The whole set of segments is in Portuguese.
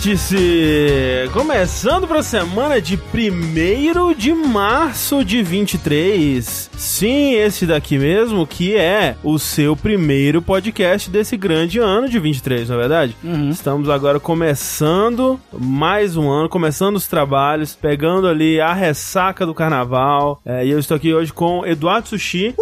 Vértice! Começando para a semana de 1 de março de 23. Sim, esse daqui mesmo, que é o seu primeiro podcast desse grande ano de 23, não é verdade? Uhum. Estamos agora começando mais um ano, começando os trabalhos, pegando ali a ressaca do carnaval. É, e eu estou aqui hoje com Eduardo Sushi.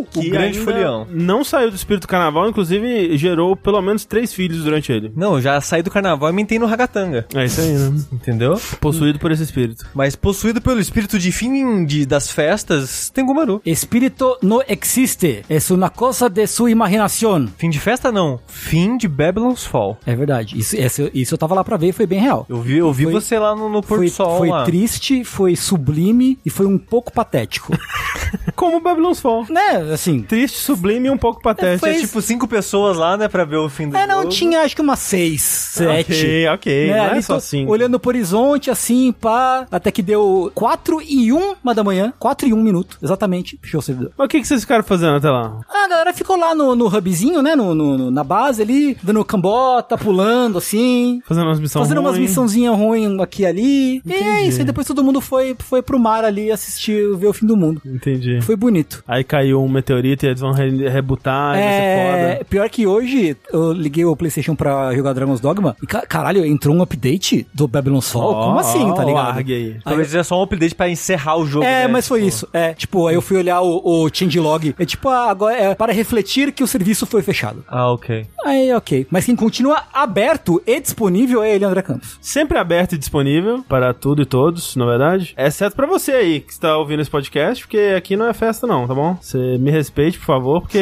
O grande folião. Não saiu do espírito carnaval, inclusive gerou pelo menos três filhos durante ele. Não, já saí do carnaval e me entrei no ragatanga. É isso aí, né? Entendeu? Possuído por esse espírito. Mas possuído pelo espírito de fim de, das festas, tem Gumaru. Espírito no existe. É uma coisa de sua imaginação. Fim de festa não. Fim de Babylon's Fall. É verdade. Isso, esse- isso eu tava lá pra ver e foi bem real. Eu vi, eu vi Foi- você lá no, no Porto Foi, Sol foi lá. triste, foi sublime e foi um pouco patético. Como Babylon's Fall. né, assim... Triste, sublime e um pouco patético. Tinha tipo cinco pessoas lá, né, pra ver o fim do É, não, jogo. tinha acho que umas seis, sete. Ok, ok. Né, não é só assim. Olhando pro horizonte, assim, pá. Até que deu 4 e 1 uma da manhã. 4 e 1 minuto, exatamente. Fechou o servidor. Mas o que, que vocês ficaram fazendo até lá? Ah, a galera ficou lá no, no hubzinho, né? No, no- no- na base ali, dando cambota, pulando, assim. Fazendo umas missões Fazendo umas ruins? missãozinhas ruins aqui e ali. E é isso. E depois todo mundo foi, foi pro mar ali assistir, ver o fim do mundo. Entendi. Foi bonito. Aí caiu um meteorito e eles vão re- rebutar, e vai ser É, foda. pior que hoje eu liguei o PlayStation pra jogar Dragon's Dogma e ca- caralho, entrou um update do Babylon's Fall. Ó, Como assim, tá ligado? ARG aí. Talvez é só um update pra encerrar o jogo. É, né? mas foi Tipo, isso. É, tipo, aí eu fui olhar o, o changelog. É tipo, ah, agora é para refletir que o serviço foi fechado. Ah, ok. Aí, ok. Mas quem continua aberto e disponível é ele, André Campos. Sempre aberto e disponível para tudo e todos, na verdade. Exceto pra você aí que está ouvindo esse podcast, porque aqui não é festa não, tá bom? Você me respeite, por favor, porque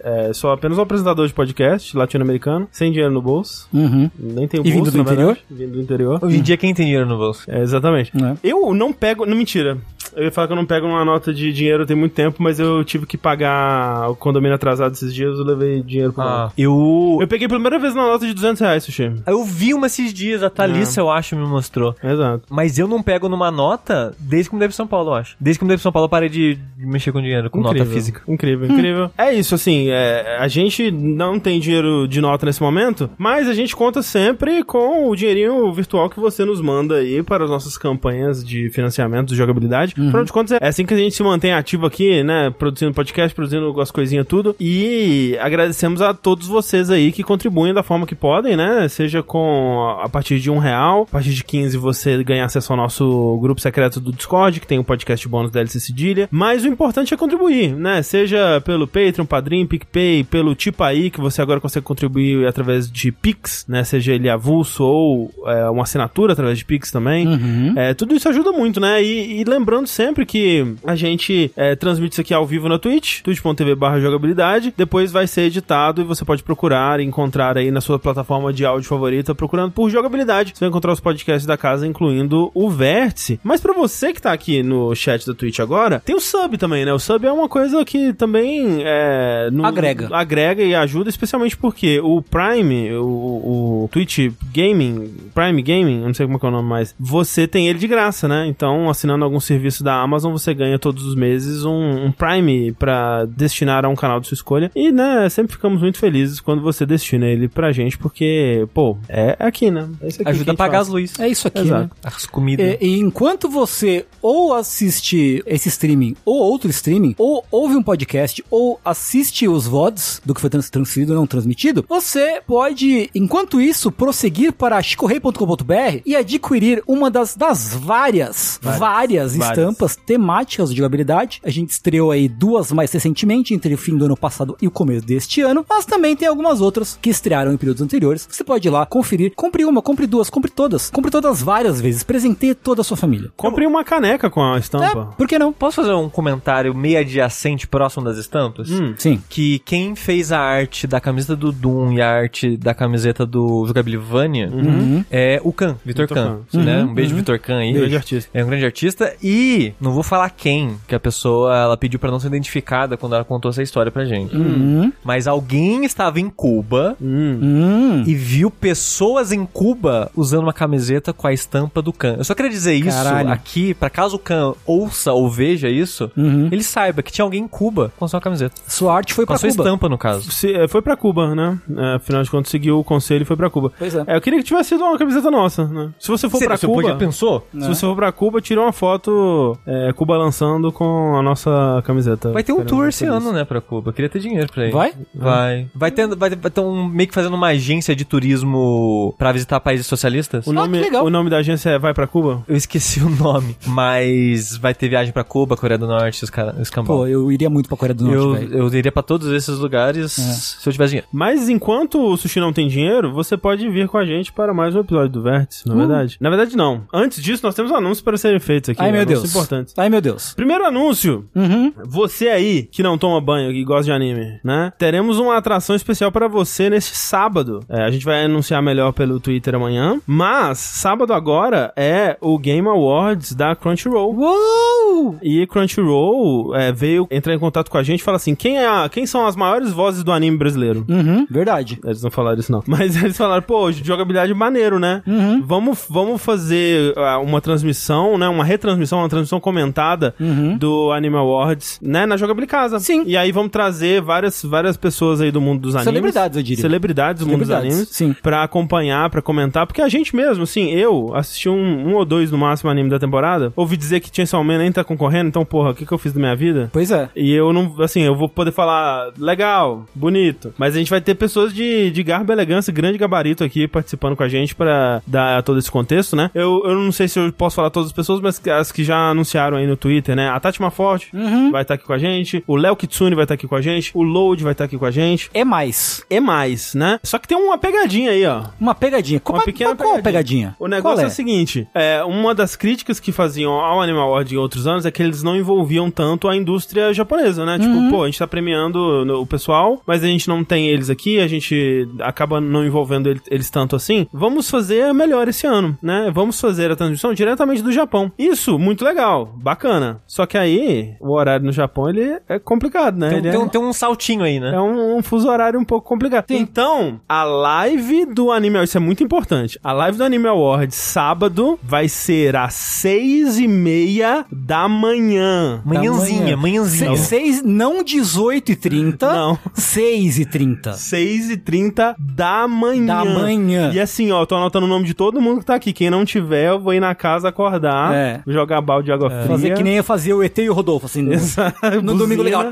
é, sou apenas um apresentador de podcast latino-americano, sem dinheiro no bolso. Uhum. Nem tenho E bolso, vindo do na interior? verdade. Vindo do interior. Hoje em dia, quem tem dinheiro no bolso? É, exatamente. É. Eu não pego. Não, mentira. Eu ia falar que eu não pego uma nota de dinheiro tem muito tempo, mas eu tive que pagar o condomínio atrasado esses dias, eu levei dinheiro pra lá. Ah, eu... Eu peguei a primeira vez na nota de 200 reais, Sushi. Eu vi uma esses dias, a Thalissa, eu acho, me mostrou. Exato. Mas eu não pego numa nota desde que me mudei pra São Paulo, eu acho. Desde que me mudei pra São Paulo, eu parei de mexer com dinheiro, com nota física. Incrível, incrível. É isso, assim, é, a gente não tem dinheiro de nota nesse momento, mas a gente conta sempre com o dinheirinho virtual que você nos manda aí para as nossas campanhas de financiamento de jogabilidade. Afinal de contas, é assim que a gente se mantém ativo aqui, né? Produzindo podcast, produzindo as coisinhas tudo. E agradecemos a todos vocês aí que contribuem da forma que podem, né? Seja com a partir de um real, a partir de 15 você ganha acesso ao nosso grupo secreto do Discord, que tem o podcast bônus DLC Cedilha. Mas o importante é contribuir, né? Seja pelo Patreon, Padrim, PicPay, pelo Tipaí, que você agora consegue contribuir através de Pix, né? Seja ele avulso ou é, uma assinatura através de Pix também. Uhum. É, tudo isso ajuda muito, né? E, e lembrando sempre que a gente é, transmite isso aqui ao vivo na Twitch, twitch.tv jogabilidade, depois vai ser editado e você pode procurar e encontrar aí na sua plataforma de áudio favorita, procurando por jogabilidade. Você vai encontrar os podcasts da casa, incluindo o Vértice. Mas pra você que tá aqui no chat da Twitch agora, tem o sub também, né? O sub é uma coisa que também é, no- Agrega. agrega e ajuda, especialmente porque o Prime, o, o Twitch Gaming, Prime Gaming, não sei como é que é o nome mais, você tem ele de graça, né? Então, assinando algum serviço da Amazon, você ganha todos os meses um, um Prime pra destinar a um canal de sua escolha. E, né, sempre ficamos muito felizes quando você destina ele pra gente, porque, pô, é aqui, né? É isso aqui Ajuda a gente pagar faz. as luzes. É isso aqui, Exato. né? As comidas. É, e enquanto você ou assiste esse streaming ou outro streaming, ou ouve um podcast, ou assiste os VODs do que foi trans transferido ou não transmitido, você pode, enquanto isso, prosseguir para chicorrei.com.br e adquirir uma das, das várias, várias, Várias. Estampas temáticas de jogabilidade. A gente estreou aí duas mais recentemente, entre o fim do ano passado e o começo deste ano, mas também tem algumas outras que estrearam em períodos anteriores. Você pode ir lá conferir, compre uma, compre duas, compre todas, compre todas várias vezes, presenteie toda a sua família. Compre uma caneca com a estampa. É, por que não? Posso fazer um comentário meio adjacente próximo das estampas? Hum. Sim. Que quem fez a arte da camiseta do Doom e a arte da camiseta do Jogabilivania Uhum. é o Khan, Vitor Khan. Khan, Né? Uhum, Um beijo, uhum. Vitor Khan aí. Grande artista. É um grande artista. E Não vou falar quem, que a pessoa, ela pediu pra não ser identificada quando ela contou essa história pra gente. Hum. Mas alguém estava em Cuba Hum. Hum. e viu pessoas em Cuba usando uma camiseta com a estampa do Khan. Eu só queria dizer isso Caralho. aqui, pra caso o Khan ouça ou veja isso, Uhum. ele saiba que tinha alguém em Cuba com a sua camiseta. Sua arte foi Com pra a sua Cuba. estampa, no caso. Se- é, foi pra Cuba, né? É, afinal de contas, seguiu o conselho e foi pra Cuba. Pois é. É, eu queria que tivesse sido uma camiseta nossa, né? Se você for pra você Cuba. já pensou? Se você for pra Cuba, tira uma foto é, Cuba lançando com a nossa camiseta. Vai ter um tour esse ano, né, pra Cuba. Eu queria ter dinheiro pra ir. Vai? Vai. Vai ter, vai ter, vai ter um, meio que fazendo uma agência de turismo pra visitar países socialistas. O Ah, nome, que legal. o nome da agência é Vai pra Cuba? Eu esqueci o nome, mas vai ter viagem pra Cuba, Coreia do Norte, os caras, escambau. Pô, eu iria muito pra Coreia do Norte, Eu, eu iria pra todos esses lugares se eu tivesse dinheiro. Mas enquanto o Sushi não tem dinheiro, você pode vir com a gente para mais um episódio do Vértice, Uh. na verdade. Na verdade, não. Antes disso, nós temos anúncios para serem feitos aqui. Ai, meu anúncios Deus. Importantes. Ai, meu Deus. Primeiro anúncio. Uhum. Você aí que não toma banho e gosta de anime, né? Teremos uma atração especial pra você neste sábado. É, a gente vai anunciar melhor pelo Twitter amanhã. Mas sábado agora é o Game Awards da Crunchyroll. Uou! E Crunchyroll é, veio entrar em contato com a gente e falar assim: quem, é a- quem são as maiores vozes do anime brasileiro? Uhum, verdade. Eles não falaram isso, não. Mas eles falaram, pô, jogabilidade maneiro, né? Uhum. Vamos, vamos fazer ah, uma transmissão, né? Uma retransmissão, uma transmissão comentada Uhum. do Anime Awards, né? Na jogabilidade casa. Sim. E aí vamos trazer várias, várias pessoas aí do mundo dos animes. Celebridades, eu diria. Celebridades do mundo dos animes. sim. Pra acompanhar, pra comentar. Porque a gente mesmo, assim, eu assisti um, um ou dois no máximo anime da temporada. Ouvi dizer que Man nem tá concorrendo, então, porra, o que que eu fiz da minha vida? Pois é. E eu não, assim, eu vou poder falar legal, bonito, mas a gente vai ter pessoas de, de garbo elegância, grande gabarito aqui participando com a gente pra dar todo esse contexto, né? Eu, eu não sei se eu posso falar todas as pessoas, mas as que já anunciaram aí no Twitter, né? A Tati Forte Uhum. vai estar aqui com a gente, o Léo Kitsune vai estar aqui com a gente, o Load vai estar aqui com a gente. É mais. E mais, né? Só que tem uma pegadinha aí, ó. Uma pegadinha. Qual, Uma pequena qual a pegadinha? O negócio Qual é? o seguinte: é, uma das críticas que faziam ao Animal Award em outros anos é que eles não envolviam tanto a indústria japonesa, né? Tipo, pô, a gente tá premiando o pessoal, mas a gente não tem eles aqui, a gente acaba não envolvendo ele- eles tanto assim. Vamos fazer melhor esse ano, né? Vamos fazer a transmissão diretamente do Japão. Isso, muito legal, bacana. Só que aí, o horário no Japão, ele é complicado, né? Tem, Ele tem é- um, tem um saltinho aí, né? é um, um fuso horário um pouco complicado. Então, a live do Anime isso é muito importante. A live do Anime Award, sábado, vai ser às seis e meia da manhã. Manhãzinha, manhãzinha. Se, seis, não 18 e 30. Não. 6 e 30. Seis e trinta da manhã. Da manhã. E assim, ó, eu tô anotando o nome de todo mundo que tá aqui. Quem não tiver, eu vou ir na casa acordar, É. jogar balde de água fria. Fazer que nem eu fazia o ET e o Rodolfo, assim. No, Exato. no domingo Buzina. legal.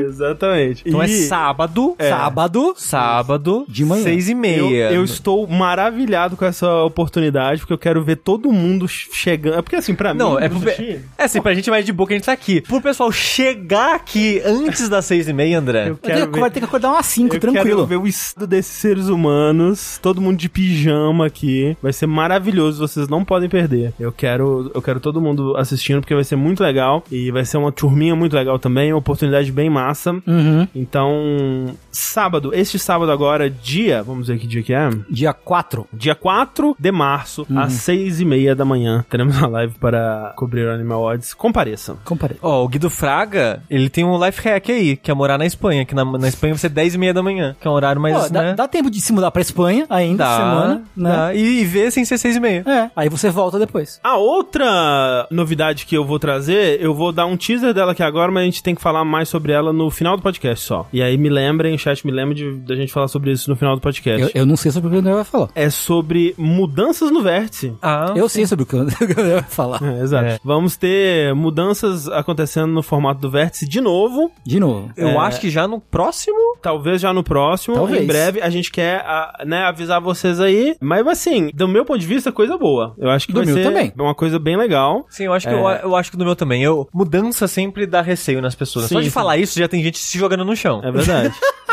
Exatamente. Então é E- sábado. Sábado. Sábado. De manhã. Seis e Eu, meia. eu estou maravilhado com essa oportunidade, porque eu quero ver todo mundo chegando. É porque assim, pra Não, mim. é, sushi, é assim, pra gente mais de boa que a gente tá aqui. Pro pessoal chegar aqui antes das seis e meia, André. Eu quero ver- Vai ter que acordar umas 5, eu tranquilo. quero ver o estado desses seres humanos, todo mundo de pijama aqui. Vai ser maravilhoso, vocês não podem perder. Eu quero, eu quero todo mundo assistindo, porque vai ser muito legal. E vai ser uma turminha muito legal também, uma oportunidade bem massa. Uhum. Então, sábado, este sábado agora, dia, vamos ver que dia que é? Dia 4. Dia 4 de março, às 6 e meia da manhã, teremos uma live para cobrir o Animal Odds. Compareçam. Comparei. Ó, o Guido Fraga, ele tem um life hack aí, que é morar na Espanha, que na, na Espanha vai ser 10 e meia da manhã, que é um horário mais, dá, né? dá tempo de se mudar pra Espanha ainda, Dá, semana, né? dá. E, e ver sem ser 6 e meia. É, aí você volta depois. A outra novidade que eu vou trazer, eu vou dar um teaser dela aqui agora, mas a gente tem que falar mais sobre ela no final do podcast só. E aí me lembrem, o chat me lembra de, da gente falar sobre isso no final do podcast. Eu, eu não sei sobre o que o André vai falar. É sobre mudanças no vértice. Ah, Eu sei sobre o que o André vai falar. É, exato. É. Vamos ter mudanças acontecendo no formato do vértice de novo. De novo. eu É. acho que já no próximo... Talvez já no próximo, Talvez. em breve, a gente quer ah, né, avisar vocês aí. Mas assim, do meu ponto de vista, coisa boa. Eu acho que Do vai meu ser também. uma coisa bem legal. Sim, eu acho que É. eu, eu acho que no meu também. Eu, mudança sempre dá receio nas pessoas. Só Sim, de sim. falar isso já tem gente se jogando no chão. É verdade.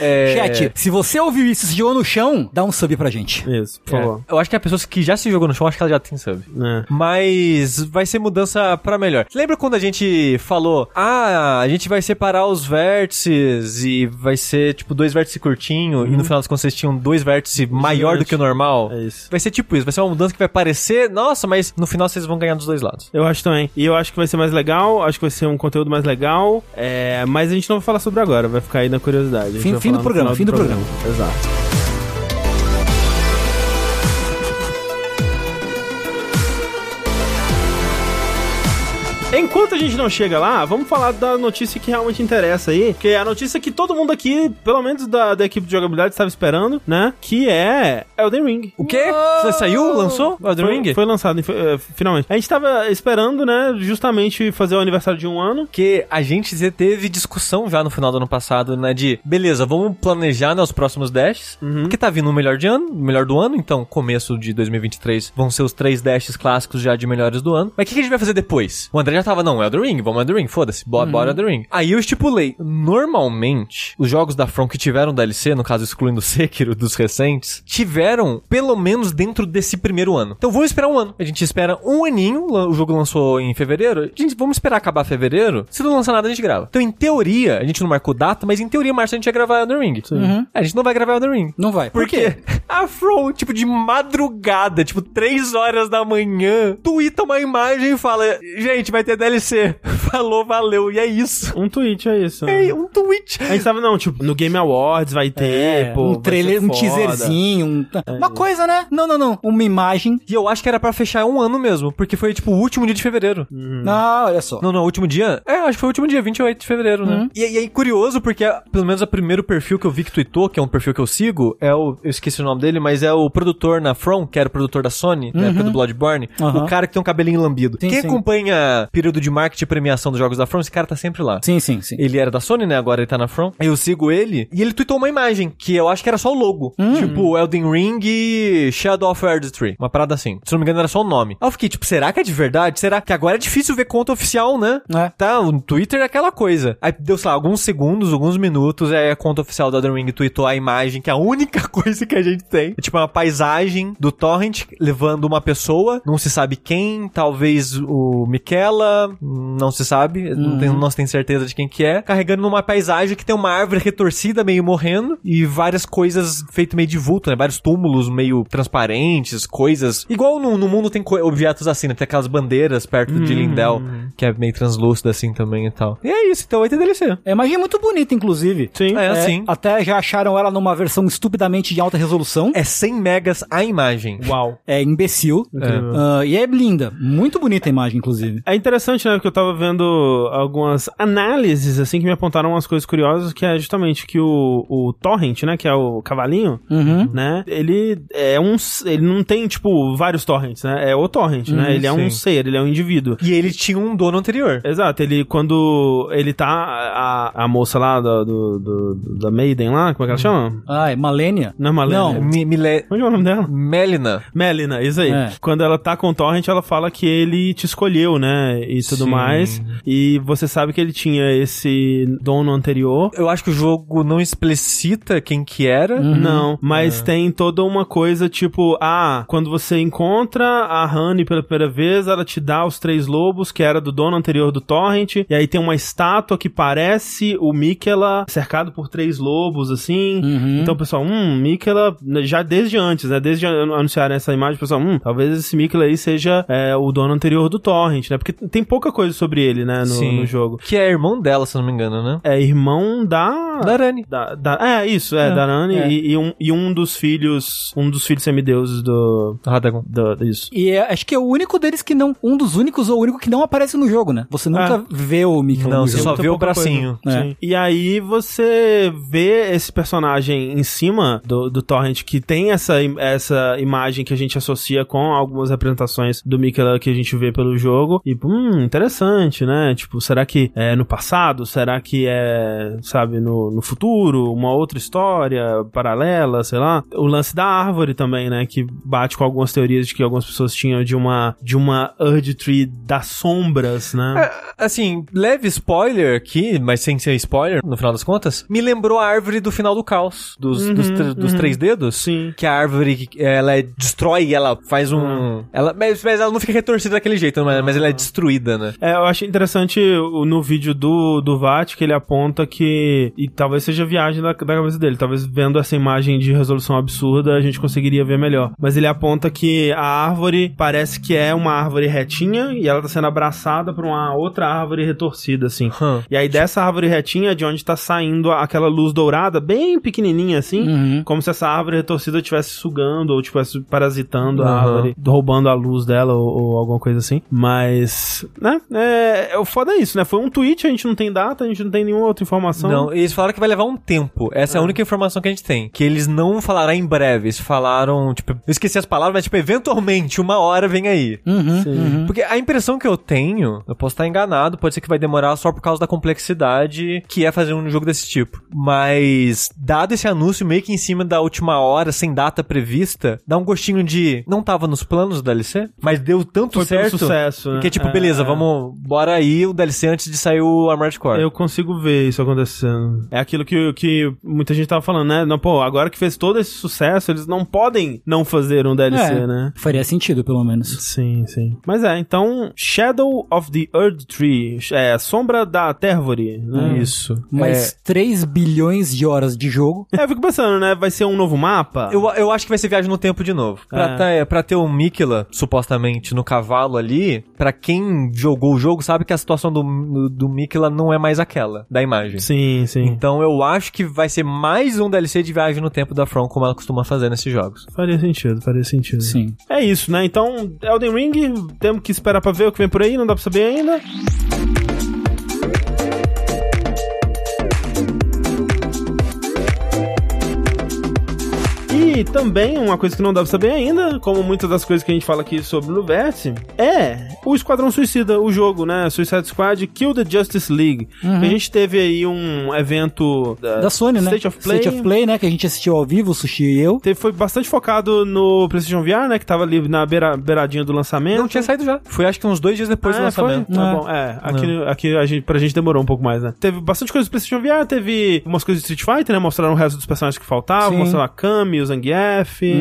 É... Chat, se você ouviu isso e se jogou no chão, dá um sub pra gente. Isso, por É, favor. eu acho que a pessoa que já se jogou no chão, acho que ela já tem sub. É. Mas vai ser mudança pra melhor. Lembra quando a gente falou, ah, a gente vai separar os vértices e vai ser tipo dois vértices curtinho e no final das contas vocês tinham dois vértices maior do que o normal? É isso. Vai ser tipo isso, vai ser uma mudança que vai parecer, nossa, mas no final vocês vão ganhar dos dois lados. Eu acho também. E eu acho que vai ser mais legal, acho que vai ser um conteúdo mais legal. É, mas a gente não vai falar sobre agora, vai ficar aí na curiosidade. A gente Fim- do programa, fim do Exato. Enquanto a gente não chega lá, vamos falar da notícia que realmente interessa aí, que é a notícia que todo mundo aqui, pelo menos da, da equipe de jogabilidade, estava esperando, né? Que é Elden Ring. O quê? Você saiu? Lançou? O Elden Foi, Ring? foi lançado, foi, é, finalmente. A gente tava esperando, né, justamente fazer o aniversário de um ano. Porque a gente já teve discussão já no final do ano passado, né? De, beleza, vamos planejar né, os próximos dashes. Porque tá vindo o melhor de ano, o melhor do ano, então começo de 2023 vão ser os três dashes clássicos já de melhores do ano. Mas o que, que a gente vai fazer depois? O André já tava, não, Elden Ring, vamos Elden Ring, foda-se, bora, bora Elden Ring. Aí eu estipulei, normalmente, os jogos da From que tiveram DLC, no caso excluindo o Sekiro dos recentes, tiveram pelo menos dentro desse primeiro ano. Então vamos esperar um ano. A gente espera um aninho, o jogo lançou em fevereiro, gente, vamos esperar acabar fevereiro. Se não lançar nada, a gente grava. Então, em teoria, a gente não marcou data, mas em teoria, março a gente ia gravar Elden Ring. Uhum. A gente não vai gravar Elden Ring. Não vai. Por quê? A From, tipo, de madrugada, tipo, 3 horas da manhã, twitta uma imagem e fala, gente, vai ter DLC. Falou, valeu, e é isso. Um tweet, é isso. É um tweet. A gente tava, não, tipo, no Game Awards vai ter, É, pô. um trailer, um teaserzinho, um- uma coisa, né? Não, não, não. Uma imagem. E eu acho que era pra fechar um ano mesmo, porque foi, tipo, o último dia de fevereiro. Ah, olha só. Não, não, o último dia? É, acho que foi o último dia, 28 de fevereiro, né? E, e aí, curioso, porque pelo menos o primeiro perfil que eu vi que tweetou, que é um perfil que eu sigo, é o. Eu esqueci o nome dele, mas é o produtor na From, que era o produtor da Sony, na época do Bloodborne. O cara que tem um cabelinho lambido. Sim, Quem sim. acompanha período de marketing e premiação dos jogos da From, esse cara tá sempre lá. Sim, sim, sim. Ele era da Sony, né? Agora ele tá na From. Eu sigo ele e ele tweetou uma imagem que eu acho que era só o logo. Hum. Tipo, Elden Ring e Shadow of Erdtree. Uma parada assim. Se não me engano, era só o nome. Aí eu fiquei, tipo, será que é de verdade? Será que agora é difícil ver conta oficial, né? É. Tá, o Twitter é aquela coisa. Aí deu, sei lá, alguns segundos, alguns minutos, aí a conta oficial do Elden Ring tweetou a imagem, que é a única coisa que a gente tem. É tipo uma paisagem do Torrent levando uma pessoa, não se sabe quem, talvez o Não se sabe, não, tem, não se tem certeza de quem que é, carregando numa paisagem que tem uma árvore retorcida meio morrendo e várias coisas feitas meio de vulto, né? Vários túmulos meio transparentes, coisas. Igual no, no mundo tem co- objetos assim, né? Tem aquelas bandeiras perto de Lindel, que é meio translúcida assim também e tal. E é isso, então vai ter DLC. É imagem muito bonita, inclusive. Sim. É, assim. Até já acharam ela numa versão estupidamente de alta resolução. É 100 megas a imagem. Uau. É imbecil. Incrível. Ah, e é linda. Muito bonita a imagem, inclusive. É interessante, né? Porque eu tava vendo algumas análises, assim, que me apontaram umas coisas curiosas, que é justamente que o, o Torrent, né? Que é o cavalinho, Uhum. né? Ele é um... Ele não tem, tipo, vários torrents, né? É o Torrent, né? Ele é um ser, ele é um indivíduo. E ele tinha um dono anterior. Exato, ele quando ele tá a, a moça lá do, do, do- da Maiden lá, como é que ela chama? Ah, é Malenia? Não é Malena? Não. Mi- Mile... Onde é o nome dela? Melina. Melina, isso aí. É. Quando ela tá com o Torrent, ela fala que ele te escolheu, né? E tudo Sim. mais. E você sabe que ele tinha esse dono anterior. Eu acho que o jogo não explicita quem que era. Não, mas tem toda uma coisa tipo, ah, quando você encontra a Honey pela primeira vez, ela te dá os três lobos, que era do dono anterior do Torrent, e aí tem uma estátua que parece o Mikela cercado por três lobos, assim. Uhum. Então, pessoal, hum, Mikela, já desde antes, né, desde an- anunciarem essa imagem, o pessoal, hum, talvez esse Mikela aí seja é, o dono anterior do Torrent, né, porque tem pouca coisa sobre ele, né, no, Sim. no jogo. Que é irmão dela, se eu não me engano, né? É irmão da... Da Rani. Da, da- é, isso, é, da Nani é. E, e um, e um dos filhos, um dos filhos semideuses do, Radagon. do isso. E é- acho que é o único deles que não. Um dos únicos ou o único que não aparece no jogo, né? Você nunca vê o Mickey Não, você jogo. só vê o bracinho. É. Sim. E aí você vê esse personagem em cima do, do Torrent que tem essa, essa imagem que a gente associa com algumas representações do Mikela que a gente vê pelo jogo. E, hum, interessante. diferente, né? Tipo, será que é no passado? Será que é, sabe, no, no futuro? Uma outra história paralela, sei lá? O lance da árvore também, né? Que bate com algumas teorias de que algumas pessoas tinham de uma, de uma Erd Tree das sombras, né? É, assim, leve spoiler aqui, mas sem ser spoiler, no final das contas, me lembrou a árvore do final do caos, dos, Uhum, dos, tr- dos uhum. três dedos. Sim. Que a árvore, ela destrói, ela faz um... Ela, mas, mas ela não fica retorcida daquele jeito, mas, mas ela é destruída, né? É, eu achei interessante no vídeo do, do VAT que ele aponta que. E talvez seja viagem da, da cabeça dele. Talvez vendo essa imagem de resolução absurda a gente conseguiria ver melhor. Mas ele aponta que a árvore parece que é uma árvore retinha e ela tá sendo abraçada por uma outra árvore retorcida, assim. Hum. E aí dessa árvore retinha de onde tá saindo aquela luz dourada, bem pequenininha assim. Uhum. Como se essa árvore retorcida estivesse sugando ou estivesse parasitando a Aham. árvore, roubando a luz dela ou, ou alguma coisa assim. Mas, né? É, é, o foda é isso, né? Foi um tweet, a gente não tem data, a gente não tem nenhuma outra informação. Não, eles falaram que vai levar um tempo. Essa é a única informação que a gente tem. Que eles não falaram em breve. Eles falaram, tipo, eu esqueci as palavras, mas tipo, eventualmente, uma hora vem aí. Uhum, Sim. uhum. Porque a impressão que eu tenho, eu posso estar enganado, pode ser que vai demorar só por causa da complexidade que é fazer um jogo desse tipo. Mas, dado esse anúncio meio que em cima da última hora, sem data prevista, dá um gostinho de. Não tava nos planos do DLC, mas deu tanto Foi pelo certo. sucesso, né? Que tipo, É, beleza, é. vamos. Bora aí o DLC antes de sair o Armored Core. Eu consigo ver isso acontecendo. É aquilo que, que muita gente tava falando, né? Não, pô, agora que fez todo esse sucesso, eles não podem não fazer um DLC, É, né? Faria sentido, pelo menos. Sim, sim. Mas é, então, Shadow of the Earth Tree, é, Sombra da Térvore, né? Isso. Mais 3 bilhões de horas de jogo. É, eu fico pensando, né? Vai ser um novo mapa? Eu, eu acho que vai ser viagem no tempo de novo. Pra, É. ter, pra ter o Mikela, supostamente, no cavalo ali, pra quem jogou o jogo sabe que a situação do, do Mikela não é mais aquela, da imagem. Sim, sim. Então eu acho que vai ser mais um DLC de viagem no tempo da From, como ela costuma fazer nesses jogos. Faria sentido, faria sentido. Sim. É isso, né? Então, Elden Ring, temos que esperar pra ver o que vem por aí, não dá pra saber ainda. E também, uma coisa que não dá pra saber ainda, como muitas das coisas que a gente fala aqui sobre o Vértice, é o Esquadrão Suicida, o jogo, né? Suicide Squad Kill the Justice League. A gente teve aí um evento da, Da Sony, né? State of Play. State of Play, né? Que a gente assistiu ao vivo, o Sushi e eu. Teve, foi bastante focado no PlayStation VR, né? Que tava ali na beira, beiradinha do lançamento. Não tinha saído já. Foi acho que uns dois dias depois do Ah, foi? lançamento. Tá É. bom. É, aqui, aqui a gente, pra gente demorou um pouco mais, né? Teve bastante coisa do PlayStation VR, teve umas coisas de Street Fighter, né? Mostraram o resto dos personagens que faltavam, Sim. mostraram a Kami, o Zangief.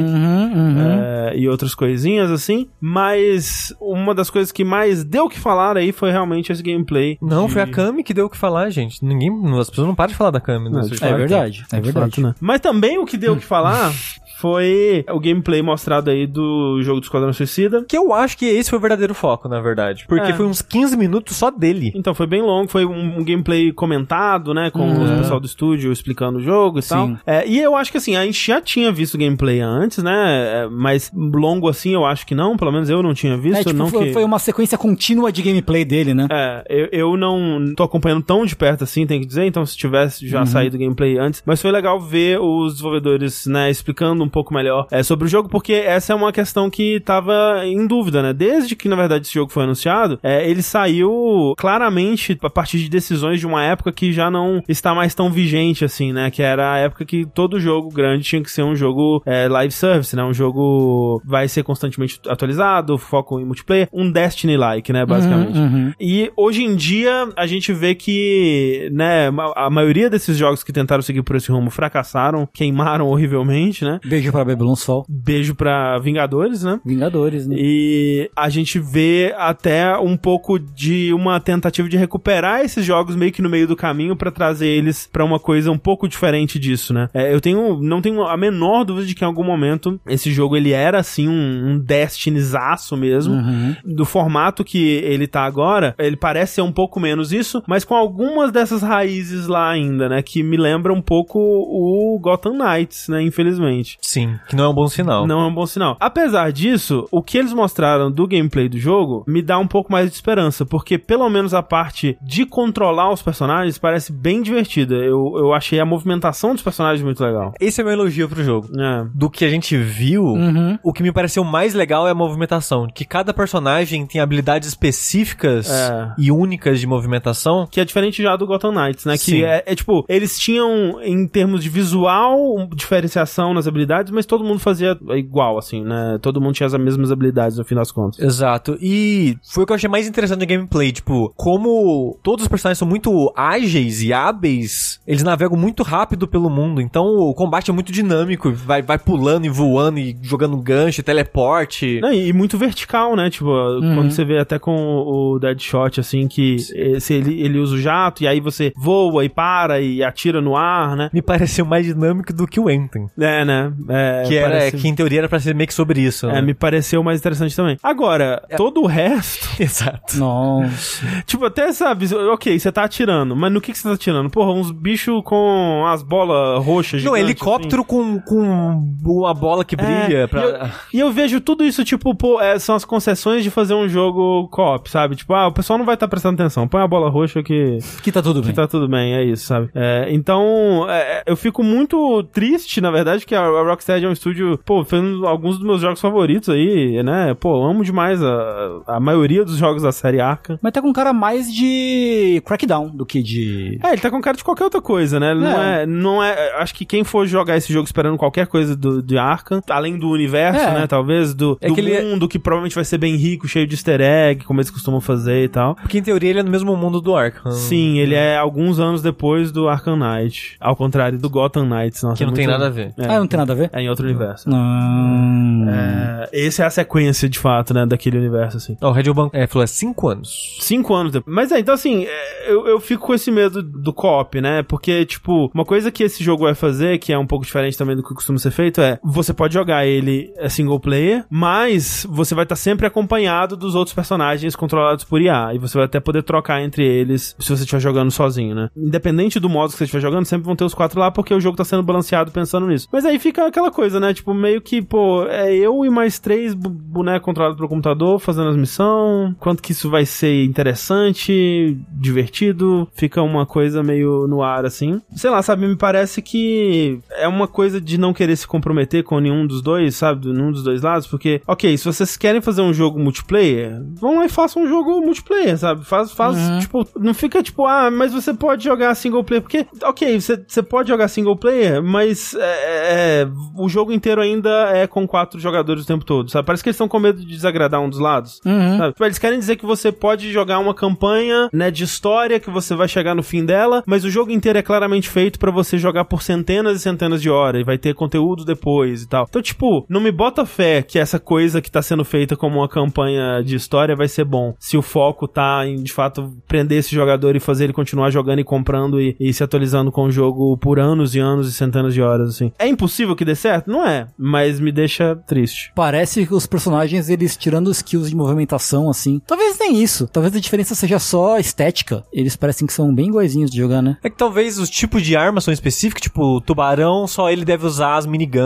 Uhum, uhum. é, e outras coisinhas assim, mas uma das coisas que mais deu o que falar aí foi realmente esse gameplay. Não, de- foi a Kami que deu o que falar, gente. Ninguém, as pessoas não param de falar da Kami. no Não, Street de É verdade, é de verdade. né? Mas também o que deu o que falar foi o gameplay mostrado aí do jogo do Esquadrão Suicida. Que eu acho que esse foi o verdadeiro foco, na verdade. Porque É. foi uns 15 minutos só dele. Então foi bem longo, foi um, um gameplay comentado, né, com Uhum. o pessoal do estúdio explicando o jogo e Sim. tal. É, e eu acho que assim, a gente já tinha visto gameplay antes, né, é, mas longo assim eu acho que não, pelo menos eu não tinha visto. É, tipo, não foi, que... foi uma sequência contínua de gameplay dele, né? É, eu, eu não tô acompanhando tão de perto assim, tem que dizer, então se tivesse Uhum. já saído gameplay antes. Mas foi legal ver os desenvolvedores, né, explicando um pouco melhor é, sobre o jogo, porque essa é uma questão que tava em dúvida, né? Desde que, na verdade, esse jogo foi anunciado, é, ele saiu claramente a partir de decisões de uma época que já não está mais tão vigente assim, né? Que era a época que todo jogo grande tinha que ser um jogo é, live service, né? Um jogo vai ser constantemente atualizado, foco em multiplayer, um Destiny-like, né? Basicamente. Uhum, uhum. E hoje em dia a gente vê que, né, a maioria desses jogos que tentaram seguir por esse rumo fracassaram, queimaram horrivelmente, né? Beijo pra Babylon Sol. Beijo pra Vingadores, né? Vingadores, né? E a gente vê até um pouco de uma tentativa de recuperar esses jogos meio que no meio do caminho pra trazer eles pra uma coisa um pouco diferente disso, né? É, eu tenho, não tenho a menor dúvida de que em algum momento esse jogo ele era assim um, um Destiny-zaço mesmo Uhum. do formato que ele tá agora, ele parece ser um pouco menos isso, mas com algumas dessas raízes lá ainda, né? Que me lembra um pouco o Gotham Knights, né? Infelizmente. Sim, que não é um bom sinal. Não é um bom sinal. Apesar disso, o que eles mostraram do gameplay do jogo me dá um pouco mais de esperança, porque pelo menos a parte de controlar os personagens parece bem divertida. Eu, eu achei a movimentação dos personagens muito legal. Esse é meu elogio pro jogo. É. Do que a gente viu, Uhum. o que me pareceu mais legal é a movimentação. Que cada personagem tem habilidades específicas É. e únicas de movimentação. Que é diferente já do Gotham Knights, né? Que é, é tipo, eles tinham, em termos de visual, diferenciação nas habilidades, mas todo mundo fazia igual, assim, né? Todo mundo tinha as mesmas habilidades no fim das contas. Exato. E foi o que eu achei mais interessante no gameplay. Tipo, como todos os personagens são muito ágeis e hábeis, eles navegam muito rápido pelo mundo. Então o combate é muito dinâmico. Vai, vai pulando e voando e jogando gancho, teleporte. Não, e muito vertical, né? Tipo, quando você vê até com o o Deadshot, assim, que esse, ele, ele usa o jato e aí você voa e para e atira no ar, né? Me pareceu mais dinâmico do que o Anthem. É, né? É, que, era, parece- que em teoria era pra ser meio que sobre isso. É, né? me pareceu mais interessante também. Agora, todo o resto, Exato. Nossa. tipo, até sabe, ok, você tá atirando, mas no que, que você tá atirando? Porra, uns bichos com as bolas roxas Não, gigantes, helicóptero com, com uma bola que assim. brilha. É, pra... e, eu, e eu vejo tudo isso, tipo, pô, é, são as concessões de fazer um jogo co-op, sabe? Tipo, ah, o pessoal não vai estar prestando atenção. Põe a bola roxa que, Que tá tudo bem. que tá tudo bem, é isso, sabe? É, então, é, eu fico muito triste, na verdade, que a, a Rocksteady é um estúdio, pô, fez um- alguns dos meus jogos favoritos aí, né? Pô, amo demais a, a maioria dos jogos da série Arkham. Mas tá com cara mais de Crackdown do que de. É, ele tá com cara de qualquer outra coisa, né? Ele Não é, É. não é. Acho que quem for jogar esse jogo esperando qualquer coisa do, de Arkham, além do universo, É. né? Talvez, do, É do que ele é- mundo, que provavelmente vai ser bem rico, cheio de easter egg, como eles costumam fazer e tal. Porque em teoria ele é no mesmo mundo do Arkham. Sim, ele é alguns anos depois do Arkham Knight. Ao contrário do Gotham Knights. Nossa, Que não é tem nada a ver. É, Ah, não tem nada a ver? É em outro universo. Não. É, esse é a sequência, de fato, né? Daquele universo, assim. Ó, o Red Bull Bank é, falou é 5 anos. Cinco anos depois. Mas é, então assim, é, eu, eu fico com esse medo do co-op, né? Porque, tipo, uma coisa que esse jogo vai fazer, que é um pouco diferente também do que costuma ser feito, é você pode jogar ele é, single player, mas você vai estar sempre acompanhado dos outros personagens controlados por IA. E você vai até poder trocar entre eles se você estiver jogando sozinho, né? Independente do modo que você estiver jogando, sempre vão ter os quatro lá, porque o jogo tá sendo balanceado pensando nisso. Mas aí fica aquela coisa, né? Tipo, meio que, pô, é eu e mais três bonecos controlados pelo computador fazendo as missões. Quanto que isso vai ser interessante, divertido, fica uma coisa meio no ar, assim. Sei lá, sabe? Me parece que é uma coisa de não querer se comprometer com nenhum dos dois, sabe? Nenhum dos dois lados, porque, ok, se vocês querem fazer um jogo multiplayer, vão lá e façam um jogo multiplayer, sabe? Faz, faz, tipo, não fica tipo, ah, mas você pode jogar single player, porque, ok, você você pode jogar single player, mas é, é, o jogo inteiro ainda é com quatro jogadores o tempo todo, sabe? Parece que eles estão com medo de desagradar um dos lados. Uhum. Tipo, Eles querem dizer que você pode jogar uma campanha, né, de história, que você vai chegar no fim dela, mas o jogo inteiro é claramente feito pra você jogar por centenas e centenas de horas, e vai ter conteúdo depois e tal. Então, tipo, não me bota fé que essa coisa que tá sendo feita como uma campanha de história vai ser bom. Se o foco tá em, de fato, prender esse jogador e fazer ele continuar jogando e comprando e, e se atualizando com o jogo por anos e anos e centenas de horas, assim. É impossível que dê certo? Não é, mas me deixa triste. Parece que os personagens, eles tirando os skills de movimentação, assim. Talvez nem isso. Talvez a diferença seja só estética. Eles parecem que são bem iguaizinhos de jogar, né? É que talvez os tipos de armas são específicos, tipo, o tubarão só ele deve usar as miniguns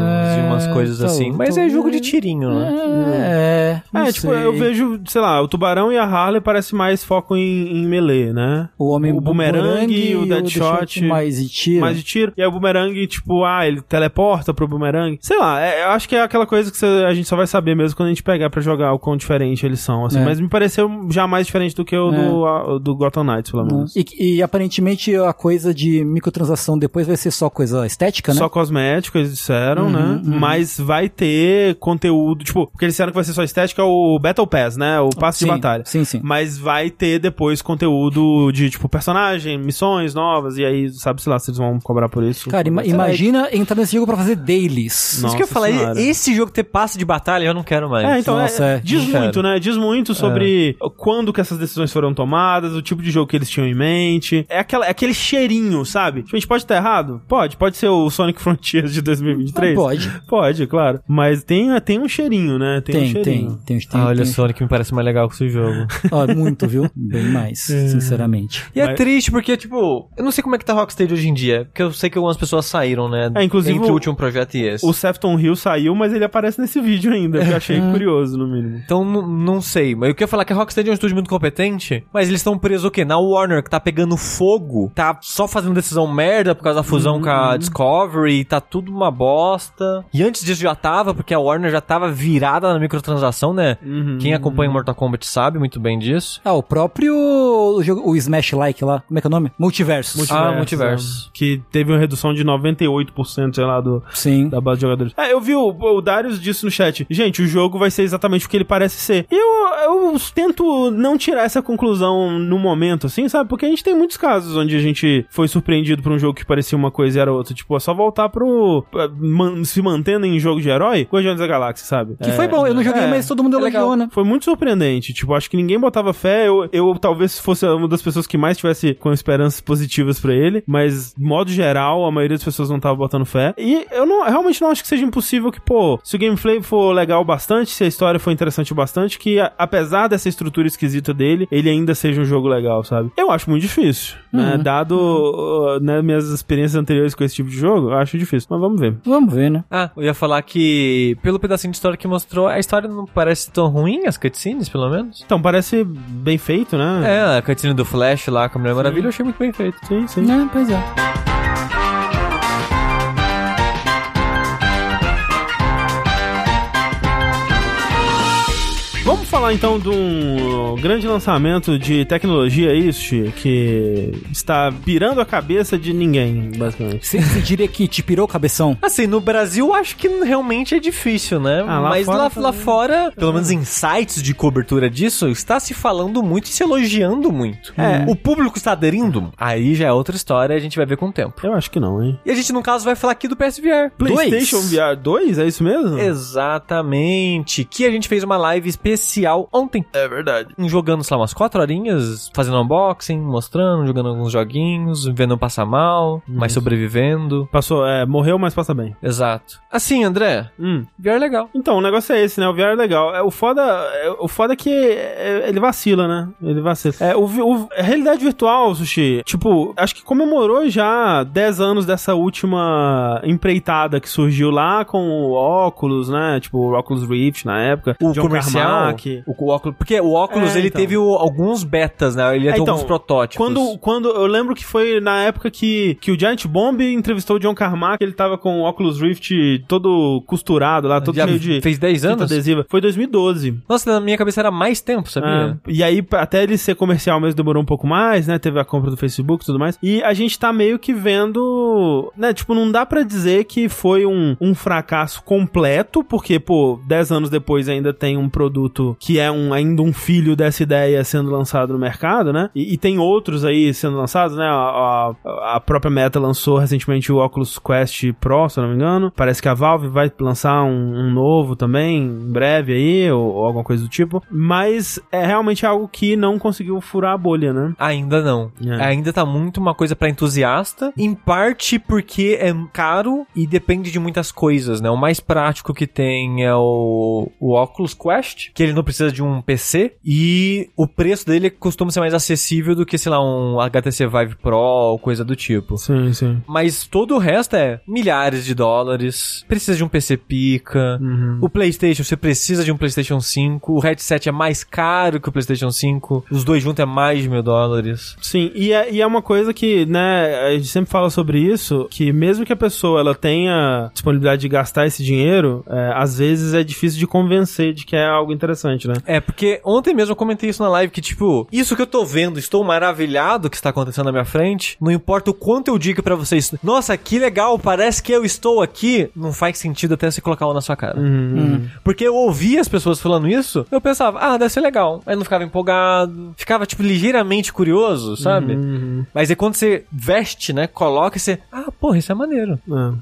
É, e umas coisas tal- assim. Mas é jogo de tirinho, né? É. não É, tipo, eu vejo, sei lá, o Tubarão e a Harley parece mais foco em, em melee, né? O homem o Boomerang e o Deadshot mais de tiro. mais de tiro. E aí o Boomerang, tipo, ah, ele teleporta pro Boomerang. Sei lá, é- eu acho que é aquela coisa que cê- a gente só vai saber mesmo quando a gente pegar pra jogar o quão diferente eles são, assim. É. Mas me pareceu já mais diferente do que o do, a- do Gotham Knights, pelo menos. E, e aparentemente a coisa de microtransação depois vai ser só coisa estética, né? Só cosmético, eles disseram, Uhum, né? uhum. Mas vai ter conteúdo, tipo, o que eles disseram que vai ser só estética é o Battle Pass, né? O passe sim, de batalha. Sim, sim. Mas vai ter depois conteúdo de, tipo, personagem, missões novas, e aí, sabe-se lá se eles vão cobrar por isso. Cara, ima- imagina entrar nesse jogo pra fazer dailies. Nossa Isso que eu falei, senhora. esse jogo ter passe de batalha eu não quero mais. É, então, Nossa, é, é. diz Não muito, quero. né? Diz muito sobre quando que essas decisões foram tomadas, o tipo de jogo que eles tinham em mente. É, aquela, é aquele cheirinho, sabe? Tipo, a gente pode estar errado? Pode. Pode ser o Sonic Frontiers de 2023? Pode. Pode, claro. Mas tem, tem um cheirinho, né? Tem, um Tem, tem, cheirinho. tem, tem, Ah, olha tem- que me parece mais legal que esse jogo. Ó, muito, viu? Bem mais, sinceramente. E é Mas- triste porque, tipo, eu não sei como é que tá Rocksteady hoje em dia, porque eu sei que algumas pessoas saíram, né? É, inclusive Entre o último projeto e esse. O Sefton Hill saiu, mas ele aparece nesse vídeo ainda, que eu achei curioso, no mínimo. Então, não sei. Mas eu queria falar que a Rocksteady é um estúdio muito competente, mas eles estão presos o quê? Na Warner, que tá pegando fogo, tá só fazendo decisão merda por causa da fusão com a Discovery, tá tudo uma bosta. E antes disso já tava, porque a Warner já tava virada na microtransação, né? Quem acompanha Mortal Kombat sabe muito bem disso. Ah, o próprio o, jogo, o Smash Like lá, como é que é o nome? Multiverso. Ah, Multiverso. né? Que teve uma redução de 98%, sei lá, do, Sim. da base de jogadores. É, eu vi o, o Darius disse no chat, gente, o jogo vai ser exatamente o que ele parece ser. E eu, eu tento não tirar essa conclusão no momento, assim, sabe? Porque a gente tem muitos casos onde a gente foi surpreendido por um jogo que parecia uma coisa e era outra. Tipo, é só voltar pro... pra man- se mantendo em jogo de herói, Guardiões da Galáxia, sabe? Que foi bom, eu não joguei, é, mas todo mundo é elogiou, né? Foi muito surpreendente. Tipo, acho que ninguém botava fé. Eu, eu talvez fosse uma das pessoas que mais tivesse com esperanças positivas pra ele. Mas, de modo geral, a maioria das pessoas não tava botando fé. E eu não, realmente não acho que seja impossível que, pô, se o gameplay for legal bastante, se a história for interessante bastante, que a- apesar dessa estrutura esquisita dele, ele ainda seja um jogo legal, sabe? Eu acho muito difícil. Né? Dado uh, né, minhas experiências anteriores com esse tipo de jogo, eu acho difícil. Mas vamos ver. Vamos ver, né? Ah, eu ia falar que, pelo pedacinho de história que mostrou, a história não parece tão ruim, as cutscenes, pelo menos. Então, parece bem feito, né? É, a cutscene do Flash lá com a Mulher Maravilha eu achei muito bem feito. Sim, sim. É, pois é. Vamos falar então de um grande lançamento de tecnologia, isso, Xi, que está pirando a cabeça de ninguém, basicamente. Você, você diria que te pirou o cabeção? Assim, no Brasil acho que realmente é difícil, né? Ah, lá Mas fora lá, lá fora, pelo menos em sites de cobertura disso, está se falando muito e se elogiando muito. É. O público está aderindo? Aí já é outra história, a gente vai ver com o tempo. Eu acho que não, hein? E a gente, no caso, vai falar aqui do PSVR. PlayStation VR 2, é isso mesmo? Exatamente. Que a gente fez uma live especial ontem. É verdade. Jogando, sei lá, umas quatro horinhas, fazendo unboxing, mostrando, jogando alguns joguinhos, vendo passar mal, mas sobrevivendo. Passou, é, morreu, mas passa bem. Exato. Assim, André, Hum. VR é legal. Então, o negócio é esse, né? O VR é legal. É, o foda é, o foda é que é, ele vacila, né? Ele vacila. É, o, o- a realidade virtual, Sushi, tipo, acho que comemorou já 10 anos dessa última empreitada que surgiu lá com o óculos, né? Tipo, o Oculus Rift na época. O John comercial, Carmack. O, o óculos, porque o óculos É, ele então. teve o- alguns betas, né? Ele ia É, ter então, alguns protótipos. Quando, quando eu lembro que foi na época que, que o Giant Bomb entrevistou o John Carmack, ele tava com o Oculus Rift todo costurado lá, todo Já cheio de fez 10 fita anos? adesiva. Foi 2012. Nossa, na minha cabeça era mais tempo, sabia? É, e aí, até ele ser comercial mesmo demorou um pouco mais, né? Teve a compra do Facebook e tudo mais. E a gente tá meio que vendo, né? Tipo, não dá pra dizer que foi um, um fracasso completo, porque, pô, 10 anos depois ainda tem um produto que é um, ainda um filho dessa ideia sendo lançado no mercado, né? E, e tem outros aí sendo lançados, né? A, a- a própria Meta lançou recentemente o Oculus Quest Pro, se eu não me engano. Parece que a Valve vai lançar um, um novo também, em breve aí, ou, ou alguma coisa do tipo. Mas é realmente algo que não conseguiu furar a bolha, né? Ainda não. É. Ainda tá muito uma coisa pra entusiasta. Em parte porque é caro e depende de muitas coisas, né? O mais prático que tem é o, o Oculus Quest, que ele não precisa de um PC. E o preço dele costuma ser mais acessível do que, sei lá, um HTC Vive Pro ou coisa do tipo. Sim, sim. Mas todo o resto é milhares de dólares. Precisa de um PC pica. Uhum. O PlayStation, você precisa de um PlayStation 5. O headset é mais caro que o PlayStation 5. Os dois juntos é mais de mil dólares. Sim, e é, e é uma coisa que, né, a gente sempre fala sobre isso, que mesmo que a pessoa ela tenha disponibilidade de gastar esse dinheiro, é, às vezes é difícil de convencer de que é algo interessante, né? É, porque ontem mesmo eu comentei isso na live, que tipo, isso que eu tô vendo, estou maravilhado que está acontecendo na minha frente, não importa o quanto eu diga pra vocês, nossa, que legal, parece que eu estou aqui, não faz sentido até você colocar uma na sua cara. Porque eu ouvia as pessoas falando isso, eu pensava, ah, deve ser legal. Aí não ficava empolgado, ficava, tipo, ligeiramente curioso, sabe? Mas aí quando você veste, né, coloca e você, ah, porra, isso é maneiro.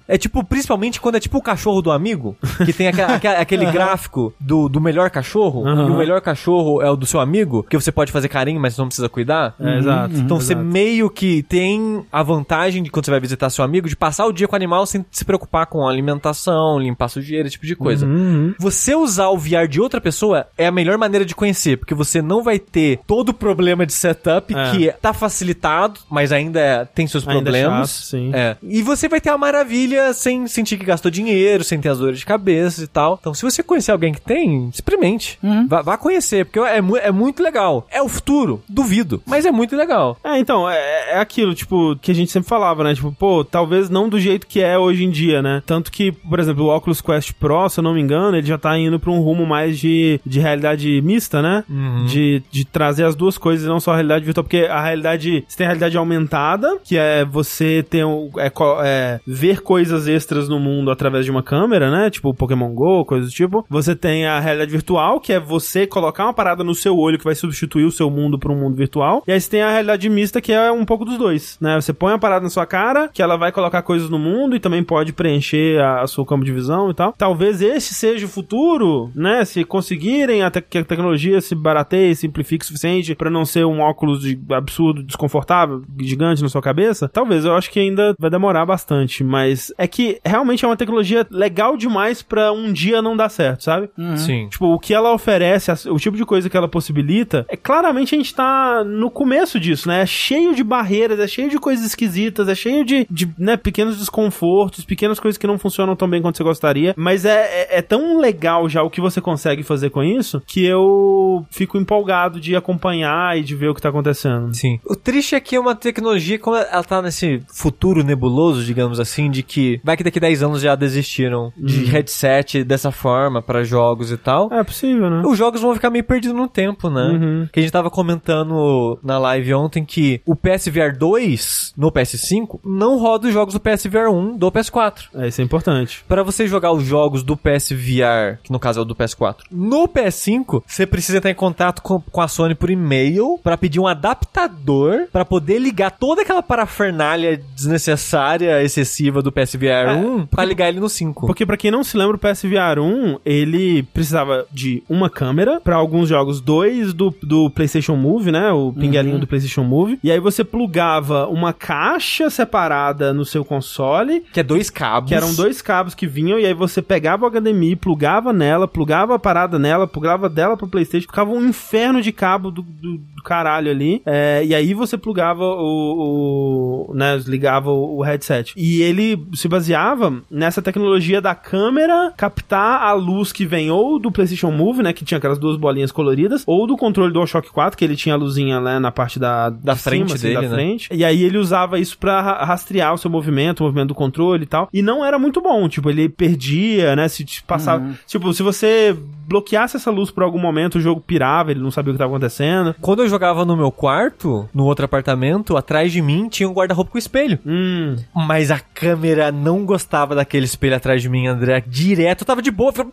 É. É tipo, principalmente quando é tipo o cachorro do amigo, que tem aqua- aqua- aquele gráfico do, do melhor cachorro. Aham. e o melhor cachorro é o do seu amigo, que você pode fazer carinho, mas não precisa cuidar. É, exato. Então você exato. meio que tem a vantagem de quando você vai visitar seu amigo de passar o dia com o animal sem se preocupar com alimentação, limpar sujeira, esse tipo de coisa. Uhum. Você usar o VR de outra pessoa é a melhor maneira de conhecer, porque você não vai ter todo o problema de setup É. que tá facilitado, mas ainda é- tem seus Ainda é problemas. chato, sim. É. E você vai ter a maravilha sem sentir que gastou dinheiro, sem ter as dores de cabeça e tal. Então, se você conhecer alguém que tem, experimente. Vá, vá conhecer, porque é, mu- é muito legal. É o futuro, duvido, mas é muito legal. É, então, é, é aquilo, tipo, que a gente sempre falava, né? Tipo, pô, talvez não do jeito que é hoje em dia, né? Tanto que, por exemplo, o Oculus Quest Pro, se eu não me engano, ele já tá indo pra um rumo mais de, de realidade mista, né? De, de trazer as duas coisas, e não só a realidade virtual, porque a realidade, você tem a realidade aumentada, que é você ter um, é, é, ver coisas extras no mundo através de uma câmera, né? Tipo Pokémon GO, coisas do tipo. Você tem a realidade virtual, que é você colocar uma parada no seu olho que vai substituir o seu mundo por um mundo virtual. E aí você tem a realidade mista, que é um pouco dos dois, né? Você põe uma parada na sua cara, que ela vai colocar coisas no mundo e também pode preencher a, a seu campo de visão e tal. Talvez esse seja o futuro, né? Se conseguirem até que a tecnologia se barateie, e simplifique o suficiente pra não ser um óculos de absurdo, desconfortável, gigante na sua cabeça, talvez eu acho que ainda vai demorar bastante, mas é que realmente é uma tecnologia legal demais pra um dia não dar certo, sabe? Sim. Tipo, o que ela oferece, as- o tipo de coisa que ela possibilita, é claramente a gente tá no começo disso, né? É cheio de barreiras, é cheio de coisas esquisitas, é cheio de, de né, pequenos desconfortos, pequenas coisas que não funcionam tão bem quanto você gostaria. Mas é, é, é tão legal já o que você consegue fazer com isso que eu fico empolgado de acompanhar e de ver o que tá acontecendo. Sim. O triste é que é uma tecnologia, como ela tá nesse futuro nebuloso, digamos assim, de que vai que daqui 10 anos já desistiram de headset dessa forma pra jogos e tal. É possível, né? Os jogos vão ficar meio perdidos no tempo, né? Uhum. Que a gente tava comentando na live ontem que o PSVR 2 no PS5 não roda os jogos do PSVR 1 do PS4. É, isso é importante. Pra você jogar os jogos do PSVR, que no caso é o do PS4, no PS5, você precisa entrar em contato com, com a Sony por e-mail pra pedir um adaptador pra poder ligar toda aquela parafernália desnecessária, excessiva do PSVR 1 pra ligar ele no 5. Porque pra quem não se lembra, o PSVR 1, ele precisava de uma câmera, pra alguns jogos, dois do, do PlayStation Move, né? O pinguelinho do PlayStation Move. E aí você plugava uma caixa separada no seu console, Que é dois cabos. que eram dois cabos que vinham, e aí você pegava o HDMI, plugava nela, plugava a parada nela, plugava dela pro PlayStation, ficava um inferno de cabo do, do, do caralho ali. É, e aí você plugava o. o né, ligava o, o headset. E ele se baseava nessa tecnologia da câmera captar a luz que vem ou do PlayStation Move, né, que tinha aquelas duas bolinhas coloridas, ou do controle do DualShock 4, que ele tinha a luzinha né, na parte da, Da frente assim, dele, da né? frente. E aí ele usava isso pra ra- rastrear o seu movimento, o movimento do controle e tal. E não era muito bom, tipo, ele perdia, né, se passava... Tipo, se você bloqueasse essa luz por algum momento, o jogo pirava, ele não sabia o que estava acontecendo. Quando eu jogava no meu quarto, no outro apartamento, atrás de mim tinha um guarda-roupa com espelho. Hum, Mas a câmera não gostava daquele espelho atrás de mim, André. Direto, eu tava de boa, ficava-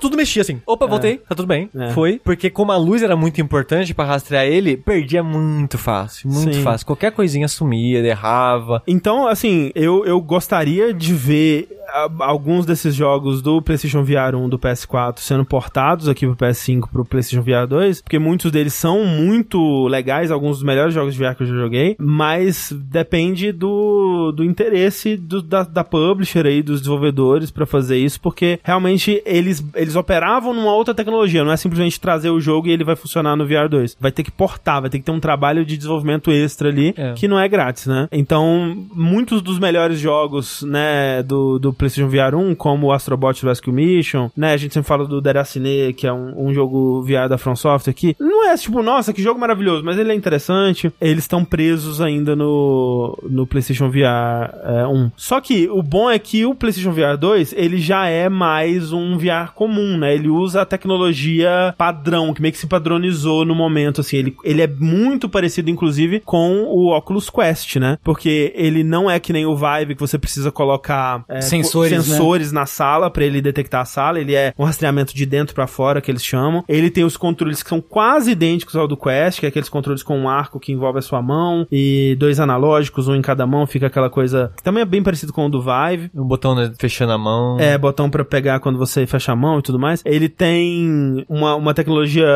tudo mexia assim. Opa, voltei, tá tudo bem. É. Foi. Porque como a luz era muito importante pra rastrear ele, perdia muito fácil. Muito Sim. fácil. Qualquer coisinha sumia, errava. Então, assim, eu, eu gostaria de ver alguns desses jogos do PlayStation VR 1 do PS4 sendo portados aqui pro PS5 pro PlayStation VR 2, porque muitos deles são muito legais, alguns dos melhores jogos de VR que eu já joguei, mas depende do, do interesse do- da, da publisher aí, dos desenvolvedores pra fazer isso, porque realmente eles, eles operavam numa outra tecnologia, não é simplesmente trazer o jogo e ele vai funcionar no VR 2. Vai ter que portar, vai ter que ter um trabalho de desenvolvimento extra ali, É. que não é grátis, né? Então, muitos dos melhores jogos, né, do, do PlayStation VR 1, como o Astrobot Rescue Mission, né, a gente sempre fala do Deracine, que é um, um jogo VR da From Software aqui, não é tipo, nossa, que jogo maravilhoso, mas ele é interessante, eles estão presos ainda no, no PlayStation VR é, 1. Só que o bom é que o PlayStation VR 2, ele já é mais um VR comum, né, ele usa a tecnologia padrão, que meio que se padronizou no momento, assim, ele, ele é muito parecido, inclusive, com o Oculus Quest, né, porque ele não é que nem o Vive, que você precisa colocar... é, Sensor Sensores, né? sensores na sala pra ele detectar a sala. Ele é um rastreamento de dentro pra fora que eles chamam. Ele tem os controles que são quase idênticos ao do Quest, que é aqueles controles com um arco que envolve a sua mão e dois analógicos, um em cada mão, fica aquela coisa que também é bem parecido com o do Vive. O botão né, fechando a mão. É, botão pra pegar quando você fecha a mão e tudo mais. Ele tem uma, uma tecnologia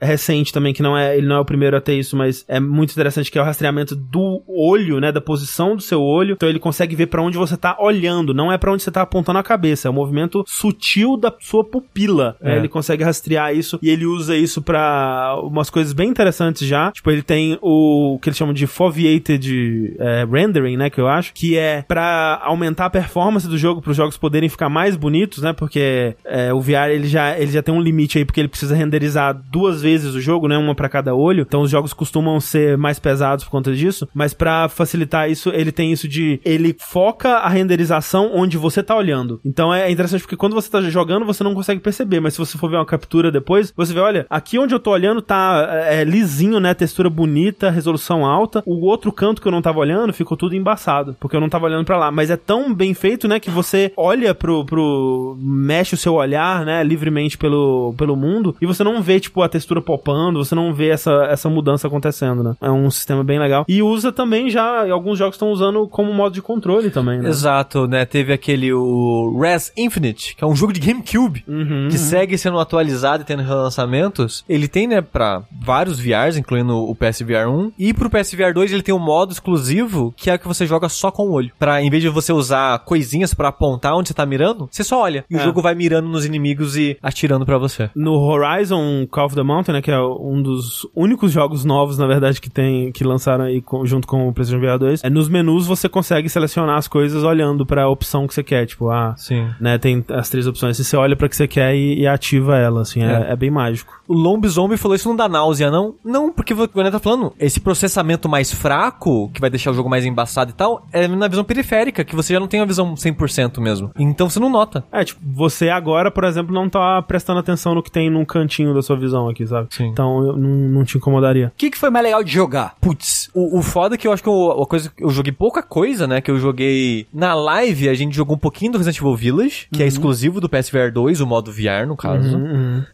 recente também, que não é, ele não é o primeiro a ter isso, mas é muito interessante, que é o rastreamento do olho, né, da posição do seu olho. Então ele consegue ver pra onde você tá olhando, não é pra onde você tá apontando a cabeça, é o movimento sutil da sua pupila. É. É, ele consegue rastrear isso e ele usa isso pra umas coisas bem interessantes já. Tipo, ele tem o que eles chamam de foveated é, rendering, né, que eu acho, que é pra aumentar a performance do jogo, para os jogos poderem ficar mais bonitos, né, porque é, o VR ele já, ele já tem um limite aí, porque ele precisa renderizar duas vezes o jogo, né, uma pra cada olho. Então os jogos costumam ser mais pesados por conta disso, mas pra facilitar isso, ele tem isso de ele foca a renderização onde você tá olhando. Então é interessante porque quando você tá jogando, você não consegue perceber, mas se você for ver uma captura depois, você vê, olha, aqui onde eu tô olhando tá é, lisinho, né, textura bonita, resolução alta. O outro canto que eu não tava olhando ficou tudo embaçado, porque eu não tava olhando pra lá, mas é tão bem feito, né, que você olha pro, pro mexe o seu olhar, né, livremente pelo, pelo mundo e você não vê tipo a textura popando, você não vê essa, essa mudança acontecendo, né? É um sistema bem legal. E usa também já, alguns jogos estão usando como modo de controle também, né? Exato, né? Teve aquele o Res Infinite, que é um jogo de GameCube, Uhum. que segue sendo atualizado e tendo relançamentos. Ele tem, né, pra vários VRs, incluindo o PSVR 1. E pro PSVR 2 ele tem um modo exclusivo, que é o que você joga só com o olho. Pra, em vez de você usar coisinhas pra apontar onde você tá mirando, você só olha. E o É. jogo vai mirando nos inimigos e atirando pra você. No Horizon Call of the Mountain, né, que é um dos únicos jogos novos, na verdade, que tem que lançaram aí com- junto com o PlayStation VR 2, é nos menus você consegue selecionar as coisas olhando pra opção que você quer, tipo, ah, Sim. né, tem as três opções, e você olha pra que você quer e, e ativa ela, assim, é, É. é bem mágico. O Lombizombie falou isso não dá náusea, não? Não, porque o Guilherme tá falando, esse processamento mais fraco, que vai deixar o jogo mais embaçado e tal, é na visão periférica, que você já não tem uma visão 100% mesmo. Então você não nota. É, tipo, você agora, por exemplo, não tá prestando atenção no que tem num cantinho da sua visão aqui, sabe? Sim. Então eu, não, não te incomodaria. O que, que foi mais legal de jogar? Putz, o, o foda é que eu acho que eu, a coisa, eu joguei pouca coisa, né? Que eu joguei na live, a gente jogou um pouquinho do Resident Evil Village, que é exclusivo do PSVR 2, o modo VR, no caso.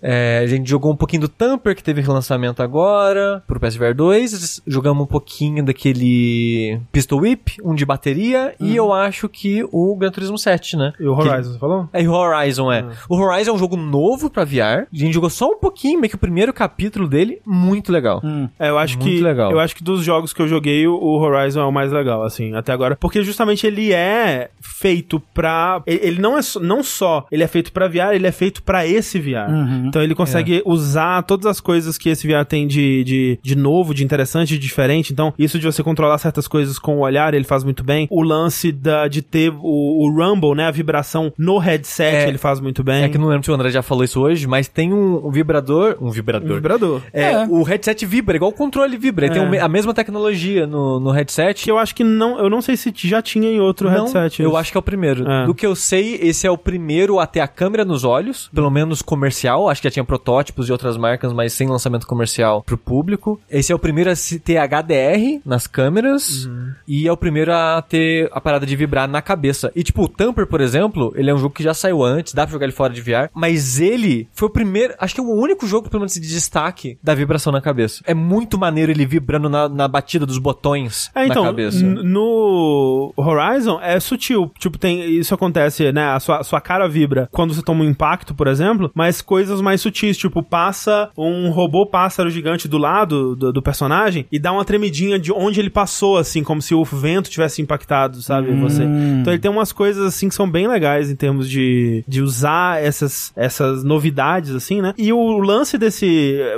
É, a gente jogou um pouquinho do Tamper, que teve relançamento agora, pro PSVR 2. Jogamos um pouquinho daquele Pistol Whip, um de bateria, e eu acho que o Gran Turismo 7, né? E o Que- Horizon, você falou? É, e o Horizon, é. O Horizon é um jogo novo pra VR. A gente jogou só um pouquinho, meio que o primeiro capítulo dele. Muito legal. É, eu acho Muito que legal. eu acho que dos jogos que eu joguei, o- Horizon é o mais legal, assim, até agora, porque justamente ele é feito pra ele não é só- não só ele é feito pra VR, ele é feito pra esse VR. Então ele consegue usar todas as coisas que esse VR tem de, de, de novo, de interessante, de diferente. Então, isso de você controlar certas coisas com o olhar, ele faz muito bem. O lance da, de ter o, o rumble, né, a vibração no headset, É. ele faz muito bem. É que eu não lembro se o André já falou isso hoje, mas tem um, um vibrador. Um Um vibrador. vibrador. É, É. o headset vibra, igual o controle vibra. Ele É. tem me- a mesma tecnologia no, no headset. Que eu acho que não, eu não sei se já tinha em outro Não, headset. eu isso. acho que é o primeiro. É. Do que eu sei, esse é o primeiro a ter a câmera nos olhos, pelo menos comercial. Acho que já tinha protótipos de outras marcas, mas sem lançamento comercial pro público. Esse é o primeiro a se ter HDR nas câmeras Uhum. e é o primeiro a ter a parada de vibrar na cabeça. E tipo, o Tamper, por exemplo, ele é um jogo que já saiu antes, dá pra jogar ele fora de VR, mas ele foi o primeiro, acho que é o único jogo, pelo menos de destaque, da vibração na cabeça. É muito maneiro ele vibrando na, na batida dos botões É, então, na cabeça. no Horizon é sutil. Tipo, tem isso acontece, né? A sua, sua cara vibra quando você toma um impacto, por exemplo, mas coisas mais sutis, tipo, passa um robô pássaro gigante do lado do, do personagem e dá uma tremidinha de onde ele passou, assim, como se o vento tivesse impactado, sabe? Você. Então ele tem umas coisas, assim, que são bem legais em termos de, de usar essas, essas novidades, assim, né? E o lance desse.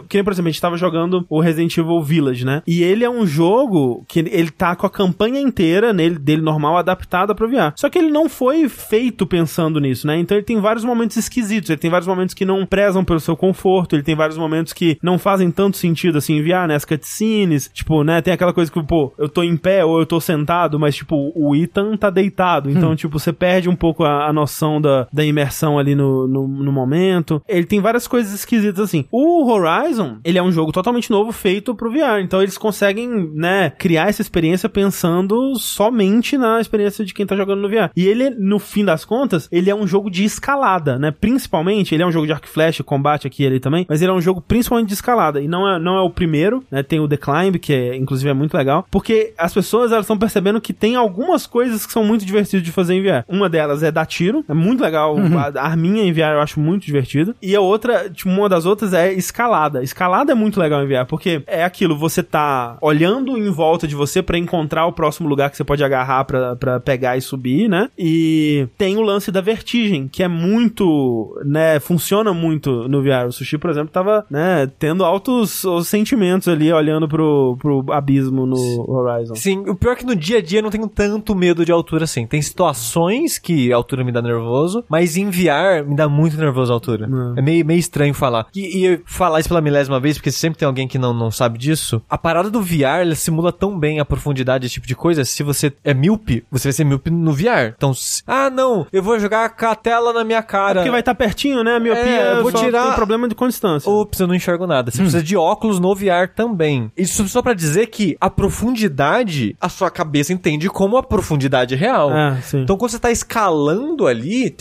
Que nem, por exemplo, a gente tava jogando o Resident Evil Village, né? E ele é um jogo que ele- ele tá com a campanha inteira nele, dele normal adaptada pro VR. Só que ele não foi feito pensando nisso, né? Então ele tem vários momentos esquisitos, ele tem vários momentos que não prezam pelo seu conforto, ele tem vários momentos que não fazem tanto sentido assim enviar, né? As cutscenes, tipo, né? Tem aquela coisa que, pô, eu tô em pé ou eu tô sentado, mas, tipo, o Ethan tá deitado. Então, tipo, você perde um pouco a, a noção da, da imersão ali no, no, no momento. Ele tem várias coisas esquisitas assim. O Horizon, ele é um jogo totalmente novo feito pro VR. Então, eles conseguem, né, criar essa experiência pensando somente na experiência de quem tá jogando no VR. E ele, no fim das contas, ele é um jogo de escalada, né? Principalmente, ele é um jogo de arco e flecha, combate aqui e ali também, mas ele é um jogo principalmente de escalada. E não é, não é o primeiro, né? Tem o The Climb, que é, inclusive é muito legal, porque as pessoas elas estão percebendo que tem algumas coisas que são muito divertidas de fazer em VR. Uma delas é dar tiro, é muito legal. Uhum. A arminha em VR eu acho muito divertido. E a outra, tipo, uma das outras é escalada. Escalada é muito legal em VR, porque é aquilo, você tá olhando em volta de você para encontrar o próximo lugar que você pode agarrar para pegar e subir, né? E tem o lance da vertigem, que é muito, né, funciona muito no VR. O Sushi, por exemplo, tava, né, tendo altos os sentimentos ali, olhando pro, pro abismo no Horizon. Sim, o pior é que no dia a dia eu não tenho tanto medo de altura assim. Tem situações que a altura me dá nervoso, mas em VR me dá muito nervoso a altura. Hum. É meio, meio estranho falar. E, e falar isso pela milésima vez, porque sempre tem alguém que não, não sabe disso. A parada do VR, ela simula tão bem a profundidade desse tipo de coisa. Se você é míope, você vai ser míope no VR. Então, se- ah, não, eu vou jogar com a tela na minha cara. Porque vai estar pertinho, né? A miopia É, eu vou tirar- tem problema de constância. Ops, eu não enxergo nada. Você precisa de óculos no VR também. Isso só pra dizer que a profundidade, a sua cabeça entende como a profundidade real. Sim. Então quando você tá escalando ali,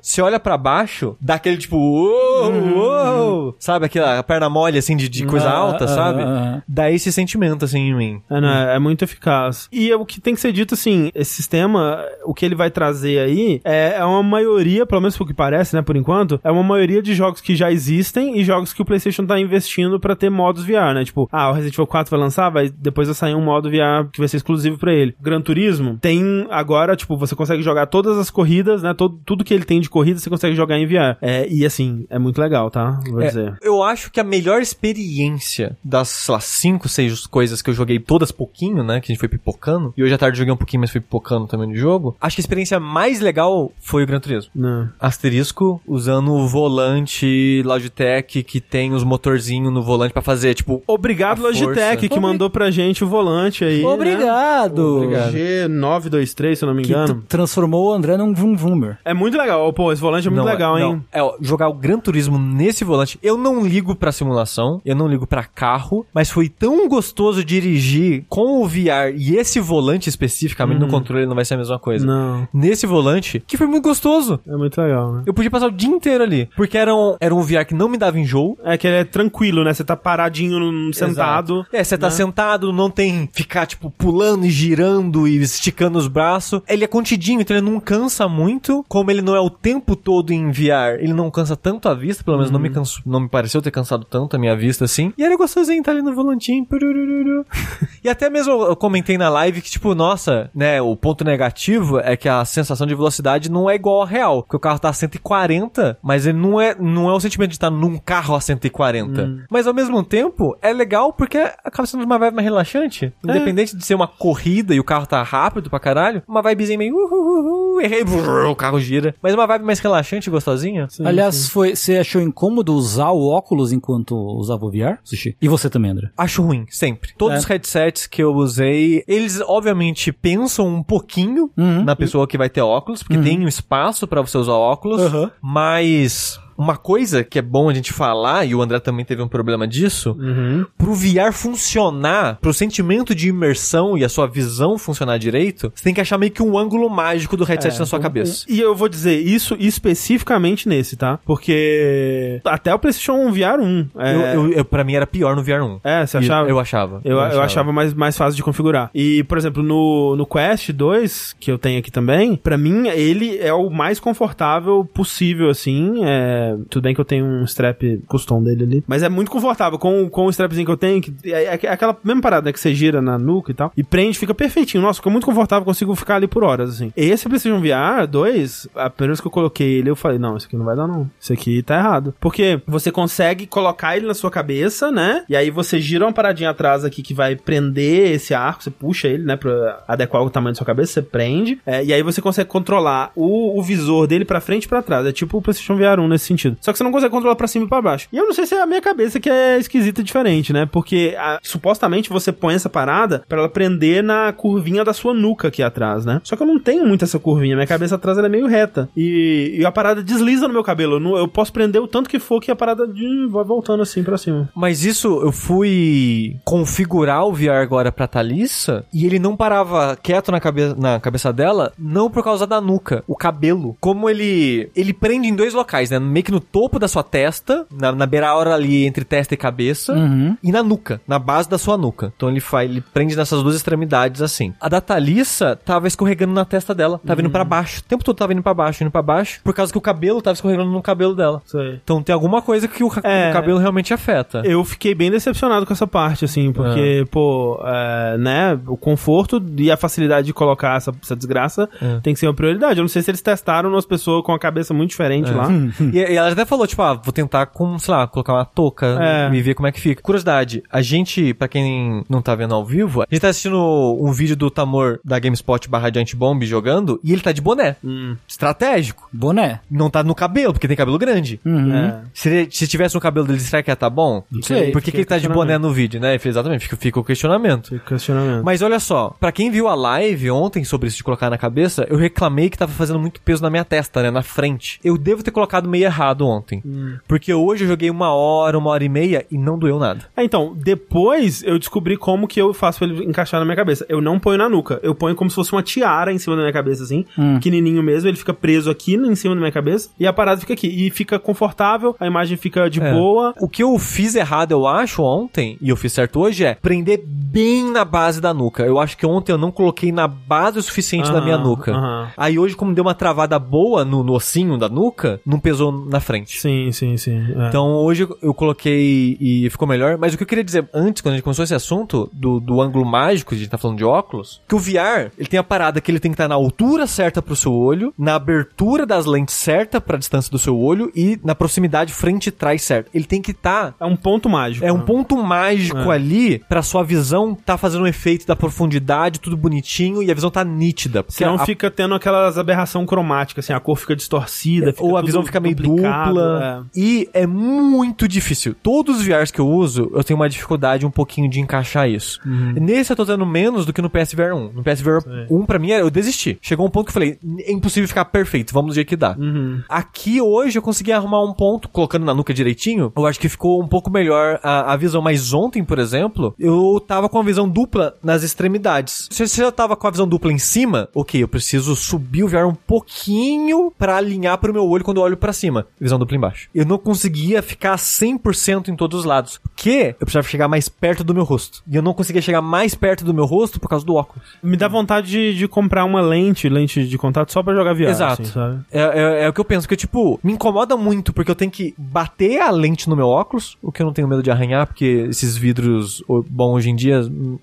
você olha pra baixo, dá aquele tipo, uou, uou, sabe? Aquela perna mole assim de, de coisa Ah, alta, ah, sabe? ah, ah. Dá esse sentimento assim em mim. É, não, é, é muito eficaz. E é o que tem que ser dito, assim, esse sistema, o que ele vai trazer aí é, é uma maioria, pelo menos pelo que parece, né, por enquanto, é uma maioria de jogos que já existem e jogos que o PlayStation tá investindo pra ter modos VR, né? Tipo, ah, o Resident Evil 4 vai lançar, vai depois vai sair um modo VR que vai ser exclusivo pra ele. Gran Turismo tem agora, tipo, você consegue jogar todas as corridas, né? Todo, tudo que ele tem de corrida você consegue jogar em VR. É, e assim, é muito legal, tá? Vou É, dizer. eu acho que a melhor experiência das, sei lá, cinco, seis coisas que eu joguei todas pouquinho, né? Que a gente foi pipocando. E hoje à tarde joguei um pouquinho, mas fui pipocando também no jogo. Acho que a experiência mais legal foi o Gran Turismo. Não. Asterisco, usando o volante Logitech que tem os motorzinhos no volante pra fazer, tipo... Obrigado, A Logitech, força. que Obri- mandou pra gente o volante aí. né? Obrigado. Obrigado. G923, se eu não me Que engano. t- transformou o André num Vroom Vroomer. É muito legal. Pô, esse volante é muito Não, legal, não. hein? É, ó, jogar o Gran Turismo nesse volante, eu não ligo pra simulação, eu não ligo pra carro, mas foi tão gostoso dirigir com o VR e esse volante especificamente no controle não vai ser a mesma coisa. Não. Nesse volante, que foi muito gostoso. É muito legal, né? Eu podia passar o dia inteiro ali, porque era um, era um VR que não me dava enjoo. É que ele é tranquilo, né? Você tá paradinho, sentado. Exato. É, você tá né? sentado, não tem ficar, tipo, pulando e girando e esticando os braços. Ele é contidinho, então ele não cansa muito. Como ele não é o tempo todo em VR, ele não cansa tanto a vista, pelo menos não me canso, não me pareceu ter cansado tanto a minha vista assim. E era gostosinho, tá ali no volantinho. e até mesmo eu comentei na live que, tipo, nossa, né, o ponto negativo é que a sensação de velocidade não é igual ao real. Porque o carro tá a 140, mas ele não é, não é o sentimento de estar num carro a 140. Mas ao mesmo tempo, é legal porque acaba sendo uma vibe mais relaxante. Independente de ser uma corrida e o carro tá rápido pra caralho, uma vibezinha meio. Uh, uh, uh, errei, brrr, o carro gira. Mas uma vibe mais relaxante e gostosinha. Sim, Aliás, sim. foi, você achou incômodo usar o óculos enquanto usava o VR, Sushi? E você também, André? Acho ruim, sempre. Todos É. os headsets que eu usei, eles obviamente pensam um pouquinho Uhum. na pessoa que vai ter óculos, porque tem um espaço pra você usar óculos, Uhum. mas uma coisa que é bom a gente falar, e o André também teve um problema disso, Uhum. pro VR funcionar, pro sentimento de imersão e a sua visão funcionar direito, você tem que achar meio que um ângulo mágico do headset É, na sua um- cabeça. E eu vou dizer isso especificamente nesse, tá? Porque até o PlayStation VR 1. É, Eu, eu, eu- pra mim era pior no VR 1. é você achava? Eu achava. Eu, eu achava mais, mais fácil de configurar. E, por exemplo, no, no Quest 2, que eu tenho aqui também, pra mim, ele é o mais confortável possível, assim. É, tudo bem que eu tenho um strap custom dele ali. Mas é muito confortável. Com, com o strapzinho que eu tenho, que é, é aquela mesma parada né, que você gira na nuca e tal. E prende, fica perfeitinho. Nossa, fica muito confortável, consigo ficar ali por horas, assim. Esse PlayStation VR 2, a primeira vez que eu coloquei ele, eu falei, não, isso aqui não vai dar, não. Isso aqui tá errado. Porque você consegue colocar ele na sua cabeça, né? E aí você gira uma paradinha atrás aqui que vai prender esse arco, você puxa ele, né? Pra adequar o tamanho da sua cabeça, você prende. É, e aí você consegue controlar o, o visor dele pra frente e pra trás. É tipo o PlayStation VR 1 nesse sentido. Só que você não consegue controlar pra cima e pra baixo. E eu não sei se é a minha cabeça que é esquisita diferente, né? Porque a- supostamente você põe essa parada pra ela prender na curvinha da sua nuca aqui atrás, né? Só que eu não tenho muito essa curvinha. Minha cabeça atrás é meio reta. E, e a parada desliza no meu cabelo. Eu, não- eu posso prender o tanto que for que a parada de- vai voltando assim pra cima. Mas isso eu fui configurar o VR agora pra Thalissa e ele não parava quieto na, cabe na cabeça dela, não por causa da nuca, o cabelo. Como ele ele prende em dois locais, né? Meio que no topo da sua testa, na, na beira-hora ali entre testa e cabeça, Uhum. e na nuca, na base da sua nuca. Então ele faz, ele prende nessas duas extremidades assim. A da Thalissa tava escorregando na testa dela, tava indo pra baixo. O tempo todo tava indo pra baixo, indo pra baixo, por causa que o cabelo tava escorregando no cabelo dela. Aí. Então tem alguma coisa que o, É. o cabelo realmente afeta. Eu fiquei bem decepcionado com essa parte, assim, porque, pô, é, né, o conforto e a facilidade de colocar essa, essa desgraça É. tem que ser uma prioridade. Eu não sei se eles testaram umas pessoas com a cabeça muito diferente lá. E, e ela até falou, tipo, ah, vou tentar com, sei lá, colocar uma touca É. e ver como é que fica. Curiosidade, a gente, pra quem não tá vendo ao vivo, a gente tá assistindo um vídeo do Tamor da GameSpot barra Giant Bomb jogando e ele tá de boné. Hum, Estratégico. Boné. Não tá no cabelo, porque tem cabelo grande. Uhum. é. Se, ele- se tivesse no cabelo dele, será que ia tá bom? Não sei, Por que, que ele tá de boné no vídeo, né? Exatamente, fica, fica o questionamento. Fica questionamento. Mas olha só, pra quem viu a live ontem sobre isso de colocar na cabeça, eu reclamei que tava fazendo muito peso na minha testa, né? Na frente. Eu devo ter colocado meio errado ontem. Porque hoje eu joguei uma hora, uma hora e meia e não doeu nada. Ah, então, depois eu descobri como que eu faço pra ele encaixar na minha cabeça. Eu não ponho na nuca, eu ponho como se fosse uma tiara em cima da minha cabeça, assim, pequenininho mesmo, ele fica preso aqui em cima da minha cabeça e a parada fica aqui. E fica confortável, a imagem fica de É. boa. O que eu fiz errado, eu acho, ontem, e eu fiz certo hoje, é prender bem na base da nuca. Eu acho que ontem eu não coloquei na base o suficiente da minha nuca. Aí hoje, como deu uma travada boa no, no ossinho da nuca, não pesou na frente. Sim, sim, sim. é. Então hoje eu- coloquei e ficou melhor. Mas o que eu queria dizer antes, quando a gente começou esse assunto do, do ângulo mágico, a gente tá falando de óculos, que o VR, ele tem a parada que ele tem que estar na altura certa pro seu olho, na abertura das lentes certa pra distância do seu olho e na proximidade frente e trás certa. Ele tem que estar É um ponto mágico. é um ponto mágico É. ali pra sua visão tá fazendo um efeito da profundidade, tudo bonitinho e a visão tá nítida. Porque Você não a- fica tendo aquelas aberração cromática, assim, a cor fica distorcida, fica ou a visão fica meio duplicado, dupla. E é muito difícil. Todos os VRs que eu uso, eu tenho uma dificuldade um pouquinho de encaixar isso. Uhum. Nesse eu tô tendo menos do que no PSVR 1. No PSVR 1, pra mim, eu desisti. Chegou um ponto que eu falei, é impossível ficar perfeito, vamos do jeito que dá. Uhum. Aqui hoje eu consegui arrumar um ponto, colocando na nuca direitinho, eu acho que ficou um pouco melhor a, a visão. Mas ontem, por exemplo, eu tava com a visão dupla nas extremidades. Se se eu tava com a visão dupla em cima, ok, eu preciso subir o VR um pouquinho pra alinhar pro meu olho quando eu olho pra cima. Visão dupla embaixo. Eu não conseguia ficar 100% em todos os lados, porque eu precisava chegar mais perto do meu rosto. E eu não conseguia chegar mais perto do meu rosto por causa do óculos. Me dá vontade de, de comprar uma lente, lente de contato, só pra jogar VR, Exato. assim, sabe? É, é- é o que eu penso, que tipo, me incomoda muito porque eu tenho que bater a lente no meu óculos, o que eu não tenho medo de arranhar, porque esses vidros, bom, hoje em dia,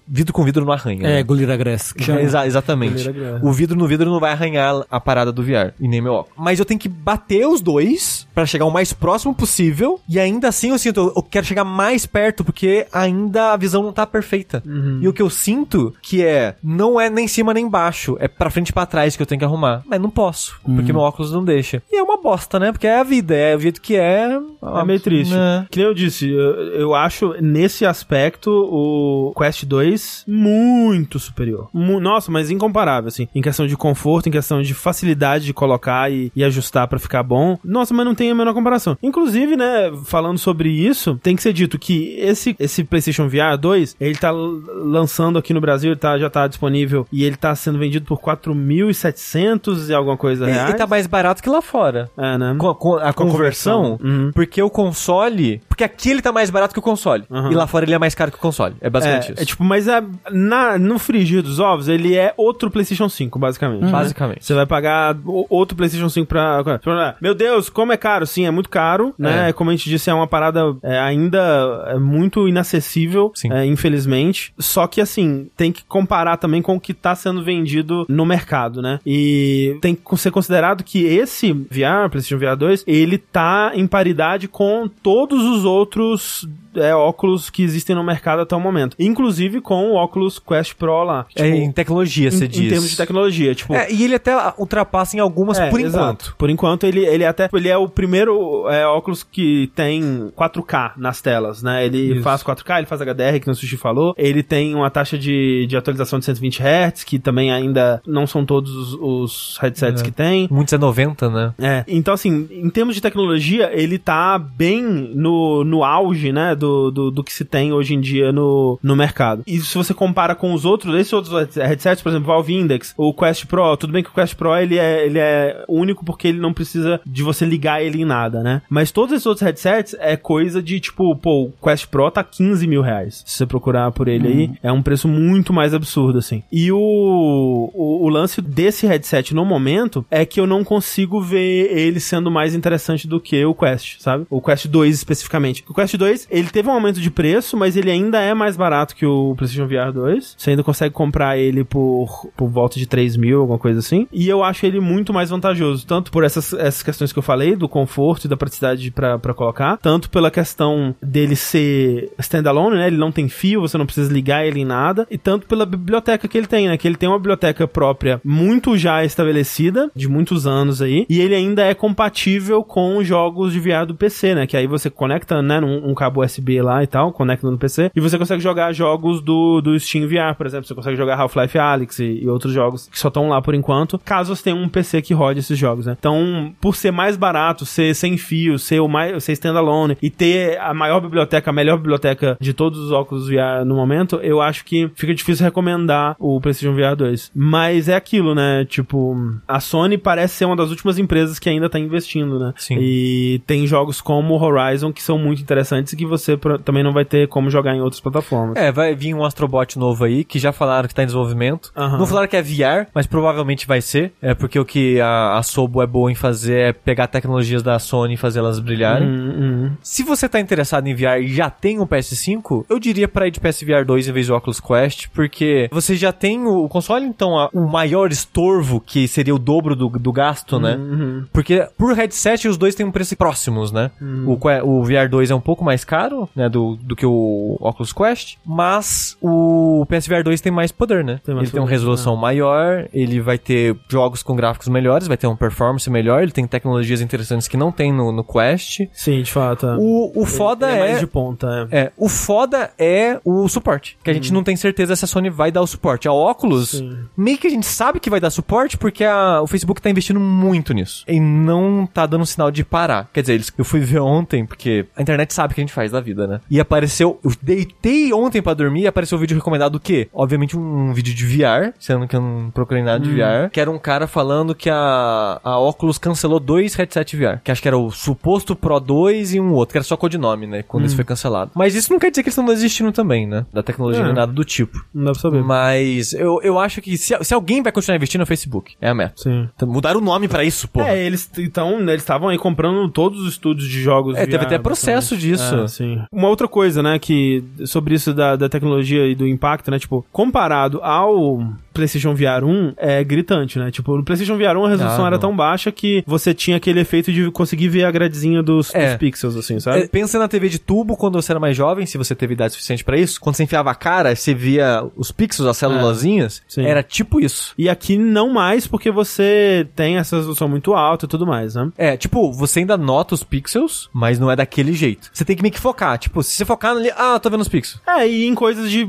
vidro com vidro não arranha. É, né? Gulira Grass. Exa- exatamente. O vidro no vidro não vai arranhar a parada do VR e nem meu óculos. Mas eu tenho que bater os dois pra chegar o mais próximo possível e ainda assim eu sinto, eu- quero chegar mais perto porque ainda a visão não tá perfeita. E o que eu sinto que é, não é nem cima nem embaixo, é pra frente e pra trás que eu tenho que arrumar. Mas não posso, porque meu óculos não deixa. E é uma bosta, né? Porque é a vida, é o jeito que é. É meio triste. Né? Que nem eu disse, eu, eu acho nesse aspecto o Quest 2 muito superior. Mu- Nossa, mas incomparável, assim. Em questão de conforto, em questão de facilidade de colocar e, e ajustar pra ficar bom. Nossa, mas não tem a menor comparação. Inclusive, né, falando sobre isso, tem que ser dito que esse, esse PlayStation VR 2, ele tá lançando aqui no Brasil, tá, já tá disponível e ele tá sendo vendido por 4.700 e alguma coisa reais. e tá mais barato que lá fora. É, né? Com, com a conversão. Uhum. porque o console. Porque aqui ele tá mais barato que o console. Uhum. E lá fora ele é mais caro que o console. É basicamente É, isso. é tipo, mas é, na, no frigir dos ovos, ele é outro PlayStation 5, basicamente. né? Basicamente. Você vai pagar outro PlayStation 5 pra, pra- Meu Deus, como é caro? Sim, é muito caro, né? É. Como a gente disse, é uma parada é, ainda é muito inacessível, é, infelizmente. Só que, assim, tem que comparar também com o que tá sendo vendido no mercado, né? E tem que ser considerado que esse VR, PlayStation VR 2, ele tá em paridade com todos os outros é, óculos que existem no mercado até o momento. Inclusive com o óculos Quest Pro lá. É, Tipo, em tecnologia, você diz. em termos de tecnologia, tipo... É, e ele até ultrapassa em algumas É, por exato. enquanto. Por enquanto, ele, ele até ele é o primeiro é, óculos que tem 4K nas telas, né? Ele Isso. faz 4K, ele faz HDR, que o Sushi falou. Ele tem uma taxa de, de atualização de 120 Hz, que também ainda não são todos os, os headsets É. que tem. Muitos é 90, né? É, então assim, em termos de tecnologia, ele tá bem no, no auge, né, do, do, do que se tem hoje em dia no, no mercado. E se você compara com os outros, esses outros headsets, por exemplo, o Valve Index, o Quest Pro, tudo bem que o Quest Pro, ele é, ele é único porque ele não precisa de você ligar ele em nada, né? Mas todos esses outros headsets é coisa de, tipo, pô, o Quest Pro tá 15 mil reais. Se você procurar por ele aí, é um preço muito mais absurdo, assim. E o, o, o lance desse headset no momento é que eu não consigo ver ele sendo mais interessante do que o Quest, sabe? O Quest 2 especificamente. O Quest 2, ele teve um aumento de preço, mas ele ainda é mais barato que o PlayStation VR 2. Você ainda consegue comprar ele por, por volta de 3 mil, alguma coisa assim. E eu acho ele muito mais vantajoso, tanto por essas, essas questões que eu falei, do conforto e da praticidade pra pra colocar, tanto pela questão dele ser standalone, né? Ele não tem fio, você não precisa ligar ele em nada, e tanto pela biblioteca que ele tem, né? Que ele tem uma biblioteca própria muito já estabelecida, de muitos anos aí, e ele ainda é compatível com jogos de VR do PC, né? Que aí você conecta, né, num um cabo USB lá e tal, conecta no PC, e você consegue jogar jogos do, do Steam VR, por exemplo. Você consegue jogar Half-Life Alyx e, e outros jogos que só estão lá por enquanto, caso você tenha um PC que rode esses jogos, né? Então, por ser mais barato, ser sem fio, ser o mais, ser standalone e ter a maior biblioteca, a melhor biblioteca de todos os óculos VR no momento, eu acho que fica difícil recomendar o PlayStation VR 2. Mas é aquilo, né? Tipo, a Sony parece ser uma das últimas empresas que ainda tá investindo, né? Sim. E tem jogos como o Horizon que são muito interessantes e que você pro- também não vai ter como jogar em outras plataformas. É, vai vir um Astrobot novo aí, que já falaram que tá em desenvolvimento. Aham. Não falaram que é VR, mas provavelmente vai ser. É porque o que a, a Sobo é boa em fazer é pegar tecnologias da Sony e fazê-las brilharem. Hum, hum. Se você tá interessado em VR e já tem um PS5, eu diria pra ir de PSVR 2 em vez do Oculus Quest, porque você já tem o, o console, então a- o maior estorvo, que seria o dobro do, do gasto, né? Uhum. Porque por headset os dois têm um preço próximos, né? O, Que- o VR 2 é um pouco mais caro, né, do, do que o Oculus Quest, mas o PSVR 2 tem mais poder, né? Tem mais ele tem uma poder, resolução maior, ele vai ter jogos com gráficos melhores, vai ter uma performance melhor, ele tem tecnologias interessantes que não tem no, no Quest. Sim, de fato. é. O, o foda Ele é, mais de ponta, é. é, o foda é o suporte. Que a gente não tem certeza se a Sony vai dar o suporte. A Oculus, Sim. meio que a gente sabe que vai dar suporte porque a- o Facebook tá investindo muito nisso. E não tá dando sinal de parar. Quer dizer, eles, eu fui ver ontem, porque a internet sabe o que a gente faz da vida, né? E apareceu, eu deitei ontem pra dormir e apareceu um vídeo recomendado do quê? Obviamente um vídeo de VR, sendo que eu não procurei nada de VR, que era um cara falando que a, a Oculus cancelou dois headset VR, que acho que era o suposto Pro 2 e um outro, que era só codinome, né, quando isso foi cancelado. Mas isso não quer dizer que eles estão desistindo também, né, da tecnologia É. nem nada do tipo. Não dá pra saber. Mas eu, eu acho que se, se alguém vai continuar investindo no Facebook, é a meta. Sim. Então, mudaram o nome pra isso, porra. É, eles então, eles estavam aí comprando todos os estúdios de jogos. É, teve VR, até processo disso. É, sim. Uma outra coisa, né, que sobre isso da, da tecnologia e do impacto, né, tipo, comparado ao PlayStation VR 1, é gritante, né? Tipo, no PlayStation VR 1 a resolução Ah, era tão baixa que você tinha aquele efeito de conseguir ver a gradezinha dos, É. dos pixels, assim, sabe? É, pensa na TV de tubo quando você era mais jovem, se você teve idade suficiente pra isso. Quando você enfiava a cara, você via os pixels, as célulazinhas. Sim. Era tipo isso. E aqui não mais, porque você tem essa resolução muito alta e tudo mais, né? É, tipo, você ainda nota os pixels, mas não é daquele jeito. Você tem que meio que focar. Tipo, se você focar ali, ah, tô vendo os pixels. É, e em coisas de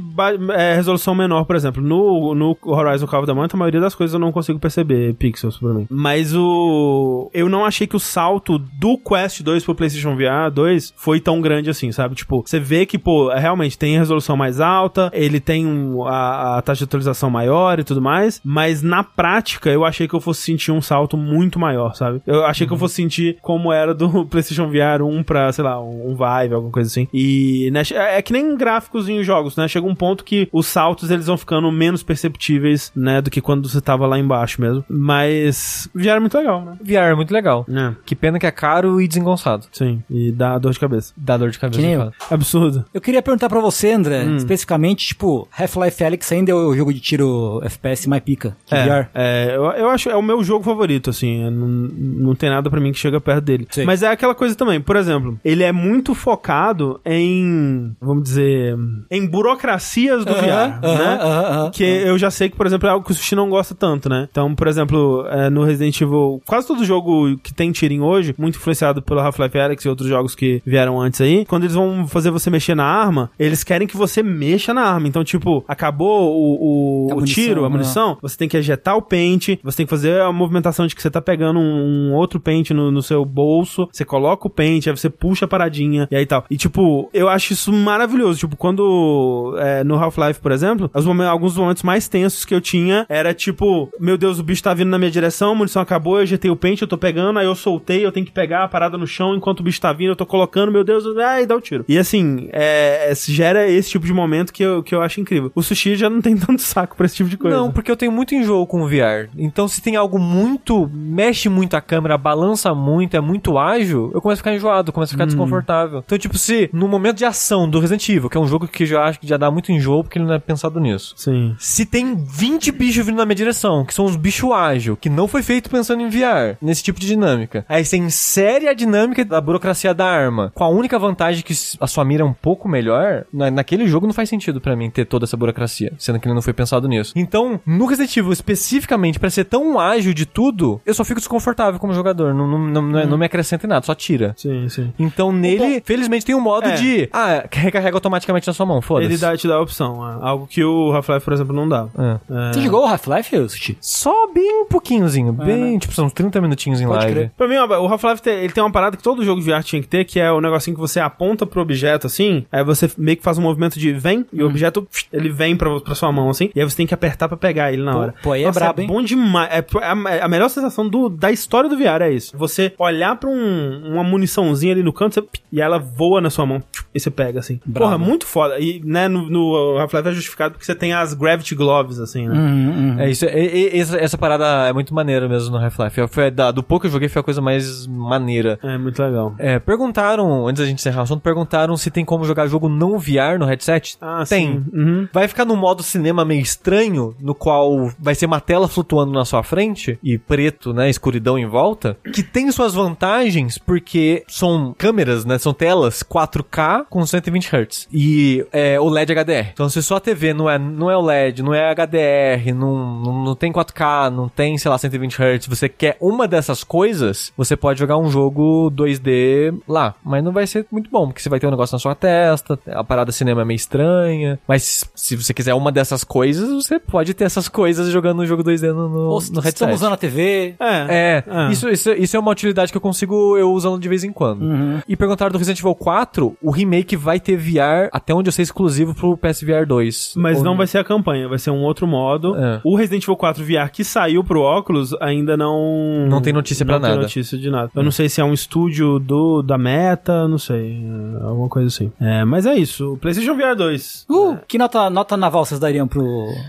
é, resolução menor, por exemplo, no, no Horizon Call of the Mountain, a maioria das coisas eu não consigo perceber pixels pra mim. Mas o. Eu não achei que o salto do Quest 2 pro PlayStation VR 2 foi tão grande assim, sabe? Tipo, você vê que, pô, realmente tem resolução mais alta, ele tem um- a, a taxa de atualização maior e tudo mais, mas na prática eu achei que eu fosse sentir um salto muito maior, sabe? Eu achei que eu fosse sentir como era do PlayStation VR 1 pra, sei lá, um, um Vive, alguma coisa assim. E, né, é é que nem gráficos em jogos, né? Chega um ponto que os saltos eles vão ficando menos perceptíveis, né, do que quando você tava lá embaixo mesmo. Mas VR é muito legal, né? VR é muito legal. É, Que pena que é caro e desengonçado. sim. E dá dor de cabeça. Dá dor de cabeça. Que nem eu. Absurdo. Eu queria perguntar pra você, André, especificamente, tipo, Half-Life Alyx ainda é o jogo de tiro FPS mais pica que É, VR. é, eu, eu acho, é o meu jogo favorito, assim, é, não, não tem nada pra mim que chega perto dele. Sim. Mas é aquela coisa também, por exemplo, ele é muito focado em, vamos dizer, em burocracias do VR, Aham, né? aham, aham. Que eu já sei que, por exemplo, é algo que o Sushi não gosta tanto, né? Então, por exemplo, é, no Resident Evil, quase todo jogo que tem tirinho hoje, muito influenciado pelo Half-Life Alyx e outros jogos que vieram antes aí, quando eles vão fazer você mexer na arma, eles querem que você mexa na arma. Então, tipo, acabou o, o, A o munição, tiro, a né? munição, você tem que ejetar o pente, você tem que fazer a movimentação de que você tá pegando um, um outro pente no, no seu bolso, você coloca o pente, aí você puxa a paradinha e aí tal. E, tipo, eu acho isso maravilhoso. Tipo, quando é, no Half-Life, por exemplo, momen- alguns momentos mais tensos que eu tinha era tipo, meu Deus, o bicho tá vindo na minha direção, a munição acabou, eu ejetei o pente, eu tô pegando, aí eu soltei, eu tenho que pegar a parada no chão enquanto o bicho tá vindo, eu tô colocando, meu Deus, ai, dá o tiro. E assim, é, é, gera esse tipo de momento que eu, que eu acho incrível. O sushi já não tem tanto saco pra esse tipo de coisa. Não, porque eu tenho muito enjoo com o VR. Então, se tem algo muito. mexe muito a câmera, balança muito, é muito ágil, eu começo a ficar enjoado, começo a ficar desconfortável. Então, tipo, se no momento de ação do Resident Evil, que é um jogo que eu já acho que já dá muito enjoo, porque ele não é pensado nisso. Sim. Se tem 20 bichos vindo na minha direção, que são os bichos ágil, que não foi feito pensando em VR, nesse tipo de dinâmica. Aí você insere a dinâmica da burocracia da arma, com a única vantagem que a sua mira é um pouco melhor, na, naquele jogo não faz sentido pra mim ter toda essa burocracia, sendo que ele não foi pensado nisso. Então, no Resident Evil, especificamente, pra ser tão ágil de tudo, eu só fico desconfortável como jogador, não, não, não, é- não me acrescenta em nada, só tira. Sim, sim. Então, nele, felizmente, tem um modo É. de, ah, recarrega automaticamente na sua mão, foda-se. Ele dá, te dá a opção, é, algo que o Half-Life, por exemplo, não dá. É. É. Você jogou o Half-Life, Sushi? Só bem um pouquinhozinho, bem, tipo, são uns 30 minutinhos em Pode live. crer. Pra mim, o Half-Life tem, ele tem uma parada que todo jogo de VR tinha que ter, que é o negocinho que você aponta pro objeto assim, aí você meio que faz um movimento de vem, e o objeto, psh, ele vem pra, pra sua mão assim, e aí você tem que apertar pra pegar ele na hora. pô, aí é Nossa, brabo, hein? bom demais. É, é a, a melhor sensação do, da história do VR é isso. Você olhar pra um- uma muniçãozinha ali no canto, você, e ela voa na sua mão, e você pega assim. Brabo. Porra, muito foda. E, né, no, no Half-Life é justificado porque você tem as Gravity Gloves, assim, né? Uhum, uhum. É isso, é- é- essa, essa parada é muito maneira mesmo no Half-Life. Foi da- Do pouco que eu joguei foi a coisa mais maneira. É, muito legal. É, perguntaram, antes da gente encerrar o assunto, perguntaram se tem como jogar jogo não VR no headset. Ah, tem. sim. Uhum. Vai ficar num modo cinema meio estranho, no qual vai ser uma tela flutuando na sua frente e preto, né, escuridão em volta, que tem suas vantagens porque são câmeras, né, são telas 4K com 120 Hz e é, o LED HDR. Então se sua TV não é, não é o LED, não é HDR, não, não, não tem 4K, não tem, sei lá, 120 Hz, você quer uma dessas coisas, você pode jogar um jogo 2D lá, mas não vai ser muito bom, porque você vai ter um negócio na sua testa, a parada cinema é meio estranha, mas se você quiser uma dessas coisas, você pode ter essas coisas jogando um jogo 2D no, no, Ou no se headset. estamos usando a TV. É. É, Isso, isso, isso é uma utilidade que eu consigo eu usando de vez em quando. Uhum. E perguntaram do Resident Evil 4, o remake vai ter VR, até onde eu sei, exclusivo pro PSVR 2. Mas Ou- não vai ser a campanha, vai ser um outro modo. É. O Resident Evil 4 VR que saiu pro óculos ainda não. Não tem notícia pra não tem nada. notícia de nada. Eu não sei se é um estúdio do, da Meta, não sei. é, Alguma coisa assim. É, mas é isso. O PlayStation VR 2. Uh, que nota, nota naval vocês dariam pro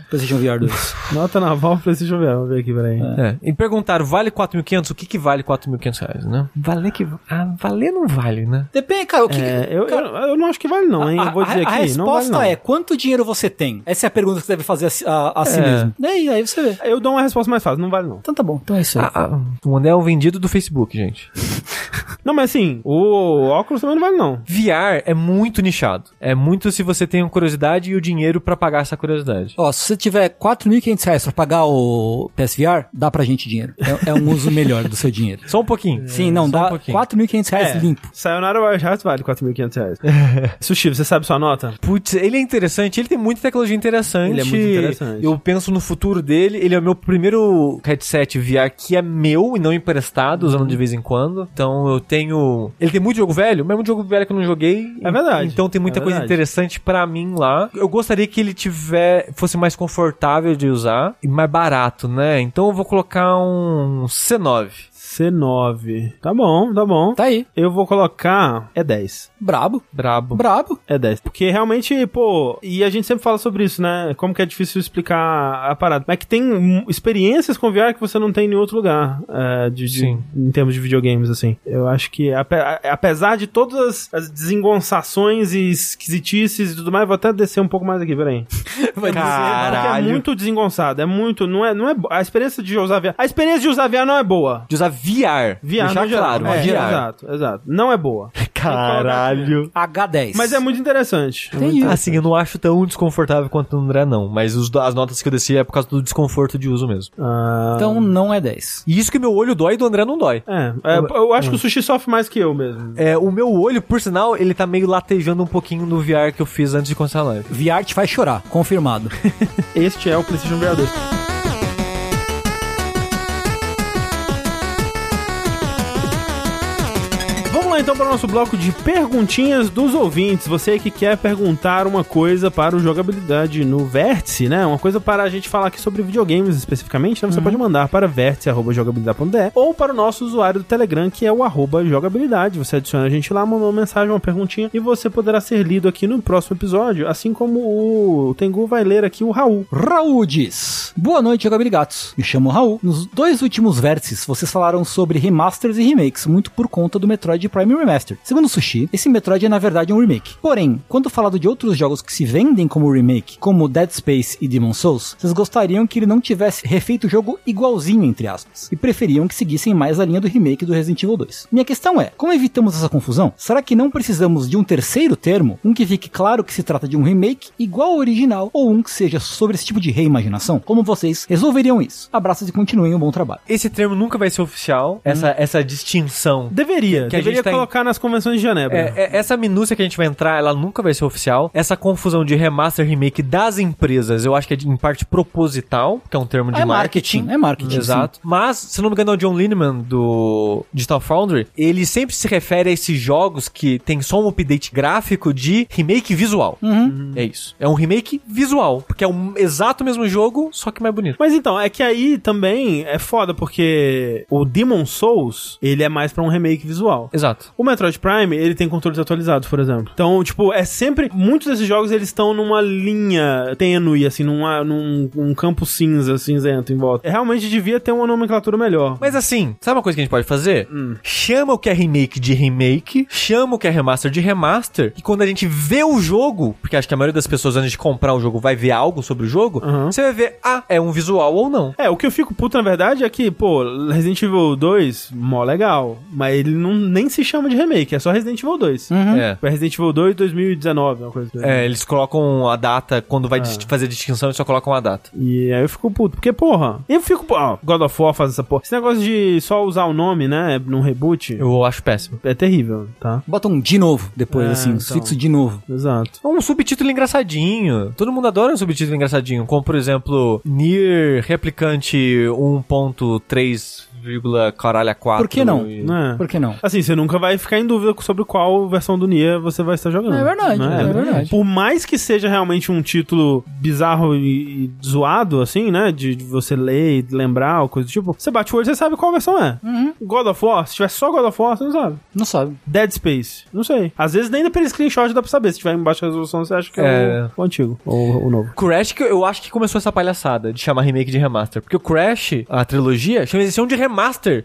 PlayStation VR 2? Nota naval PlayStation VR. Vamos ver aqui, peraí. É. E perguntaram, vale 4.500? O que que vale 4.500 reais, né? Valer que... Ah, valer não vale, né? Depende, cara, o que... É, eu, cara, eu, eu não acho que vale, não, hein? a, eu vou dizer a- a aqui. não vale, resposta não. é, quanto dinheiro você tem? Essa é a pergunta que você deve fazer a, a, a si É. mesmo. E aí, aí você vê. Eu dou uma resposta mais fácil, não vale, não. Então tá bom, então é isso aí. Ah, ah, o André é o vendido do Facebook, gente. Não, mas assim, o óculos também não vale, não. VR é muito nichado. É muito se você tem curiosidade e o dinheiro pra pagar essa curiosidade. Ó, se você tiver 4.500 reais pra pagar o PSVR, dá pra gente dinheiro. É, é um uso melhor do seu dinheiro. Só um pouquinho. Sim, não, só dá um pouquinho. 4.500 reais É, limpo. Sayonara Wild Hearts vale 4.500 reais. Sushi, você sabe sua nota? Putz, ele é interessante, ele tem muita tecnologia interessante. Ele é muito interessante. Eu penso no futuro dele. Ele é o meu primeiro headset VR que é meu e não emprestado, usando de vez em quando. Então eu tenho. Ele tem muito jogo velho, mas é muito jogo velho que eu não joguei. É verdade. Então tem muita É coisa interessante pra mim lá. Eu gostaria que ele tiver fosse mais confortável de usar e mais barato, né? Então eu vou colocar um C9. C9. Tá bom, tá bom. Tá aí. Eu vou colocar. É 10. Brabo. Brabo. Brabo. É 10. Porque realmente, pô, e a gente sempre fala sobre isso, né? Como que é difícil explicar a parada. Mas que tem experiências com VR que você não tem em outro lugar, é, de, de- Sim. em termos de videogames, assim. Eu acho que, apesar de todas as, as desengonçações e esquisitices e tudo mais, vou até descer um pouco mais aqui, peraí. Vai Porque é Caralho. muito desengonçado, é muito, não é, não é, a experiência de usar VR, a experiência de usar VR não é boa. De usar VR. VR Deixar no geral. claro, é, VR. exato, exato. Não é boa. Caralho. H10. Mas é muito interessante. É Tem muito isso. Assim, eu não acho tão desconfortável quanto o André, não. Mas os- as notas que eu desci é por causa do desconforto de uso mesmo. Ah, Então não é 10. E isso que meu olho dói e do André não dói. é, é, eu acho que o sushi sofre mais que eu mesmo. É, o meu olho, por sinal, ele tá meio latejando um pouquinho no VR que eu fiz antes de começar a live. VR te faz chorar, confirmado. Este é o PlayStation VR 2. Então para o nosso bloco de perguntinhas dos ouvintes. Você que quer perguntar uma coisa para o jogabilidade no Vértice, né? Uma coisa para a gente falar aqui sobre videogames especificamente, né? Você pode mandar para vértice.jogabilidade.de ou para o nosso usuário do Telegram, que é o arroba jogabilidade. Você adiciona a gente lá, manda uma mensagem, uma perguntinha e você poderá ser lido aqui no próximo episódio, assim como o Tengu vai ler aqui o Raul. Raul diz: Boa noite, jogabiligatos. Me chamo Raul. Nos dois últimos vértices, vocês falaram sobre remasters e remakes, muito por conta do Metroid Prime Remastered. Segundo o Sushi, esse Metroid é na verdade um remake. Porém, quando falado de outros jogos que se vendem como remake, como Dead Space e Demon Souls, vocês gostariam que ele não tivesse refeito o jogo igualzinho, entre aspas, e preferiam que seguissem mais a linha do remake do Resident Evil 2. Minha questão é, como evitamos essa confusão? Será que não precisamos de um terceiro termo? Um que fique claro que se trata de um remake igual ao original, ou um que seja sobre esse tipo de reimaginação? Como vocês resolveriam isso? Abraços e continuem um bom trabalho. Esse termo nunca vai ser oficial, essa, essa distinção. Deveria, Que a deveria gente tá colocar nas convenções de Genebra. É, é, essa minúcia que a gente vai entrar, ela nunca vai ser oficial. Essa confusão de remaster remake das empresas, eu acho que é de- em parte proposital, que é um termo de é marketing. marketing, é marketing. Exato. Mas, se não me engano, é o John Lineman do Digital Foundry, ele sempre se refere a esses jogos que tem só um update gráfico de remake visual. É isso. É um remake visual, porque é o exato mesmo jogo, só que mais bonito. Mas então, é que aí também é foda, porque o Demon Souls, ele é mais pra um remake visual. Exato. O Metroid Prime, ele tem controles atualizados, por exemplo. Então, tipo, é sempre... Muitos desses jogos, eles estão numa linha tênue, assim, numa, num um campo cinza, cinzento em volta. Realmente devia ter uma nomenclatura melhor. Mas assim, sabe uma coisa que a gente pode fazer? Hum. Chama o que é remake de remake, chama o que é remaster de remaster, e quando a gente vê o jogo, porque acho que a maioria das pessoas antes de comprar o jogo vai ver algo sobre o jogo, Aham. você vai ver, ah, é um visual ou não. É, o que eu fico puto, na verdade, é que, pô, Resident Evil 2, mó legal, mas ele não, nem se chama de remake, é só Resident Evil 2. É. É Resident Evil 2 2019, uma coisa assim. É, eles colocam a data, quando Ah. vai dis- fazer a distinção, eles só colocam a data. E aí eu fico puto, porque, porra, eu fico, ó, God of War faz essa porra. Esse negócio de só usar o nome, né, num reboot, Eu acho péssimo. é terrível, tá? Bota um de novo depois, É, assim, então. fixo de novo. Exato. É um subtítulo engraçadinho. Todo mundo adora um subtítulo engraçadinho, como por exemplo, Nier Replicante 1.3, caralho a 4. Por que não? e- Né? Por que não? Assim, você nunca vai ficar em dúvida sobre qual versão do Nier você vai estar jogando. É verdade, né? é verdade. Por mais que seja realmente um título bizarro e, e zoado, assim, né? De, de você ler e lembrar ou coisa do tipo, você bate o olho e você sabe qual versão é. Uhum. God of War, se tiver só God of War, você não sabe. Não sabe. Dead Space, não sei. Às vezes nem pelo screenshot dá pra saber. Se tiver em baixa resolução, você acha que é, É. O, o antigo ou o novo. Crash, que eu acho que começou essa palhaçada de chamar remake de remaster. Porque o Crash, a trilogia, chama chamam de remaster.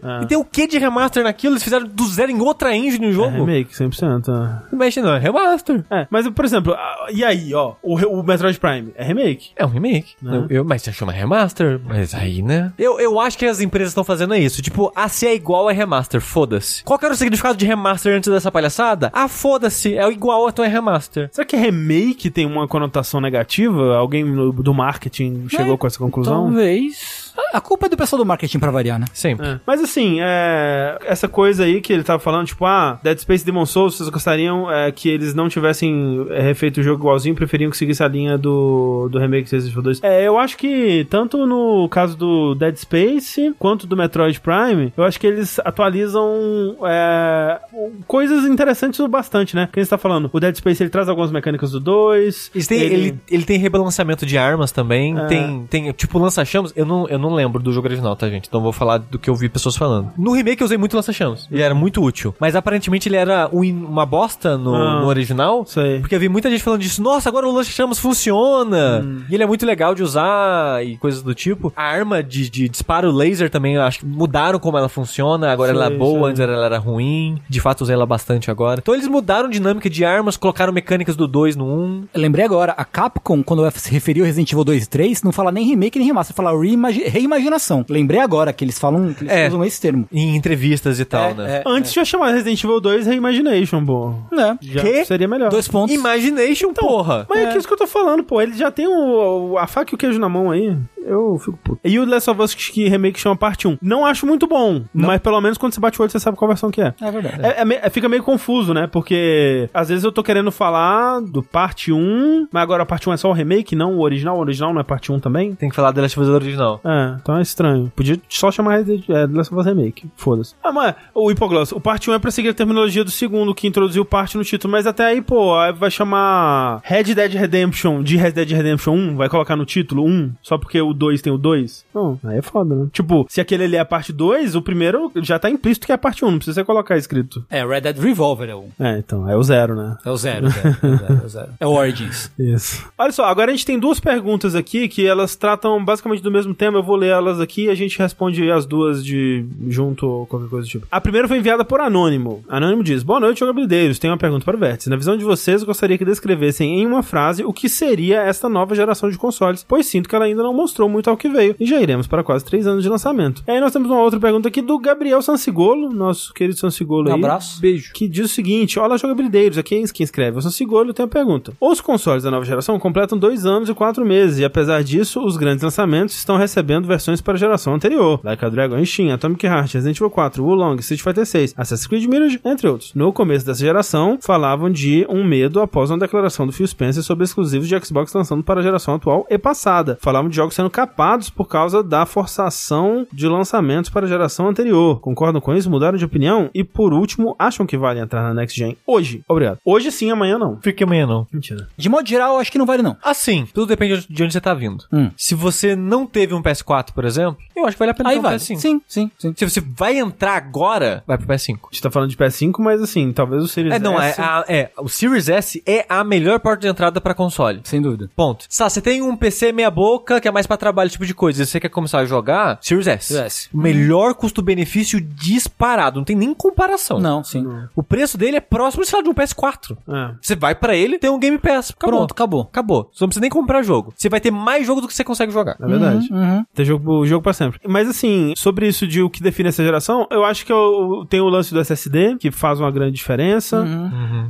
Ah. E tem o que de remaster naquilo? Eles fizeram do zero em outra engine no É jogo. remake, 100%. é. Não mexe não, é remaster. É, mas, por exemplo, e aí, ó, o, o Metroid Prime é remake? É um remake. Né? Eu, eu- mas você chama remaster? Mas aí, né? Eu, eu acho que as empresas estão fazendo é isso. Tipo, ah, se é igual é remaster, foda-se. Qual que era o significado de remaster antes dessa palhaçada? Ah, foda-se, é igual, então é remaster. Será que remake tem uma conotação negativa? Alguém do marketing chegou É, com essa conclusão? Talvez. A culpa é do pessoal do marketing pra variar, né? Sempre. É. Mas assim, é, essa coisa aí que ele tava falando, tipo, ah, Dead Space e Demon Souls, vocês gostariam é, que eles não tivessem é, refeito o jogo igualzinho, preferiam que seguisse a linha do, do remake de Resident Evil 2. É, eu acho que tanto no caso do Dead Space quanto do Metroid Prime, eu acho que eles atualizam é, coisas interessantes o bastante, né? Quem está falando? O Dead Space ele traz algumas mecânicas do 2. Eles têm- ele... Ele, tem rebalanceamento de armas também. É. Tem, tem, tipo, lança-chamas. Eu não, eu não lembro do jogo original, tá, gente? Então vou falar do que eu vi pessoas falando. No remake eu usei muito lança-chamas. Ele era muito útil. Mas aparentemente ele era um uma bosta no, Ah. no original. Sei. Porque eu vi muita gente falando disso. Nossa, agora o lança-chamas funciona. Hum. E ele é muito legal de usar e coisas do tipo. A arma de, de disparo laser também, eu acho que mudaram como ela funciona. Agora ela é Sei, boa, sei. antes ela era ruim. De fato, Kratos ela bastante agora. Então eles mudaram a dinâmica de armas, colocaram mecânicas do 2 no 1. Eu lembrei agora, a Capcom, quando se referiu ao Resident Evil 2 e 3, não fala nem remake nem remaster, fala reimagi- reimaginação. Lembrei agora que eles falam, que eles É. usam esse termo. Em entrevistas e tal, É, né? é. Antes já chamar Resident Evil 2 Reimagination, pô. Né? Já Quê? seria melhor. Dois pontos. Imagination, porra! Mas é. que isso que eu tô falando, pô. Ele já tem o, o- a faca e o queijo na mão aí. Eu fico puto. E o Last of Us que remake chama parte 1. Não acho muito bom, mas pelo menos quando você bate o olho você sabe qual versão que é. É verdade. É, é é- fica meio confuso, né? Porque às vezes eu tô querendo falar do parte 1, mas agora a parte 1 é só o remake, não o original. O original não é parte 1 também. Tem que falar The Last of Us original. É, então é estranho. Podia só chamar Resident é, The Last of Us Remake. Foda-se. Ah, mas o Hipogloss, o parte 1 é pra seguir a terminologia do segundo, que introduziu parte no título, mas até aí, pô, aí vai chamar Red Dead Redemption de Red Dead Redemption 1, vai colocar no título 1, só porque o 2 tem o 2? Não, aí é foda, né? Tipo, se aquele ali é a parte 2, o primeiro já tá implícito que é a parte 1, não precisa você colocar escrito. É, Red Dead Revolver é o, É, então, é o zero, né? é o zero, é o zero, é o zero, é o zero. É o Origins. Isso. Olha só, agora a gente tem duas perguntas aqui que elas tratam basicamente do mesmo tema. Eu vou ler elas aqui e a gente responde as duas de junto ou qualquer coisa do tipo. A primeira foi enviada por Anônimo. Anônimo diz: Boa noite, jogabilideiros. Tenho uma pergunta para o Vértice. Na visão de vocês, eu gostaria que descrevessem em uma frase o que seria esta nova geração de consoles, pois sinto que ela ainda não mostrou muito ao que veio e já iremos para quase três anos de lançamento. E aí nós temos uma outra pergunta aqui do Gabriel Sansigolo, nosso querido Sansigolo Um aí. abraço. Beijo. Que diz o seguinte: Olá, jogabilideiros. Aqui é quem escreve. Eu sou Sigolo e tenho uma pergunta. Os consoles da nova geração completam dois anos e quatro meses, e apesar disso, os grandes lançamentos estão recebendo versões para a geração anterior. Like a Dragon Steam, Atomic Heart, Resident Evil 4, Wulong, Street Fighter 6, Assassin's Creed Mirage, entre outros. No começo dessa geração, falavam de um medo após uma declaração do Phil Spencer sobre exclusivos de Xbox lançando para a geração atual e passada. Falavam de jogos sendo capados por causa da forçação de lançamentos para a geração anterior. Concordam com isso? Mudaram de opinião? E por último, acham que vale entrar na Next Gen hoje? Obrigado. Hoje sim, amanhã não. Fique amanhã não. Mentira. De modo geral, eu acho que não vale não. Assim, tudo depende de onde você tá vindo. Hum. Se você não teve um PS4, por exemplo, eu acho que vale a pena Aí ter um vale. PS5. Sim, sim, sim. Se você vai entrar agora, vai pro PS5. A gente tá falando de PS5, mas assim, talvez o Series É, não, é, S... a- é, o Series S é a melhor porta de entrada pra console. Sem dúvida. Ponto. Sá, você tem um PC meia boca que é mais pra trabalho, esse tipo de coisa, e você quer começar a jogar, Series S. Series S. O melhor custo-benefício disparado, não tem nem comparação. Não, sim. O preço dele é próximo, sei lá, de um PS4. É. Você vai pra ele, tem um Game Pass. Acabou. Pronto, acabou. Acabou. Você não precisa nem comprar jogo. Você vai ter mais jogo do que você consegue jogar. É verdade. Uhum. Tem jogo, jogo pra sempre. Mas assim, sobre isso de o que define essa geração, eu acho que eu, tem o lance do SSD, que faz uma grande diferença.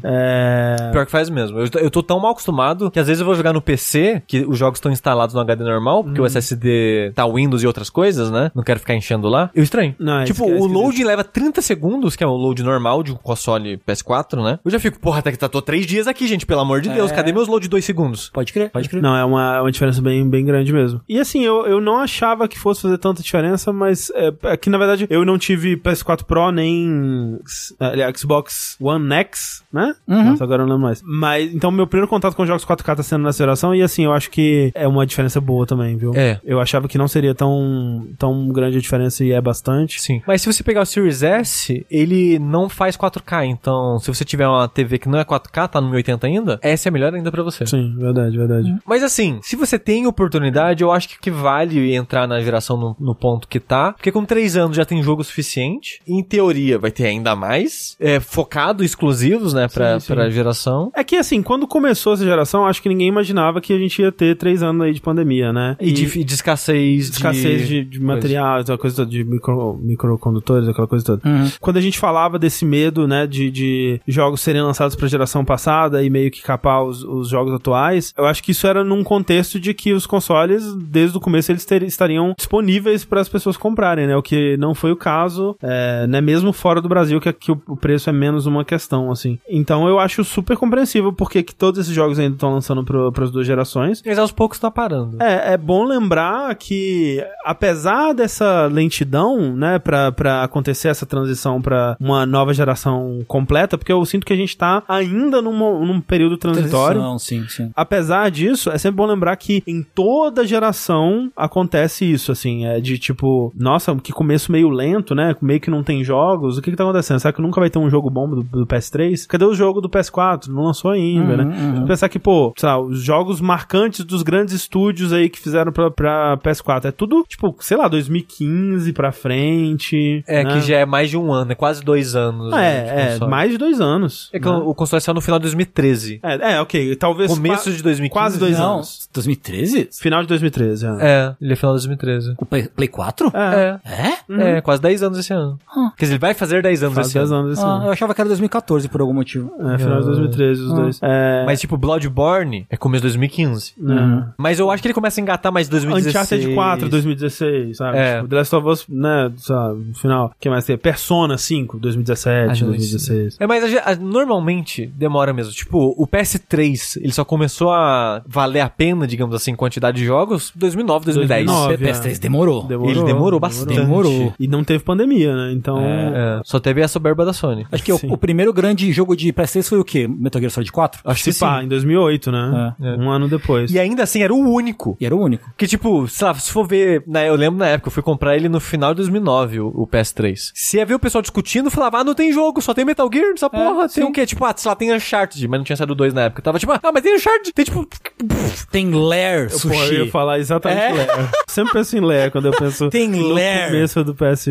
É... Pior que faz mesmo. Eu, eu tô tão mal acostumado que às vezes eu vou jogar no PC, que os jogos estão instalados no HD normal, porque o SSD tá Windows e outras coisas, né? Não quero ficar enchendo lá. Eu estranho. Não, é tipo, o load leva 30 segundos, que é o load normal de um console PS4, né? Eu já fico, porra, até que tá, tô três dias aqui, gente, pelo amor de Deus. Cadê meus load de 2 segundos? Pode crer, pode crer. Não, é uma, é uma diferença bem, bem grande mesmo. E assim, eu, eu não achava que fosse fazer tanta diferença, mas é, é que na verdade eu não tive PS4 Pro nem é, Xbox One X, né? Nossa, agora eu não lembro mais. Mas então meu primeiro contato com jogos 4K tá sendo nessa geração e assim, eu acho que é uma diferença boa também, viu? É. Eu achava que não seria tão, tão grande a diferença e é bastante. Sim. Mas se você pegar o Series S, ele não faz 4K. Então, se você tiver uma TV que não é 4K, tá no 1080 ainda, essa é melhor ainda pra você. Sim, verdade, verdade. Mas assim, se você tem oportunidade, eu acho que, vale entrar na geração no, no ponto que tá. Porque com três anos já tem jogo suficiente. Em teoria, vai ter ainda mais. É, focado, exclusivos, né, pra, Sim, sim. pra geração. É que assim, quando começou essa geração, acho que ninguém imaginava que a gente ia ter três anos aí de pandemia, né? E, de, de escassez de... escassez de, de material, aquela coisa toda, de micro, microcondutores, aquela coisa toda. Uhum. Quando a gente falava desse medo, né, de, de jogos serem lançados pra geração passada e meio que capar os, os jogos atuais, eu acho que isso era num contexto de que os consoles, desde o começo, eles ter- estariam disponíveis para as pessoas comprarem, né? O que não foi o caso, é, né? Mesmo fora do Brasil, que aqui o, preço é menos uma questão, assim. Então eu acho super compreensível porque que todos esses jogos ainda estão lançando para as duas gerações. Mas aos poucos tá parando. É, é bom lembrar que, apesar dessa lentidão, né, pra, pra acontecer essa transição pra uma nova geração completa, porque eu sinto que a gente tá ainda num, num período transitório. Transição, sim, sim. Apesar disso, é sempre bom lembrar que em toda geração acontece isso, assim, é de tipo, nossa, que começo meio lento, né? Meio que não tem jogos. O que que tá acontecendo? Será que nunca vai ter um jogo bom do, do PS3? Cadê o jogo do PS4? Não lançou ainda, Uhum, né? Pensar que, pô, sei lá, os jogos marcantes dos grandes estúdios aí que fizeram pra, pra PS4. É tudo, tipo, sei lá, 2015 pra frente. É, né? que já é mais de um ano, é quase dois anos. Ah, né, de É, é, mais de dois anos. É que né? o console saiu no final de 2013. É, é, ok. Talvez. Começo qua- de 2015. Quase dois Não, anos. 2013? Final de 2013, é. É, ele é final de 2013. O Play, Play 4? É. É. É? É, quase 10 anos esse ano. Quer dizer, ele vai fazer 10 anos Faz esse 10 ano. anos esse Ah, ano. eu achava que era 2014 por algum motivo. É, final de 2013, os dois. É. Mas, tipo, Bloodborne é começo de 2015. né? Mas eu acho que ele começa a engatar mais em 2016. Uncharted 4, 2016, sabe? É. Tipo, The Last of Us, né, sabe, no final. Quem mais tem? Persona 5, 2017, Ah, não, 2016. É, mas a a- normalmente demora mesmo. Tipo, o PS3, ele só começou a valer a pena, digamos assim, quantidade de jogos, 2009, 2010. 2009. O PS3 demorou. Ele demorou bastante. Demorou. E não teve pandemia, né? Então. É, só teve a soberba da Sony. Acho que o, o primeiro grande jogo de PS3 foi o quê? Metal Gear Solid 4? Acho que Se pá, sim. em 2008, né? É. Um ano depois. E ainda assim, era o único. E era o único. Que, tipo, sei lá, se for ver, né, eu lembro na época, eu fui comprar ele no final de 2009, o, o PS3. Se ia ver o pessoal discutindo, falava, ah, não tem jogo, só tem Metal Gear nessa porra. tem o quê? Tipo, ah, sei lá, tem Uncharted, mas não tinha saído dois na época. Tava tipo, ah, mas tem Uncharted, tem tipo... Tem Lair, Pô, eu ia falar exatamente É? Lair. Sempre penso em Lair quando eu penso Tem no Lair. começo do PS.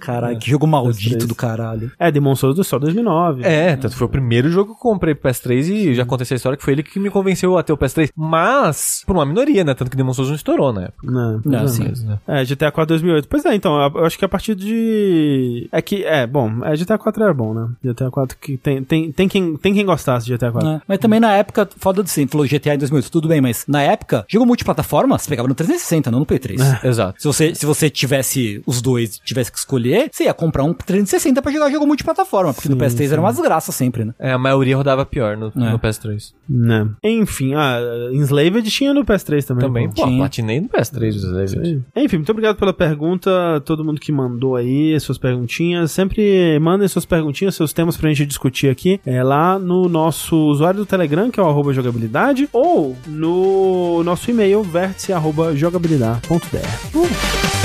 Caralho, que jogo maldito PS3. do caralho. É, Demon Souls só 2009. É, tanto foi o primeiro jogo que eu comprei pro PS3 e já contei essa história que foi ele que me convenceu a ter o PS3. Mas, por uma minoria, né? Tanto que Demon Souls não estourou na época. Não, Não, é. sim. Mas, né? É, GTA 4 2008. Pois é, então, eu acho que a partir de... É que, é, bom, é, GTA 4 era bom, né? GTA 4 que tem, tem, tem, quem, tem quem gostasse de GTA 4. né? Mas também na época, foda de sim, falou GTA em 2008, tudo bem, mas na época, jogo multiplataforma, você pegava no 360, não no Play 3. Exato. Se você, se você tivesse os dois, tivesse que escolher, você ia comprar um 360 pra jogar jogo multiplataforma, porque no PS3 era uma desgraça sempre, né? É, a maioria rodava pior no, no PS3. Né? Enfim, ah, Enslaved tinha no PS3 também. Também, pô. pô, Platinei no PS3, Enslaved. Enfim, muito obrigado pela pergunta, todo mundo que mandou aí suas perguntinhas. Sempre mandem suas perguntinhas, seus temas pra gente discutir aqui, é lá no nosso usuário do Telegram, que é o arroba jogabilidade, ou no nosso e-mail, vértice arroba jogabilidade.br.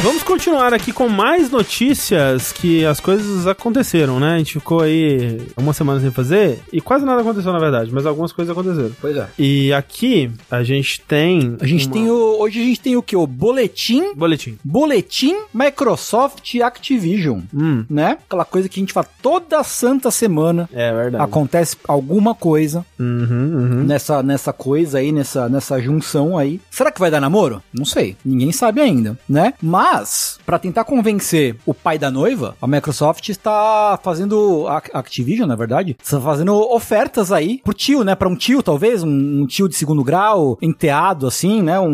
Vamos continuar aqui com mais notícias que as coisas aconteceram, né? A gente ficou aí uma semana sem fazer e quase nada aconteceu, na verdade, mas algumas coisas aconteceram. Pois é. E aqui a gente tem. A gente uma- tem o. Hoje a gente tem o que? O boletim. Boletim. Boletim Microsoft Activision. Hum, Né? Aquela coisa que a gente fala toda santa semana. é verdade. Acontece alguma coisa Uhum, uhum. nessa, nessa coisa aí, nessa, nessa junção aí. Será que vai dar namoro? Não sei. Ninguém sabe ainda, né? Mas, pra tentar convencer o pai da noiva, a Microsoft está fazendo. A Activision, na verdade, está fazendo ofertas aí pro tio, né? Pra um tio, talvez, um, um tio de segundo grau, enteado, assim, né? Um,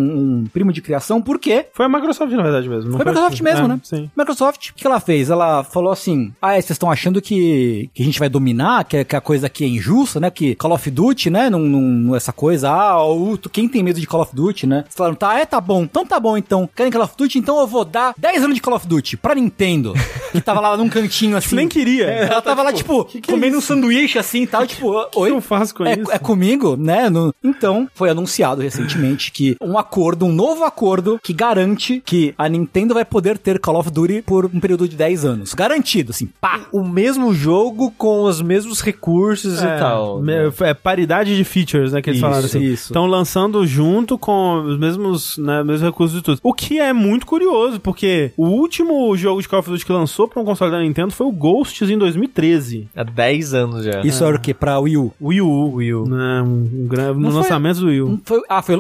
um primo de criação. Por quê? Foi a Microsoft, na verdade, mesmo. Foi a Microsoft mesmo, É, né? Sim. Microsoft, o que ela fez? Ela falou assim: Ah, é, vocês estão achando que, que a gente vai dominar, que, que a coisa aqui é injusta, né? Que Call of Duty, né? Não, não, não essa coisa, ah, o, quem tem medo de Call of Duty, né? Eles falaram, tá, é, tá bom, então tá bom, então. Querem Call of Duty? Então eu vou dar 10 anos de Call of Duty pra Nintendo, que tava lá num cantinho assim. Nem queria. Ela tava lá, tipo, que é comendo um sanduíche assim e tal, tipo, O que oi. eu faço com É, isso? é comigo, né? No- então, foi anunciado recentemente que um acordo, um novo acordo que garante que a Nintendo vai poder ter Call of Duty por um período de 10 anos. Garantido, assim, pá! O mesmo jogo com os mesmos recursos É, e tal. né? É paridade de features, né? Que eles Isso, falaram assim. Estão lançando junto com os mesmos, né, mesmos recursos e tudo. O que é muito curioso, porque o último jogo de Call of Duty que lançou pra um console da Nintendo foi o Ghosts em 2013. Há 10 anos já. Isso era o quê? Pra Wii U? Wii U. Wii U. Né, um, grande, no foi- lançamento do Wii U. Não Foi, ah, foi.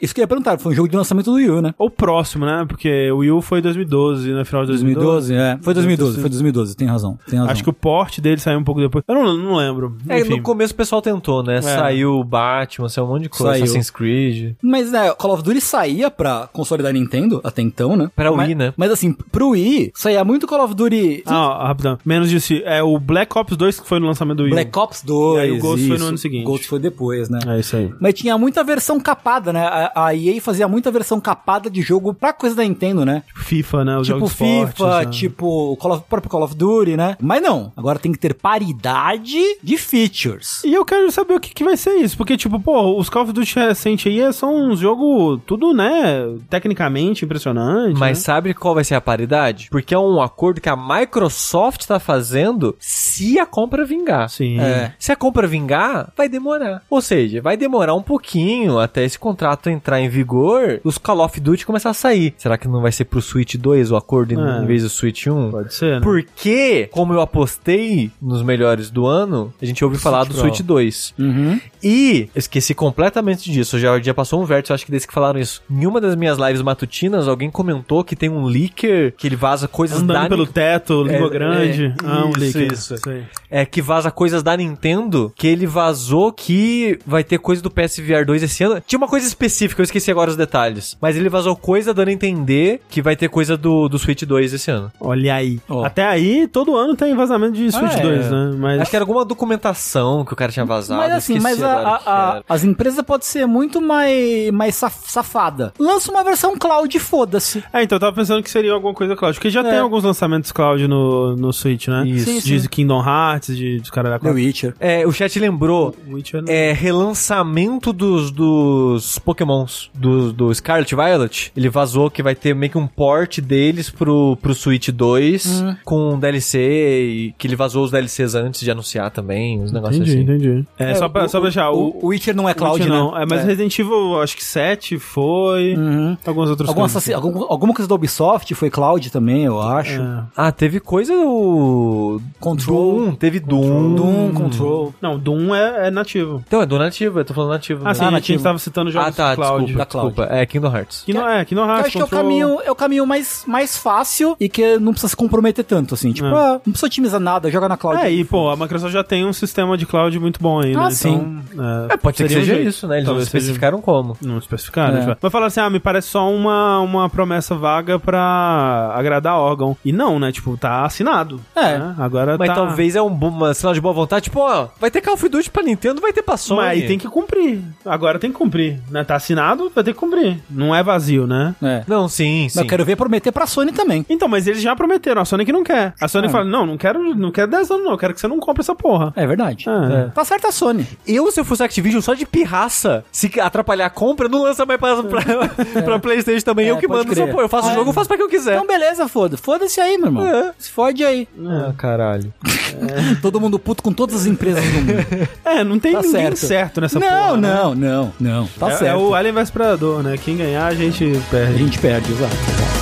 Isso que eu ia perguntar, foi um jogo de lançamento do Wii U, né? Ou próximo, né? Porque o Wii U foi 2012, no final de 2012. 2012, é. Foi 2012, foi 2012, tem razão. Tem razão. Acho que o port dele saiu um pouco depois. Eu não, não lembro. É, Enfim. no começo o pessoal tentou, né? Saiu Batman, saiu um monte de coisa. Saiu. Assassin's Creed. Mas, né, Call of Duty saía pra console da Nintendo até então, né? Pra Wii, né? Mas assim, pro Wii, saía muito Call of Duty. Ah, rapidão. Menos disso. É o Black Ops 2 que foi no lançamento do Wii. Black Ops 2. E aí o Ghost foi no isso. ano seguinte. Ghost foi depois, né? É isso aí. Mas tinha muita versão capada, né? A, a EA fazia muita versão capada de jogo pra coisa da Nintendo, né? FIFA, né? Os tipo jogos FIFA, fortes, né? tipo o Call of- próprio Call of Duty, né? Mas não, agora tem que ter paridade de features. E eu quero saber o que, que vai ser isso. Porque, tipo, pô, os Call of Duty recentes aí são um jogo tudo, né? Tecnicamente impressionante. Mas né? Sabe qual vai ser a paridade? Porque é um acordo que a Microsoft tá fazendo se a compra vingar. Sim. É. Se a compra vingar, vai demorar. Ou seja, vai demorar um pouquinho até esse contrato entrar em vigor, os Call of Duty começar a sair. Será que não vai ser pro Switch 2 o acordo em- É. em vez do Switch 1? Pode ser, né? Porque, como eu apostei nos melhores do ano, a gente ouve falar do Pro. Switch 2. Uhum. E eu esqueci completamente disso. Já, já passou um vértice, eu acho que desde que falaram isso. Em uma das minhas lives matutinas, alguém comentou que tem um leaker que ele vaza coisas Andando da pelo Nin- teto, língua É, grande. é, ah, um isso, leaker. isso. Sei. é que vaza coisas da Nintendo, que ele vazou que vai ter coisa do PSVR 2 esse ano. Tinha uma coisa específica, eu esqueci agora os detalhes. Mas ele vazou coisa dando a entender que vai ter coisa do, do Switch 2 esse ano. Olha aí. Ó. Até aí, todo ano tem vazamento de Switch Ah, é. 2, né? Mas... Acho que era alguma documentação que o cara tinha vazado. Mas assim, mas a- a- a- as empresas podem ser muito mais, mais saf- safada. Lança uma versão cloud e foda-se. É, então eu tava pensando que seria alguma coisa cloud. Porque já É. tem alguns lançamentos cloud no, no Switch, né? Isso. Sim, De sim. Kingdom Hearts, de, de cara da The Witcher. É, o chat lembrou. Witcher, né? É relançamento dos, dos Pokémons do, do Scarlet Violet. Ele vazou que vai ter meio que um port deles pro, pro Switch 2 Hum. com DLC e que ele vazou os DLCs antes de anunciar também, uns negócios Entendi, assim. entendi. É, só, pra, o- só pra deixar, o, O, Witcher não é cloud, Witcher né? não. É, mas Resident Evil, acho que 7 foi. Uhum. Algumas outras Alguma, coisas. alguma coisa da Ubisoft foi cloud também, eu acho. É. Ah, teve coisa do. Control. Doom, teve Doom. Doom, Control. Não, Doom é, é nativo. Então, é do nativo, eu tô falando nativo. Ah, né? sim, Ah, a gente nativo. tava citando jogos Ah, tá, cloud. desculpa, da cloud. desculpa. É Kingdom Hearts. Que não é, que não Eu Hearts, acho que é o Control. caminho, é o caminho mais, mais fácil e que não precisa se comprometer tanto, assim. Tipo, É. ah, não precisa otimizar nada, joga na cloud. É, e pô, a Microsoft já tem um sistema de cloud muito bom aí, né? Ah, sim. Então, É, pode ser que um seja jeito. isso, né? Eles não Talvez seja- especificaram como. Não especificaram, É. né? Mas falaram assim, ah, me parece só uma, uma promessa vaga pra agradar órgão. E não, né? Tipo, tá assinado. É. né? Agora Mas tá... talvez é um uma sinal de boa vontade. Tipo, ó, vai ter Call of Duty pra Nintendo, vai ter pra Sony. Mas aí tem que cumprir. Agora tem que cumprir, né? Tá assinado, vai ter que cumprir. Não é vazio, né? É. Não, sim, Mas sim. eu quero ver prometer pra Sony também. Então, mas eles já prometeram, a Sony que não quer. A Sony Ah. fala, não, não quero, não quero 10 anos não, eu quero que você não compre essa porra. É verdade. É. Tá certo a Sony. Eu, se eu fosse Activision, só de pirraça, se atrapalhar a compra, não lança mais pra, pra, pra Playstation também. É, eu que mando crer. essa porra. Eu faço o Ah, jogo, é. eu faço pra quem eu quiser. Então beleza, foda. Foda-se aí, meu irmão. É. Se fode aí. Ah, caralho. Todo mundo puto com todas as empresas do mundo. É, não tem Tá ninguém certo. certo, nessa não, porra. né? não, não, não. Tá é, certo. é o Alien vs Predador, né? Quem ganhar, a gente A perde. gente perde, exato.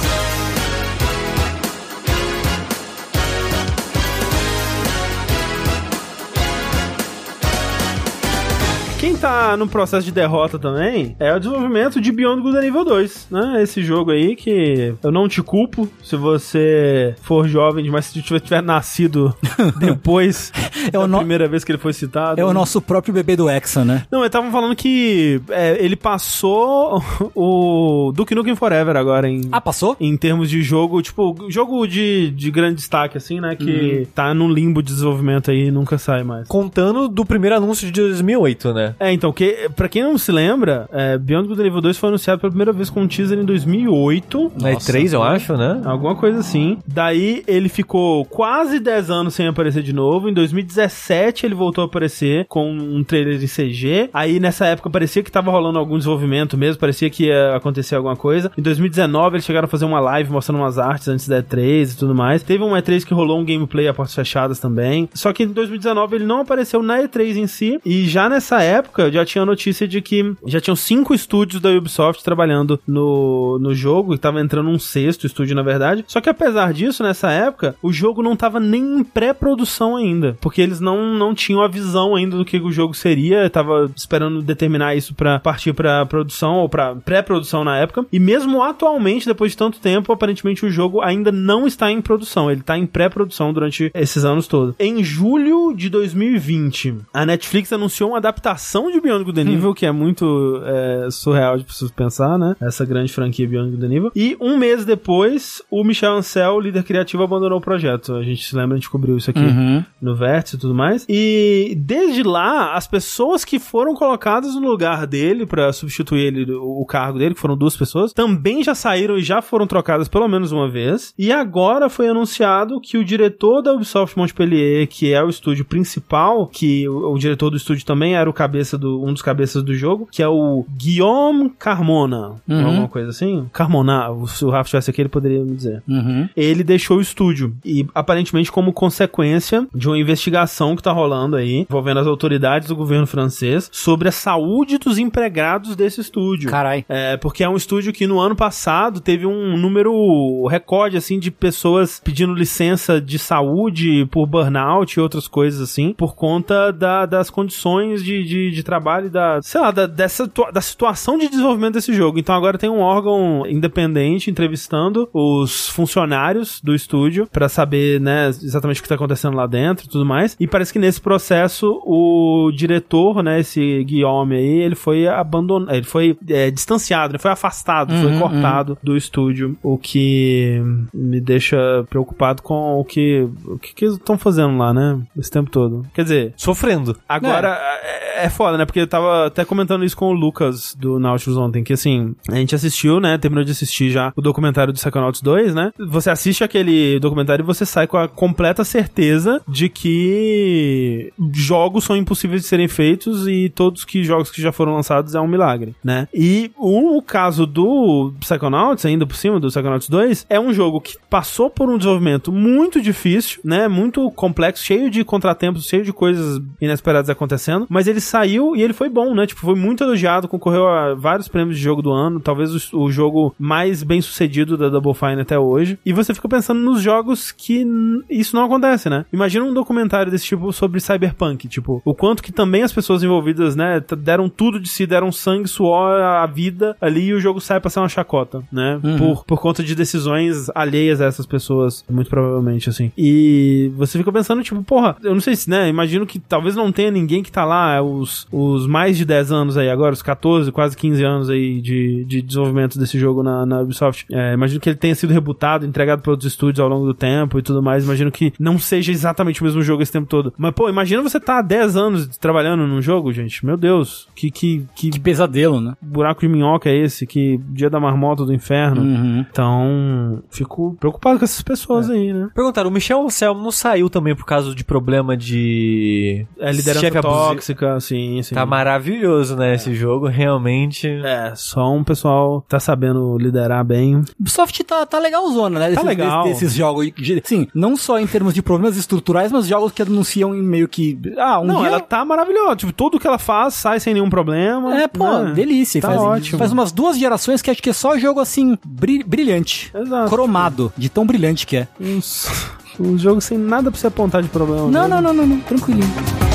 Quem tá no processo de derrota também é o desenvolvimento de Beyond Good and Evil 2, né? Esse jogo aí que eu não te culpo se você for jovem, mas se tiver, tiver nascido depois É da o no- primeira vez que ele foi citado. É o nosso próprio bebê do Hexa, né? Não, eles estavam falando que é, ele passou o Duke Nukem Forever agora em... Ah, passou? Em termos de jogo, tipo, jogo de, de grande destaque, assim, né? Que Uhum. tá num limbo de desenvolvimento aí e nunca sai mais. Contando do primeiro anúncio de 2008, né? É, então, que, pra quem não se lembra, é, Beyond Good and Evil 2 foi anunciado pela primeira vez com um teaser em 2008. Na E3, eu acho, né? Alguma coisa assim. Daí ele ficou quase 10 anos sem aparecer de novo. Em 2017 ele voltou a aparecer com um trailer em CG. Aí nessa época parecia que tava rolando algum desenvolvimento mesmo, parecia que ia acontecer alguma coisa. Em 2019 eles chegaram a fazer uma live mostrando umas artes antes da E3 e tudo mais. Teve um E3 que rolou um gameplay a portas fechadas também. Só que em 2019 ele não apareceu na E3 em si. E já nessa época já tinha notícia de que já tinham cinco estúdios da Ubisoft trabalhando no, no jogo. E tava entrando um sexto estúdio, na verdade. Só que apesar disso, nessa época, o jogo não tava nem em pré-produção ainda. Porque eles não, não tinham a visão ainda do que o jogo seria. Tava esperando determinar isso pra partir pra produção ou pra pré-produção na época. E mesmo atualmente, depois de tanto tempo, aparentemente o jogo ainda não está em produção. Ele tá em pré-produção durante esses anos todos. Em julho de 2020, a Netflix anunciou uma adaptação de Beyond Good and Evil, que é muito é, surreal de pessoas pensar, né? Essa grande franquia Beyond Good and Evil. E um mês depois, o Michel Ancel, líder criativo, abandonou o projeto. A gente se lembra, a gente cobriu isso aqui Uhum. no Vértice e tudo mais. E desde lá, as pessoas que foram colocadas no lugar dele pra substituir ele, o o cargo dele, que foram duas pessoas, também já saíram e já foram trocadas pelo menos uma vez. E agora foi anunciado que o diretor da Ubisoft Montpellier, que é o estúdio principal, que o, o diretor do estúdio também era o cabeça cabeça do, um dos cabeças do jogo, que é o Guillaume Carmona, Uhum. alguma coisa assim. Carmona, se o Rafa tivesse aqui, ele poderia me dizer. Uhum. Ele deixou o estúdio e aparentemente como consequência de uma investigação que tá rolando aí, envolvendo as autoridades do governo francês sobre a saúde dos empregados desse estúdio. Carai. É, porque é um estúdio que no ano passado teve um número recorde, assim, de pessoas pedindo licença de saúde por burnout e outras coisas assim, por conta da- das condições de, de, de trabalho e da, sei lá, da, dessa, da situação de desenvolvimento desse jogo. Então agora tem um órgão independente entrevistando os funcionários do estúdio pra saber, né, exatamente o que tá acontecendo lá dentro e tudo mais. E parece que nesse processo o diretor, né, esse Guillaume aí, ele foi abandonado, ele foi é, distanciado, ele foi afastado, foi Uhum, cortado do estúdio, o que me deixa preocupado com o que o que, que eles estão fazendo lá, né, esse tempo todo. Quer dizer, Sofrendo. Agora, é. é foda, né? Porque eu tava até comentando isso com o Lucas do Nautilus ontem, que assim, a gente assistiu, né? Terminou de assistir já o documentário do Psychonauts 2, né? Você assiste aquele documentário e você sai com a completa certeza de que jogos são impossíveis de serem feitos e todos que jogos que já foram lançados é um milagre, né? E o, caso do Psychonauts, ainda por cima do Psychonauts 2, é um jogo que passou por um desenvolvimento muito difícil, né? Muito complexo, cheio de contratempos, cheio de coisas inesperadas acontecendo, mas ele saiu e ele foi bom, né? Tipo, foi muito elogiado, concorreu a vários prêmios de jogo do ano, talvez o, o jogo mais bem sucedido da Double Fine até hoje. E você fica pensando nos jogos que isso não acontece, né? Imagina um documentário desse tipo sobre Cyberpunk, tipo, o quanto que também as pessoas envolvidas, né, deram tudo de si, deram sangue, suor, a vida ali e o jogo sai pra ser uma chacota, né? Uhum. Por, por conta de decisões alheias a essas pessoas, muito provavelmente, assim. E você fica pensando, tipo, porra, eu não sei se, né, imagino que talvez não tenha ninguém que tá lá, é, os, os mais de 10 anos aí agora, os 14, quase 15 anos aí de, de desenvolvimento desse jogo na, na Ubisoft. É, imagino que ele tenha sido rebutado, entregado para outros estúdios ao longo do tempo e tudo mais. Imagino que não seja exatamente o mesmo jogo esse tempo todo. Mas, pô, imagina você tá há 10 anos trabalhando num jogo, gente. Meu Deus, que, que, que Que pesadelo, né? buraco de minhoca é esse? Que dia da marmota do inferno? Uhum. Então, fico preocupado com essas pessoas aí, né? Perguntaram, o Michel Anselmo não saiu também por causa de problema de... É liderança chefe abusivo? Sim, sim. Tá maravilhoso, né, esse jogo, realmente... É, só um pessoal tá sabendo liderar bem. Ubisoft tá, tá legalzona, né? Desses, legal. Desses, desses jogos. de- Sim, não só em termos de problemas estruturais, mas jogos que anunciam em meio que. Ah, um não, dia. ela tá maravilhosa. Tipo, tudo que ela faz sai sem nenhum problema. É, pô, né? delícia. Tá faz, ótimo. faz umas duas gerações que acho que é só jogo assim, bri- brilhante. Exato. Cromado, de tão brilhante que é. Uns, um jogo sem nada pra você apontar de problema. Não, né? não, não, não, não. Tranquilinho.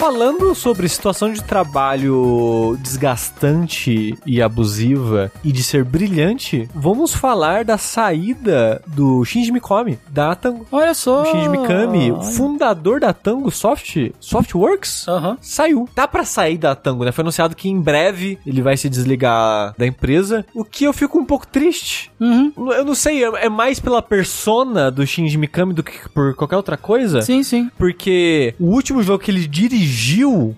Falando sobre situação de trabalho desgastante e abusiva e de ser brilhante, vamos falar da saída do Shinji Mikami, da Tango. Olha só. O Shinji Mikami, fundador da Tango Soft, Softworks, saiu. Tá pra sair da Tango, né? Foi anunciado que em breve ele vai se desligar da empresa, o que eu fico um pouco triste. Uhum. Eu não sei, é mais pela persona do Shinji Mikami do que por qualquer outra coisa. Sim, sim. Porque o último jogo que ele dirigiu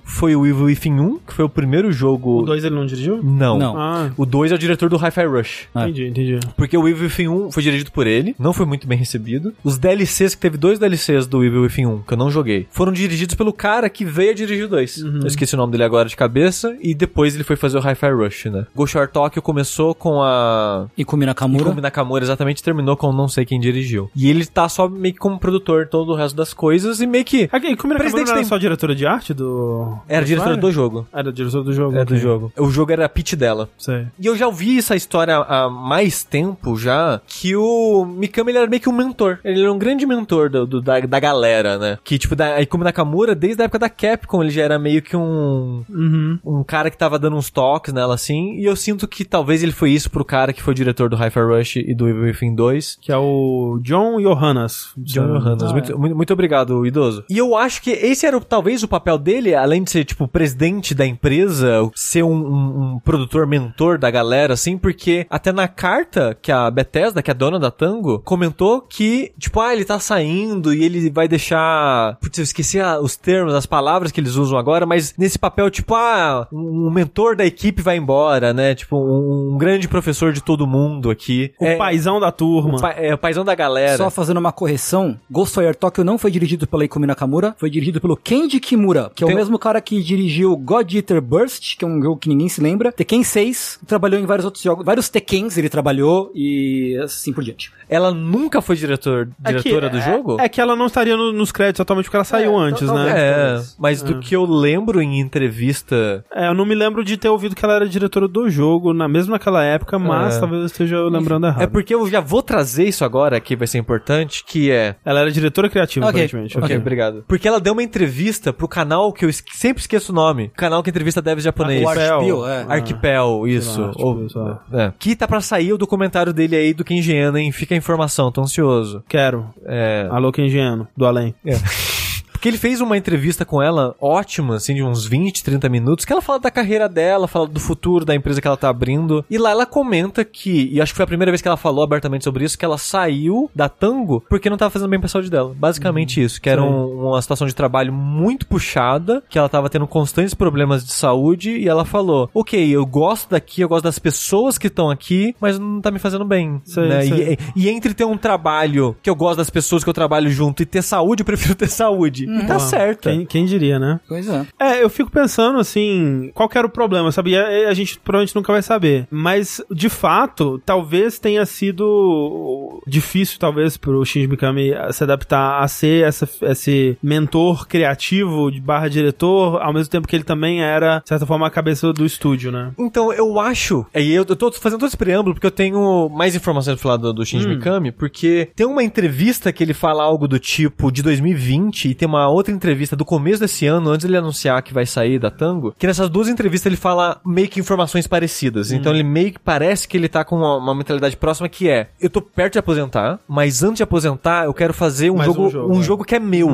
foi o Evil Within 1, que foi o primeiro jogo. O 2 ele não dirigiu? Não. Não. Ah, O 2 é o diretor do Hi-Fi Rush. Ah. entendi, entendi. Porque o Evil Within 1 foi dirigido por ele, não foi muito bem recebido. Os DLCs, que teve dois DLCs do Evil Within 1, que eu não joguei, foram dirigidos pelo cara que veio a dirigir o 2. Eu esqueci o nome dele agora de cabeça, e depois ele foi fazer o Hi-Fi Rush, né? Ghost War Tokyo começou com a... E Kumi Nakamura. Ikumi Nakamura exatamente terminou com não sei quem dirigiu. E ele tá só meio que como produtor todo o resto das coisas e meio que... Aqui, como era, Presidente não era tem- só diretora de arte do. Era do diretora do jogo. Era diretora do jogo. É do ok. jogo. O jogo era a pitch dela. Sei. E eu já ouvi essa história há mais tempo já, que o Mikami ele era meio que um mentor. Ele era um grande mentor do, do- da, da galera, né? Que, tipo, da Ikumi Nakamura, desde a época da Capcom, ele já era meio que um... Uhum. Um cara que tava dando uns toques nela, assim. E eu sinto que talvez ele foi isso pro cara que foi diretor do Hi-Fi Rush e do Evil Within 2. Que é o John Johannes. John? Johannes. Ah, muito, é. muito, muito obrigado, idoso. E eu acho que esse era talvez o papel papel dele, além de ser, tipo, presidente da empresa, ser um, um- um produtor mentor da galera, assim, porque até na carta que a Bethesda, que é a dona da Tango, comentou que, tipo, ah, ele tá saindo e ele vai deixar. Putz, eu esqueci a- os termos, as palavras que eles usam agora, mas nesse papel, tipo, ah, um mentor da equipe vai embora, né? Tipo, um, um grande professor de todo mundo aqui. O é, paizão da turma. o pa- é, o paizão da galera. Só fazendo uma correção, Ghostwire Tokyo não foi dirigido pela Ikumi Nakamura, foi dirigido pelo Kenji Kimura, que é Tem- o mesmo cara que dirigiu God Eater Burst, que é um jogo que ninguém se lembra, Tekken 6, trabalhou em vários outros jogos, vários Tekkens ele trabalhou e assim por diante. Ela nunca foi diretor, É que- diretora do é- jogo? É que ela não estaria no- nos créditos atualmente porque ela saiu É, antes, né? É, mas do que eu lembro em entrevista. É, eu não me lembro de ter ouvido que ela era diretora do jogo, na, mesmo naquela época, mas É. talvez eu esteja lembrando errado. É porque eu já vou trazer isso agora, que vai ser importante, que é. Ela era diretora criativa, Ok, aparentemente. Ok, obrigado. Porque ela deu uma entrevista pro canal que eu es- sempre esqueço o nome. Canal que entrevista devs japonês. o Archipel. Archipel, é. Arquipel, isso. lá, tipo, Ou- lá. é. Que tá pra sair o documentário dele aí do Kenji Ena, hein? A informação, tô ansioso. Quero. É. Alô, Kenjiano, do além. Porque ele fez uma entrevista com ela ótima, assim, de uns 20, 30 minutos, que ela fala da carreira dela, fala do futuro da empresa que ela tá abrindo. E lá ela comenta que, e acho que foi a primeira vez que ela falou abertamente sobre isso, que ela saiu da Tango porque não tava fazendo bem pra saúde dela. Basicamente isso, que era um- uma situação de trabalho muito puxada, que ela tava tendo constantes problemas de saúde, e ela falou: Ok, eu gosto daqui, eu gosto das pessoas que estão aqui, mas não tá me fazendo bem. Sei, né? sei. E, e entre ter um trabalho que eu gosto das pessoas que eu trabalho junto e ter saúde, eu prefiro ter saúde. E tá certo. Quem, quem diria, né? Pois é. É, eu fico pensando assim, qual que era o problema, sabe? E A, a gente provavelmente nunca vai saber. Mas, de fato, talvez tenha sido difícil, talvez, pro Shinji Mikami se adaptar a ser essa, esse mentor criativo de barra diretor, ao mesmo tempo que ele também era, de certa forma, a cabeça do estúdio, né? Então, eu acho. E eu, eu tô fazendo todo esse preâmbulo porque eu tenho mais informações pra falar do, do Shinji Mikami, porque tem uma entrevista que ele fala algo do tipo de 2020 e tem uma outra entrevista do começo desse ano, antes dele anunciar que vai sair da Tango, que nessas duas entrevistas ele fala meio que informações parecidas. Então ele meio que parece que ele tá com uma, uma mentalidade próxima que é: eu tô perto de aposentar, mas antes de aposentar, eu quero fazer um Mais jogo, um um jogo, jogo, é. que é meu.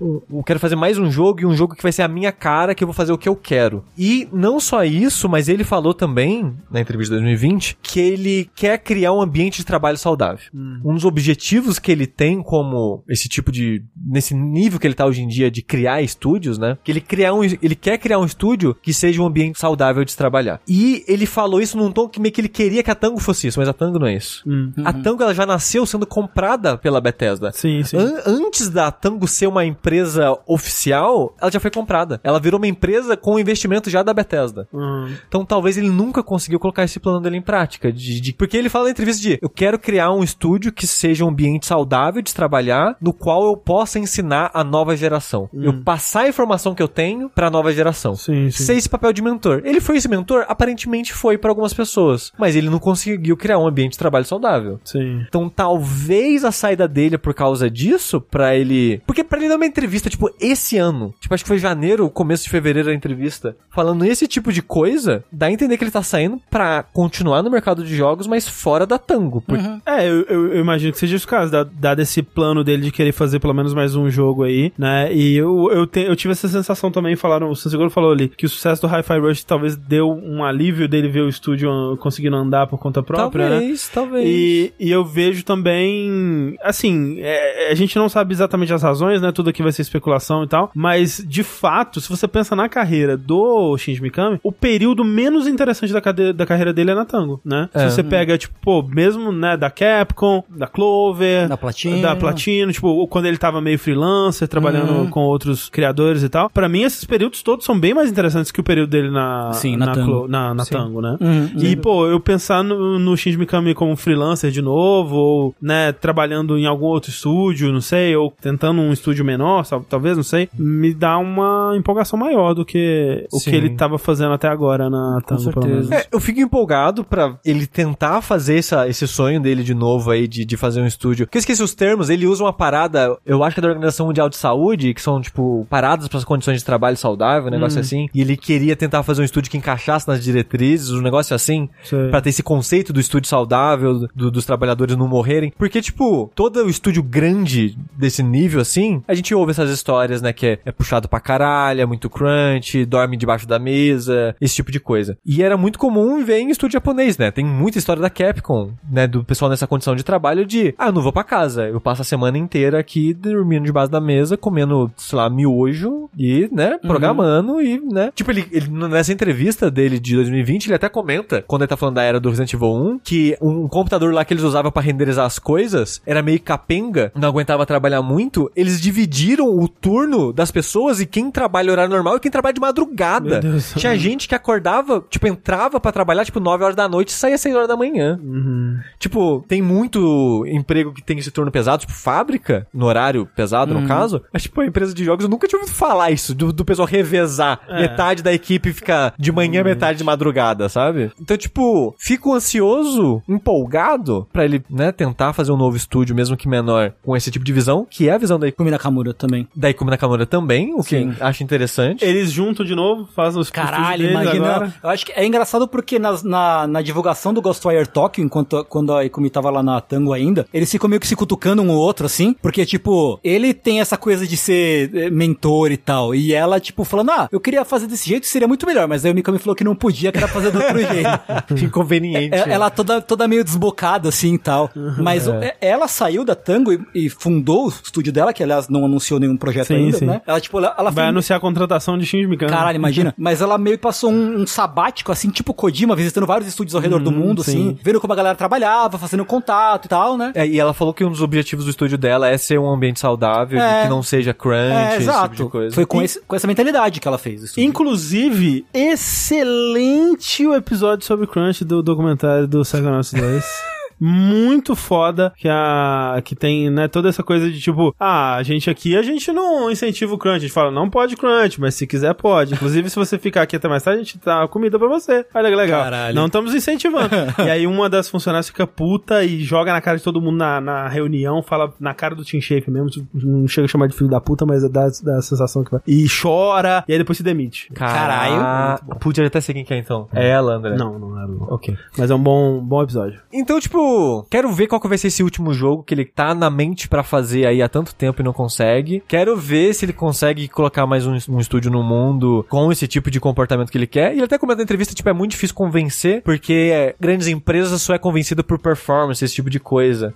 Eu- Eu quero fazer mais um jogo e um jogo que vai ser a minha cara, que eu vou fazer o que eu quero. E não só isso, mas ele falou também, na entrevista de 2020, que ele quer criar um ambiente de trabalho saudável. Um dos objetivos que ele tem como esse tipo de. nesse nível que ele tá hoje em dia de criar estúdios, né? Que ele criar um. Ele quer criar um estúdio que seja um ambiente saudável de se trabalhar. E ele falou isso num tom que meio que ele queria que a Tango fosse isso, mas a Tango não é isso. Hum. A Tango ela já nasceu sendo comprada pela Bethesda. Sim, sim. An- antes da Tango ser uma empresa oficial, ela já foi comprada. Ela virou uma empresa com investimento já da Bethesda. Hum. Então talvez ele nunca conseguiu colocar esse plano dele em prática. de- de- porque ele fala na entrevista de eu quero criar um estúdio que seja um ambiente saudável de se trabalhar, no qual eu possa ensinar a nova geração. Eu passar a informação que eu tenho pra nova geração. Sim, sim. Ser esse papel de mentor. Ele foi esse mentor? Aparentemente foi pra algumas pessoas. Mas ele não conseguiu criar um ambiente de trabalho saudável. Sim. Então talvez a saída dele é por causa disso, pra ele. Porque pra ele dar uma entrevista, tipo, esse ano. Tipo, acho que foi janeiro, começo de fevereiro a entrevista. Falando esse tipo de coisa, dá a entender que ele tá saindo pra continuar no mercado de jogos, mas fora da tango. Porque É, eu, eu- eu imagino que seja esse caso, da- dado esse plano dele de querer fazer pelo menos mais um jogo aí, né? E eu, eu, te- eu tive essa sensação também, falaram, o Sanseguro falou ali, que o sucesso do Hi-Fi Rush talvez deu um alívio dele ver o estúdio ah, conseguindo andar por conta própria, né? talvez, talvez. E, e eu vejo também, assim, é- a gente não sabe exatamente as razões, né? Tudo aqui vai ser especulação e tal, mas de fato, se você pensa na carreira do Shinji Mikami, o período menos interessante da, cade- da carreira dele é na Tango, né? É. Se você pega, tipo, pô, mesmo, né, da Capcom, da Clover, Da Platino. da Platino, tipo, quando ele tava meio freelancer, trabalhando Uhum. com outros criadores e tal, pra mim esses períodos todos são bem mais interessantes que o período dele na, Sim, na Tango. Clo- na, na Sim. Tango, né? Uhum, E, pô, eu pensar no, no Shinji Mikami como freelancer de novo, ou, né, trabalhando em algum outro estúdio, não sei, ou tentando um estúdio menor, tal- talvez, não sei, me dá uma empolgação maior do que o Sim. que ele tava fazendo até agora na Tango, pelo menos. certeza. É, eu fico empolgado pra ele tentar fazer essa, esse sonho dele de novo aí, de, de fazer um estúdio. Que eu esqueci os termos, ele usa uma parada, eu acho que é da Organização Mundial de Saúde, saúde, que são, tipo, paradas para as condições de trabalho saudável, um negócio assim. E ele queria tentar fazer um estúdio que encaixasse nas diretrizes, um negócio assim. Pra ter esse conceito do estúdio saudável, do- dos trabalhadores não morrerem. Porque, tipo, todo o estúdio grande desse nível, assim, a gente ouve essas histórias, né, que é, é puxado pra caralho, é muito crunch, dorme debaixo da mesa, esse tipo de coisa. E era muito comum ver em estúdio japonês, né? Tem muita história da Capcom, né, do pessoal nessa condição de trabalho de, ah, eu não vou pra casa, eu passo a semana inteira aqui dormindo debaixo da mesa, comendo, sei lá, miojo e, né, programando e, né. Tipo, ele, ele nessa entrevista dele de 2020, ele até comenta, quando ele tá falando da era do Resident Evil 1, que um computador lá que eles usavam pra renderizar as coisas era meio capenga, não aguentava trabalhar muito, eles dividiram o turno das pessoas e quem trabalha horário normal e quem trabalha de madrugada. Deus. Tinha gente que acordava, tipo, entrava pra trabalhar, tipo, 9 horas da noite e saía 6 horas da manhã. Uhum. Tipo, tem muito emprego que tem esse turno pesado, tipo, fábrica, no horário pesado, no caso. Mas, tipo, a empresa de jogos, eu nunca tinha ouvido falar isso, do, do pessoal revezar. É. Metade da equipe fica de manhã, metade de madrugada, sabe? Então, tipo, fico ansioso, empolgado, pra ele, né, tentar fazer um novo estúdio, mesmo que menor, com esse tipo de visão, que é a visão da, Kumi Nakamura também. da Ikumi Nakamura também, o que Sim. acho interessante. Eles juntam de novo, fazem os Caralho, imagina. agora. Eu acho que é engraçado porque nas- na, na, divulgação do Ghostwire Tokyo, enquanto quando a Ikumi tava lá na Tango ainda, eles ficam meio que se cutucando um ou outro, assim, porque, tipo, ele tem essa coisa de ser eh, mentor e tal, e ela, tipo, falando, ah, eu queria fazer desse jeito, seria muito melhor, mas aí o Mikami falou que não podia, que era fazer do outro jeito. Inconveniente. É, ela toda, toda meio desbocada, assim e tal. Mas o- é- ela saiu da Tango e, e fundou o estúdio dela, que aliás não anunciou nenhum projeto Sim, ainda, sim. né? Ela, tipo, ela, ela Vai fez- anunciar a contratação de Shinji Mikami. Caralho, imagina. Mas ela meio que passou um, um sabático, assim, tipo Kojima, visitando vários estúdios ao redor do mundo, sim. assim, vendo como a galera trabalhava, fazendo contato e tal, né? É, e ela falou que um dos objetivos do estúdio dela é ser um ambiente saudável, É. que não seja crunch, É, esse exato. tipo de coisa. Foi com, esse- com essa mentalidade que ela fez. isso. Inclusive, excelente o episódio sobre Crunch do documentário do Psychonauts 2. Muito foda que a que tem, né, toda essa coisa de tipo, ah, a gente aqui, a gente não incentiva o crunch, a gente fala, não pode crunch, mas se quiser pode. Inclusive, se você ficar aqui até mais tarde, a gente dá comida pra você. Olha que legal. Caralho. Não estamos incentivando. e aí uma das funcionárias fica puta e joga na cara de todo mundo na, na reunião, fala na cara do Team Shape mesmo, tipo, não chega a chamar de filho da puta, mas dá, dá a sensação que vai. E chora, e aí depois se demite. Caralho. Pude até ser quem que é então. É ela, André. Não, não era. Não. Ok. Mas é um bom, bom episódio. Então, tipo, quero ver qual que vai ser esse último jogo que ele tá na mente pra fazer aí há tanto tempo e não consegue. Quero ver se ele consegue colocar mais um, um estúdio no mundo com esse tipo de comportamento que ele quer. E ele até comentou na entrevista, tipo, é muito difícil convencer, porque é, grandes empresas só é convencida por performance, esse tipo de coisa.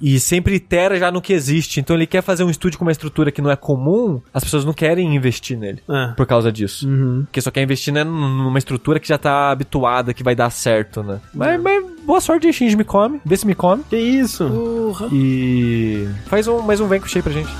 E sempre itera já no que existe. Então ele quer fazer um estúdio com uma estrutura que não é comum, as pessoas não querem investir nele. É. Por causa disso. Porque só quer investir né, numa estrutura que já tá habituada, que vai dar certo, né? Mas, mas boa sorte Shinji me come. Vê se me come. Que isso? E faz um, mais um Vanquish aí pra gente.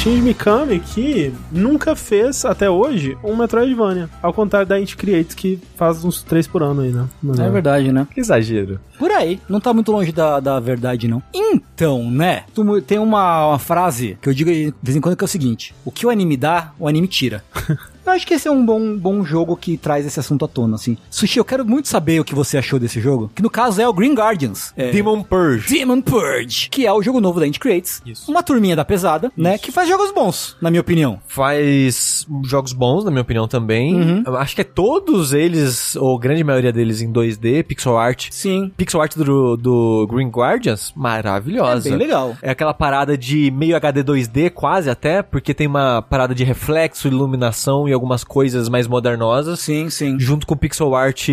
Shinji Mikami que nunca fez, até hoje, um Metroidvania. Ao contrário da Inti Creates, que faz uns três por ano aí, né? É verdade, né? Que exagero. Por aí. Não tá muito longe da, da verdade, não. Então, né? tu- Tem uma, uma frase que eu digo de vez em quando que é o seguinte: O que o anime dá, o anime tira. Eu acho que esse é um bom, bom jogo que traz esse assunto à tona, assim. Sushi, eu quero muito saber o que você achou desse jogo. Que no caso é o Green Guardians. É. Demon Purge. Demon Purge, que é o jogo novo da Indie Creates. Isso. Uma turminha da pesada, né? Que faz jogos bons, na minha opinião. Faz jogos bons, na minha opinião, também. Uhum. Eu acho que é todos eles, ou grande maioria deles, em 2D, pixel art. Sim. Pixel art do, do Green Guardians, maravilhosa. É bem legal. É aquela parada de meio HD 2D, quase até, porque tem uma parada de reflexo, iluminação e algumas coisas mais modernosas. Sim, sim. Junto com pixel art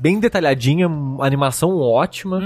bem detalhadinha, animação ótima.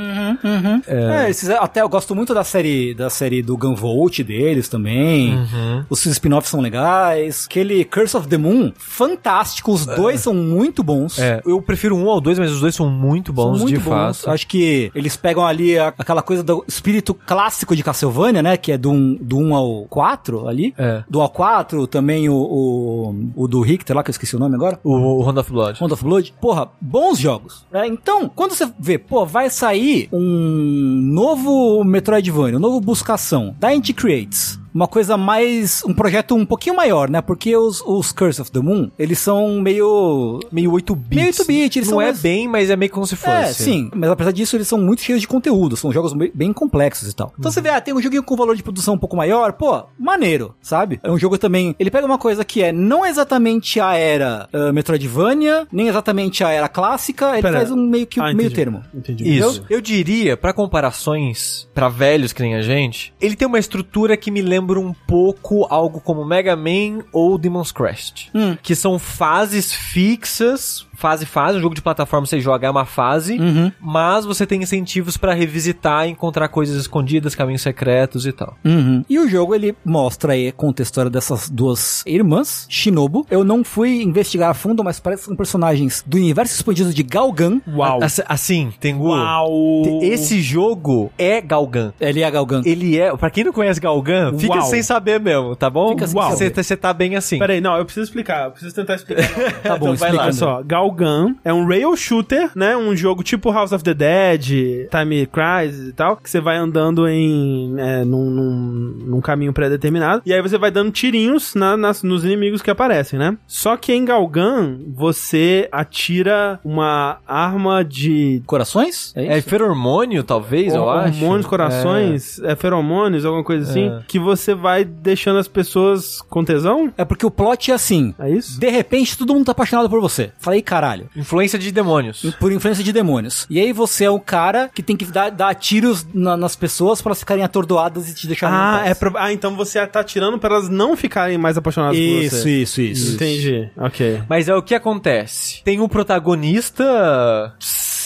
É, esses, até eu gosto muito da série da série do Gunvolt deles também. Uhum. Os spin-offs são legais. Aquele Curse of the Moon, fantástico. Os dois são muito bons. É, eu prefiro um ao dois, mas os dois são muito bons, São muito de bons. fato. Acho que eles pegam ali a- aquela coisa do espírito clássico de Castlevania, né? Que é do 1, do 1 ao 4 ali. É. Do 1 ao 4, também o, o, o do Richter lá, que eu esqueci o nome agora. O, o Round of Blood. Round of Blood, porra, bons jogos. né? Então, quando você vê, pô, vai sair um novo Metroidvania, um novo buscação da Inti Creates. Uma coisa mais. um projeto um pouquinho maior, né? Porque os, os Curse of the Moon, eles são meio. Meio 8 bits. Meio 8 bits, eles Não são é mais- bem, mas é meio como se fosse. É, sim, mas apesar disso, eles são muito cheios de conteúdo, são jogos bem- complexos e tal. Então você vê, ah, tem um joguinho com valor de produção um pouco maior, pô, maneiro, sabe? É um jogo também. Ele pega uma coisa que é não exatamente a era ah, Metroidvania, nem exatamente a era clássica, ele Pera. faz um meio que um Ah, meio termo. Entendi. Isso. Eu diria, pra comparações pra velhos que nem a gente, ele tem uma estrutura que me lembra um pouco algo como Mega Man ou Demon's Crest. Hum. Que são fases fixas, fase fase, um jogo de plataforma você joga é uma fase, Uhum. mas você tem incentivos pra revisitar, encontrar coisas escondidas, caminhos secretos e tal. Uhum. E o jogo ele mostra aí, conta a história dessas duas irmãs, Shinobu. Eu não fui investigar a fundo, mas parece que são personagens do universo expandido de Galgan. Uau. Assim, assim Tengu, Uau. esse jogo é Galgan. Ele é a Galgan. Ele é, pra quem não conhece Galgan, fica Uau. sem saber mesmo, tá bom? Fica sem Uau. Você você tá bem assim. Peraí, não, eu preciso explicar. Eu preciso tentar explicar. Tá bom, Então vai lá, Olha só, Galgun é um rail shooter, né? Um jogo tipo House of the Dead, Time Crisis e tal, que você vai andando em é, num, num, num caminho pré-determinado, e aí você vai dando tirinhos na- nas- nos inimigos que aparecem, né? Só que em Galgun, você atira uma arma de Corações? É É feromônio, talvez, eu acho. hormônios, corações, é. feromônios, alguma coisa assim, É. que você vai deixando as pessoas com tesão? É porque o plot é assim. É isso? De repente, todo mundo tá apaixonado por você. Falei, caralho. Influência de demônios. Por influência de demônios. E aí você é o cara que tem que dar, dar tiros na- nas pessoas pra elas ficarem atordoadas e te deixarem em Ah, é pro... ah, então você tá tirando pra elas não ficarem mais apaixonadas por Isso, você. isso, isso. Entendi. Ok. Mas é o que acontece. Tem um protagonista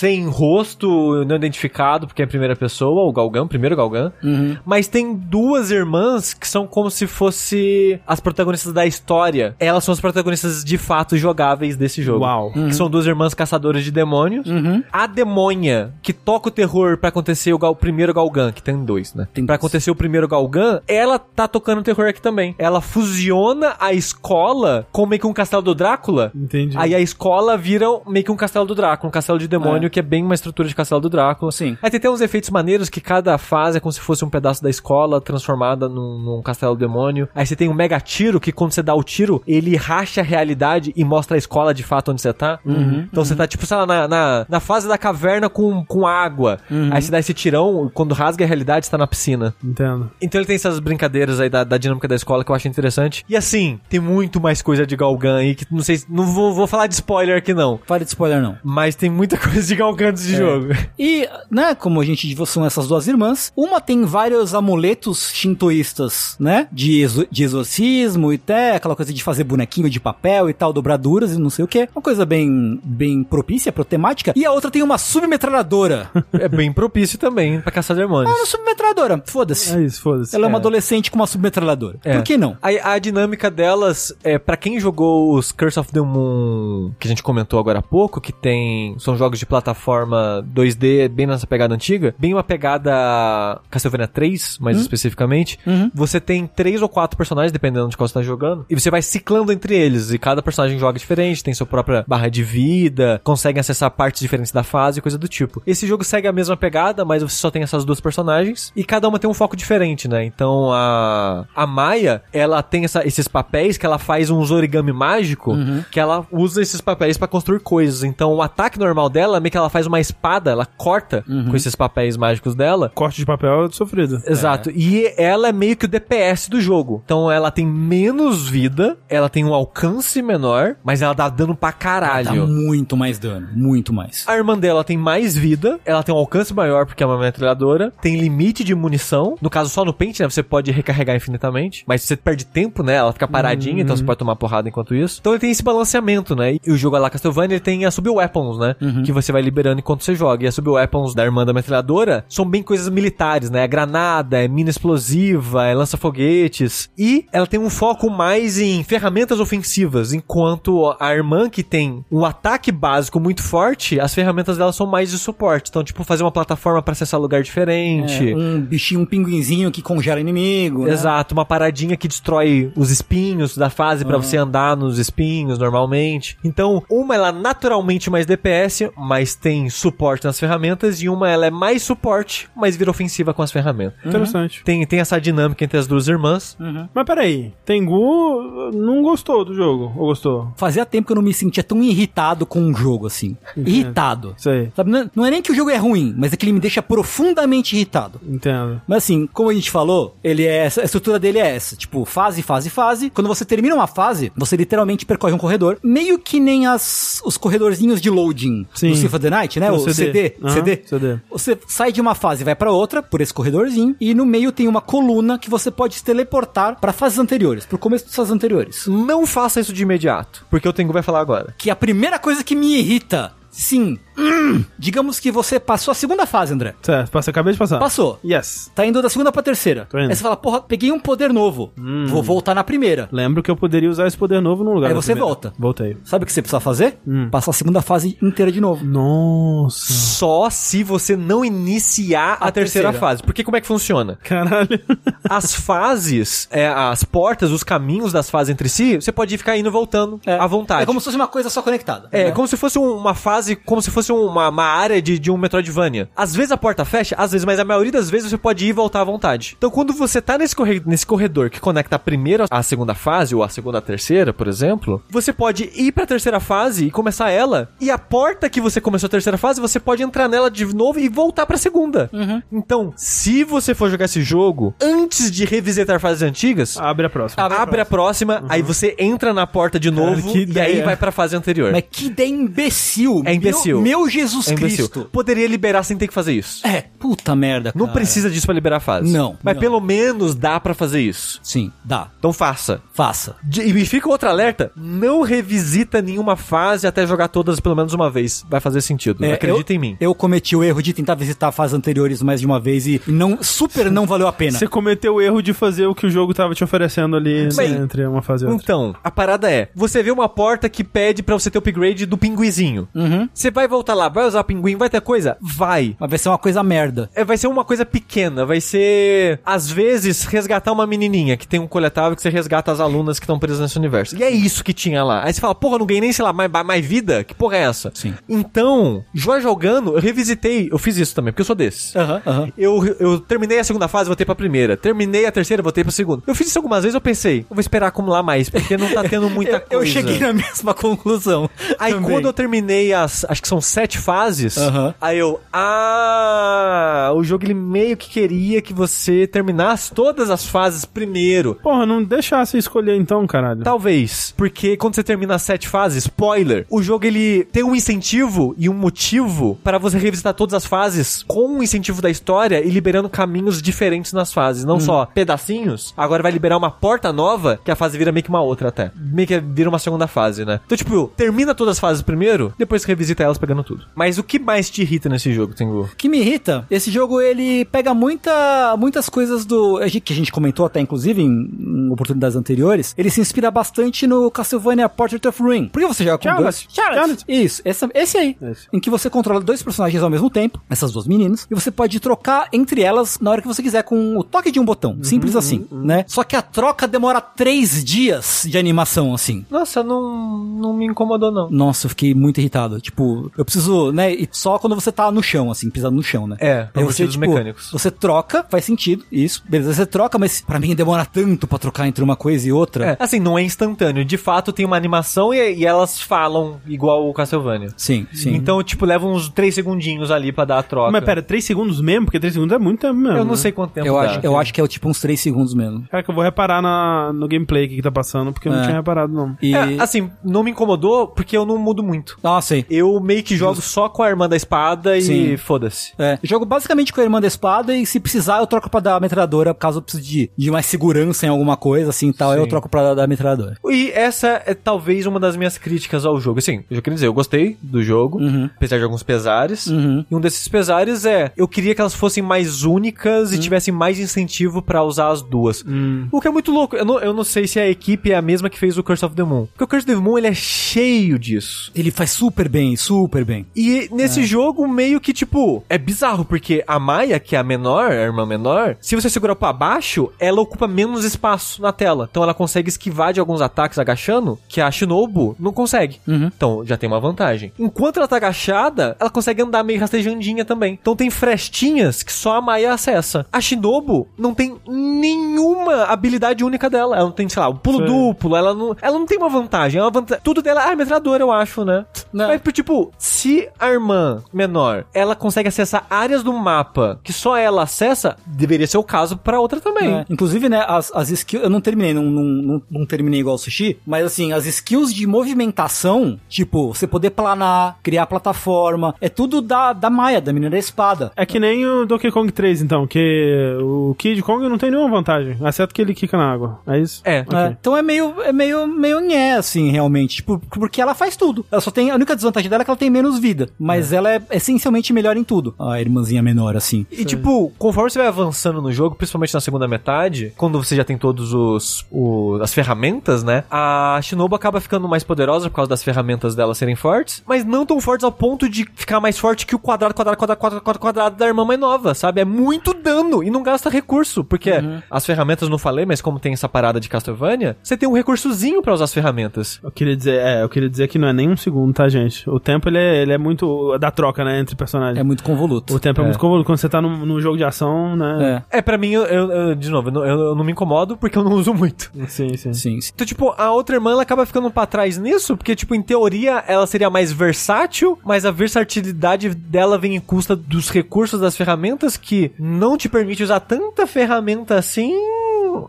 sem rosto, não identificado, porque é em primeira pessoa, o Galgan, primeiro Galgan. Uhum. Mas tem duas irmãs que são como se fosse as protagonistas da história. Elas são as protagonistas de fato jogáveis desse jogo. Uau. Que são duas irmãs caçadoras de demônios. Uhum. A demônia que toca o terror pra acontecer o, o primeiro Galgan, que tem dois, né? Tem pra acontecer o primeiro Galgan, ela tá tocando terror aqui também. Ela fusiona a escola com meio que um castelo do Drácula. Entendi. Aí a escola vira meio que um castelo do Drácula, um castelo de demônio que é bem uma estrutura de castelo do Drácula. Sim. Aí tem até uns efeitos maneiros que cada fase é como se fosse um pedaço da escola transformada num, num castelo do demônio. Aí você tem um mega tiro que quando você dá o tiro, ele racha a realidade e mostra a escola de fato onde você tá. então você tá tipo, sei lá, na, na, na fase da caverna com, com água. Aí você dá esse tirão, quando rasga a realidade, você tá na piscina. Entendo. Então ele tem essas brincadeiras aí da, da dinâmica da escola que eu acho interessante. E assim, tem muito mais coisa de Galgan aí que não sei, se- não vou, vou falar de spoiler aqui não. Fale de spoiler, não. Mas tem muita coisa de Galgan antes de jogo. E, né, como a gente são essas duas irmãs. Uma tem vários amuletos shintoístas, né? De, exo- de exorcismo e até aquela coisa de fazer bonequinho de papel e tal, dobraduras e não sei o que. Uma coisa bem, bem propícia pra temática. E a outra tem uma submetralhadora. É bem propício também pra caçar demônios. Ah, uma submetralhadora. Foda-se. É isso, foda-se. Ela é uma É. adolescente com uma submetralhadora. É. Por que não? A, a dinâmica delas, é para quem jogou os Curse of the Moon, que a gente comentou agora há pouco, que tem são jogos de plataforma 2D bem nessa pegada antiga, bem uma pegada Castlevania 3, mais especificamente. Uhum. Você tem três ou quatro personagens, dependendo de qual você tá jogando, e você vai ciclando entre eles, e cada personagem joga diferente, tem sua própria barra de vida, consegue acessar partes diferentes da fase, coisa do tipo. Esse jogo segue a mesma pegada, mas você só tem essas duas personagens, e cada uma tem um foco diferente, né? Então a, a Maia, ela tem essa- esses papéis que ela faz uns origami mágico, que ela usa esses papéis pra construir coisas. Então o ataque normal dela, meio que ela faz uma espada, ela corta com esses papéis mágicos dela, Corte de papel sofrido. Exato. E ela é meio que o DPS do jogo. Então ela tem menos vida, ela tem um alcance menor, mas ela dá dano pra Dá caralho. muito mais dano. Muito mais. A irmã dela tem mais vida, ela tem um alcance maior porque é uma metralhadora, tem limite de munição. No caso, só no pente, né? Você pode recarregar infinitamente, mas você perde tempo, né? Ela fica paradinha, então você pode tomar porrada enquanto isso. Então ele tem esse balanceamento, né? E o jogo lá Castlevania, ele tem as sub-weapons, né? Que você vai liberando enquanto você joga. E as sub-weapons da irmã da metralhadora são bem coisas militares, né? É granada, é mina explosiva, é lança-foguetes. E ela tem um foco mais em ferramentas ofensivas, enquanto a irmã que tem um ataque básico muito forte, as ferramentas dela são mais de suporte. Então, tipo, fazer uma plataforma pra acessar lugar diferente. É, um bichinho, um pinguinzinho que congela inimigo. né? Exato, uma paradinha que destrói os espinhos da fase pra você andar nos espinhos normalmente. Então, uma ela naturalmente mais DPS, mas tem suporte nas ferramentas e uma ela é mais suporte, mas vira ofensiva com as ferramentas. Interessante. Tem, tem essa dinâmica entre as duas irmãs. Mas peraí, Tengu não gostou do jogo, ou gostou? Fazia tempo que eu não me sentia tão irritado com um jogo assim. Irritado. Sei, Sabe, não, não é nem que o jogo é ruim, mas é que ele me deixa profundamente irritado. entendo. Mas assim, como a gente falou, ele é a estrutura dele é essa, tipo, fase, fase, fase. Quando você termina uma fase, você literalmente percorre um corredor, meio que nem as os corredorzinhos de loading Sim. do of the Night, né? Do O CD. CD, Aham, CD. CD. Você sai de uma fase e vai pra outra por esse corredorzinho e no meio tem uma coluna que você pode se teleportar pra fases anteriores, pro começo das fases anteriores. Não faça isso de imediato, porque o Tengu vai falar agora. Que a primeira coisa que me irrita, sim, hum, digamos que você passou a segunda fase, André. Certo, passa, acabei de passar. Passou. Yes. Tá indo da segunda pra terceira. Tô indo. Aí você fala, porra, peguei um poder novo. Vou voltar na primeira. Lembro que eu poderia usar esse poder novo no lugar Aí da você primeira. volta. Voltei. Sabe o que você precisa fazer? Hum. Passar a segunda fase inteira de novo. Nossa. Só se você não iniciar a, A terceira, terceira. fase. Porque como é que funciona? Caralho. As fases, é, as portas, os caminhos das fases entre si, você pode ficar indo e voltando à vontade. É como se fosse uma coisa só conectada. É, né? como se fosse um- uma fase, como se fosse uma, uma área de, de um Metroidvania. Às vezes a porta fecha, às vezes, mas a maioria das vezes você pode ir e voltar à vontade. Então quando você tá nesse, corre nesse corredor que conecta a primeira à segunda fase, ou a segunda à terceira, por exemplo, você pode ir pra terceira fase e começar ela, e a porta que você começou a terceira fase, você pode entrar nela de novo e voltar pra segunda. Então, se você for jogar esse jogo antes de revisitar fases antigas, Abre a próxima. abre a próxima, aí você entra na porta de novo que e aí ideia. vai pra fase anterior. Mas que ideia imbecil. É imbecil. Meu, meu Jesus É. Cristo. Poderia liberar sem ter que fazer isso. É, puta merda, Não cara. precisa disso pra liberar a fase. Não, Mas não. pelo menos dá pra fazer isso. Sim, dá. Então faça. Faça. E me fica outro alerta: não revisita nenhuma fase até jogar todas pelo menos uma vez. Vai fazer sentido. É, Acredita eu, em mim. Eu cometi o erro de tentar visitar fases anteriores mais de uma vez e não super não valeu a pena. Você cometeu o erro de fazer o que o jogo tava te oferecendo ali Bem, né, entre uma fase e outra. Então, a parada é: você vê uma porta que pede pra você ter o upgrade do pinguizinho. Uhum. Você vai voltar lá, vai usar pinguim, vai ter coisa? Vai. Mas vai ser uma coisa merda. É, vai ser uma coisa pequena, vai ser, às vezes, resgatar uma menininha que tem um coletável que você resgata as alunas que estão presas nesse universo. E é isso que tinha lá. Aí você fala, porra, não ganhei nem, sei lá, mais, mais vida? Que porra é essa? Sim. Então, já jogando, eu revisitei, eu fiz isso também, porque eu sou desse. Aham, aham. Eu, eu terminei a segunda fase, voltei pra primeira. Terminei a terceira, voltei pra segunda. Eu fiz isso algumas vezes, eu pensei, eu vou esperar acumular mais, porque não tá tendo muita Eu, eu coisa. cheguei na mesma conclusão. Aí também. quando eu terminei as, acho que são sete fases, Aham. aí eu, ah, o jogo ele meio que queria que você terminasse todas as fases primeiro. Porra, não deixasse escolher então, caralho. Talvez, porque quando você termina as sete fases, spoiler, o jogo ele tem um incentivo e um motivo para você revisitar todas as fases com o incentivo da história e liberando caminhos diferentes nas fases, não só pedacinhos. Agora vai liberar uma porta nova que a fase vira meio que uma outra até. Meio que vira uma segunda fase, né? Então, tipo, termina todas as fases primeiro, depois revisita elas pegando tudo. Mas o que mais te irrita nesse jogo, Tengu? O que me irrita, esse jogo ele pega muita, muitas coisas do. que a gente comentou até, inclusive, em, em oportunidades anteriores. Ele se inspira bastante no Castlevania Portrait of Ruin. Porque você joga com Charlotte. dois. Charlotte. Isso, essa, esse aí. Esse. Em que você controla dois personagens ao mesmo tempo, essas duas meninas, e você pode trocar entre elas na hora que você quiser, com o toque de um botão. Simples assim, né? Só que a troca demora três dias de animação, assim. Nossa, não, não me incomodou, não. Nossa, eu fiquei muito irritado. Tipo, eu preciso, né? E só quando você tá no chão, assim, pisando no chão, né? É, por Aí você, tipo, mecânicos. você troca, faz sentido, isso. Beleza, você troca, mas pra mim demora tanto pra trocar entre uma coisa e outra. É, assim, não é instantâneo. De fato, tem uma animação e, e elas falam igual o Castlevania. Sim, sim. Então, tipo, leva uns 3 segundinhos ali pra dar a troca. Mas pera, 3 segundos mesmo? Porque 3 segundos é muito tempo mesmo. eu não né? sei quanto tempo eu dá. acho, eu acho que é tipo uns 3 segundos mesmo. Cara, que eu vou reparar na, no gameplay que, que tá passando, porque eu não É. tinha reparado, não. E. É, assim, não me incomodou porque eu não mudo muito. Ah, sei. Eu meio que jogo só com a irmã da espada e Sim. foda-se. É, eu jogo basicamente com a irmã da espada e se precisar eu troco pra dar a metralhadora, caso eu precise de, de mais segurança em alguma coisa, assim, tal, aí eu Sim. troco pra dar a metralhadora. E essa é talvez uma das minhas críticas ao jogo. Assim, eu já queria dizer, eu gostei do jogo, Uhum. apesar de alguns pesares. Uhum. E um desses pesares é, eu queria que elas fossem mais únicas Uhum. e tivessem mais incentivo pra usar as duas. Hum. O que é muito louco. Eu não, eu não sei se a equipe é a mesma que fez o Curse of the Moon. Porque o Curse of the Moon, ele é cheio disso. Ele faz super bem, super super bem. E nesse jogo, meio que, tipo, é bizarro, porque a Maia, que é a menor, a irmã menor, se você segurar pra baixo, ela ocupa menos espaço na tela. Então ela consegue esquivar de alguns ataques agachando, que a Shinobu não consegue. Uhum. Então já tem uma vantagem. Enquanto ela tá agachada, ela consegue andar meio rastejandinha também. Então tem frestinhas que só a Maia acessa. A Shinobu não tem nenhuma habilidade única dela. Ela não tem, sei lá, o pulo Sim. duplo, ela não, ela não tem uma vantagem. É uma vanta... Tudo dela é metralhadora, eu acho, né? Não. Mas, tipo, se a irmã menor, ela consegue acessar áreas do mapa que só ela acessa, deveria ser o caso pra outra também. É. Inclusive, né, as, as skills. Eu não terminei, não, não, não, não terminei igual o sushi, mas assim, as skills de movimentação, tipo, você poder planar, criar plataforma, é tudo da, da Maia, da menina da espada. É que nem o Donkey Kong 3, então, que o Kid Kong não tem nenhuma vantagem, exceto que ele quica na água. É isso? É. Ok. É, então é meio, é meio, meio nhé, assim, realmente. Tipo, porque ela faz tudo. Ela só tem. A única desvantagem dela é que ela tem menos vida. Mas ela é essencialmente melhor em tudo. A irmãzinha menor, assim. E, tipo, conforme você vai avançando no jogo, principalmente na segunda metade, quando você já tem todos os, o- as ferramentas, né? A Shinobu acaba ficando mais poderosa por causa das ferramentas dela serem fortes, mas não tão fortes ao ponto de ficar mais forte que o quadrado, quadrado, quadrado, quadrado, quadrado, quadrado da irmã mais nova, sabe? É muito dano e não gasta recurso, porque as ferramentas não falei, mas como tem essa parada de Castlevania, você tem um recursozinho pra usar as ferramentas. Eu queria dizer, é, eu queria dizer que não é nem um segundo, tá, gente? O tempo, ele é, ele é muito da troca, né, entre personagens. É muito convoluto. O tempo é, muito convoluto. Quando você tá num, num jogo de ação, né? É. É, pra mim, eu, eu- eu- de novo, eu não, eu- eu não me incomodo porque eu não uso muito. Sim, sim. Sim, sim. Então, tipo, a outra irmã, ela acaba ficando pra trás nisso, porque, tipo, em teoria, ela seria mais versátil, mas a versatilidade dela vem em custa dos recursos das ferramentas, que não te permite usar tanta ferramenta assim.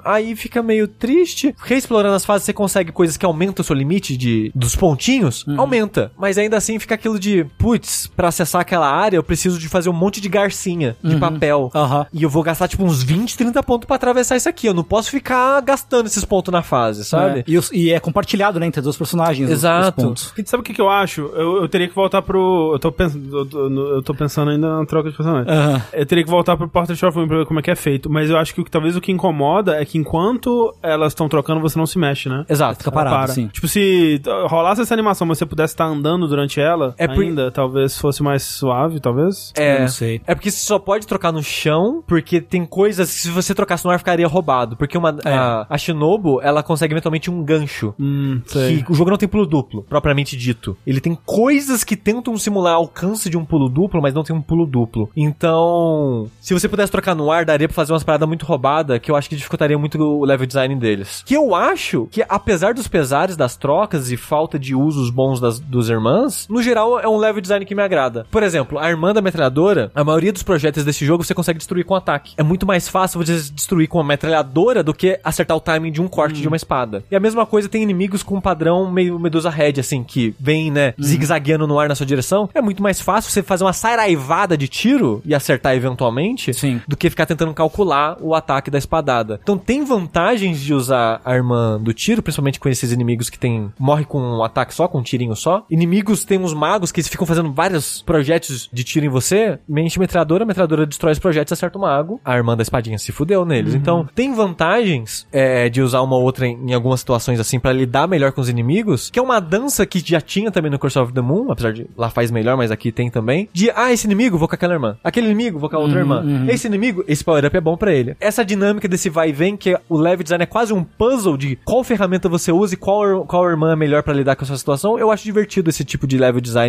Aí fica meio triste. Reexplorando as fases, você consegue coisas que aumentam o seu limite de, dos pontinhos. Aumenta. Mas ainda assim fica aquilo de, putz, pra acessar aquela área, eu preciso de fazer um monte de garcinha de papel. Aham. E eu vou gastar, tipo, uns 20, 30 pontos pra atravessar isso aqui. Eu não posso ficar gastando esses pontos na fase, sabe? É. E, os- e é compartilhado, né, entre os dois personagens. os- os Exato. pontos. E sabe o que, que eu acho? Eu, eu teria que voltar pro. Eu tô, pensando, eu, tô, eu tô pensando ainda na troca de personagem. Aham. Eu teria que voltar pro Portrait of Wayne pra ver como é que é feito. Mas eu acho que talvez o que incomoda é que enquanto elas estão trocando, você não se mexe, né? Exato. Fica parado, para. sim. Tipo, se rolasse essa animação, mas você pudesse estar andando durante ela É por- ainda, talvez fosse mais suave, talvez. Eu É, não sei. é porque você só pode trocar no chão, porque tem coisas que se você trocasse no ar ficaria roubado. Porque uma, É. a, a Shinobu, ela consegue eventualmente um gancho. Hum, sei. Que o jogo não tem pulo duplo, propriamente dito. Ele tem coisas que tentam simular alcance de um pulo duplo, mas não tem um pulo duplo. Então, se você pudesse trocar no ar, daria pra fazer umas paradas muito roubadas, que eu acho que dificultaria muito o level design deles. Que eu acho que, apesar dos pesares das trocas e falta de usos bons das, dos irmãs, no geral é um level design que me agrada. Por exemplo, a irmã da metralhadora, a maioria dos projéteis desse jogo você consegue destruir com ataque. É muito mais fácil você destruir com uma metralhadora do que acertar o timing de um corte de uma espada. E a mesma coisa tem inimigos com um padrão meio Medusa Red, assim, que vem, né, zigue-zagueando no ar na sua direção. É muito mais fácil você fazer uma saraivada de tiro e acertar eventualmente Sim. do que ficar tentando calcular o ataque da espadada. Então tem vantagens de usar a irmã do tiro, principalmente com esses inimigos que tem morre com um ataque só, com um tirinho só. Inimigos tem uns magos que ficam fazendo vários projetos de tiro em você, mente metralhadora, a metralhadora destrói os projetos, acerta o mago, a irmã da espadinha se fudeu neles. Então tem vantagens é, de usar uma ou outra em, em algumas situações assim pra lidar melhor com os inimigos, que é uma dança que já tinha também no Curse of the Moon, apesar de lá faz melhor, mas aqui tem também. De ah, esse inimigo, vou com aquela irmã. Aquele inimigo, vou com a outra irmã. Esse inimigo, esse power-up é bom pra ele. Essa dinâmica desse vai e vem, que o level design é quase um puzzle de qual ferramenta você usa e qual, qual irmã é melhor pra lidar com a sua situação, eu acho divertido esse tipo de level design.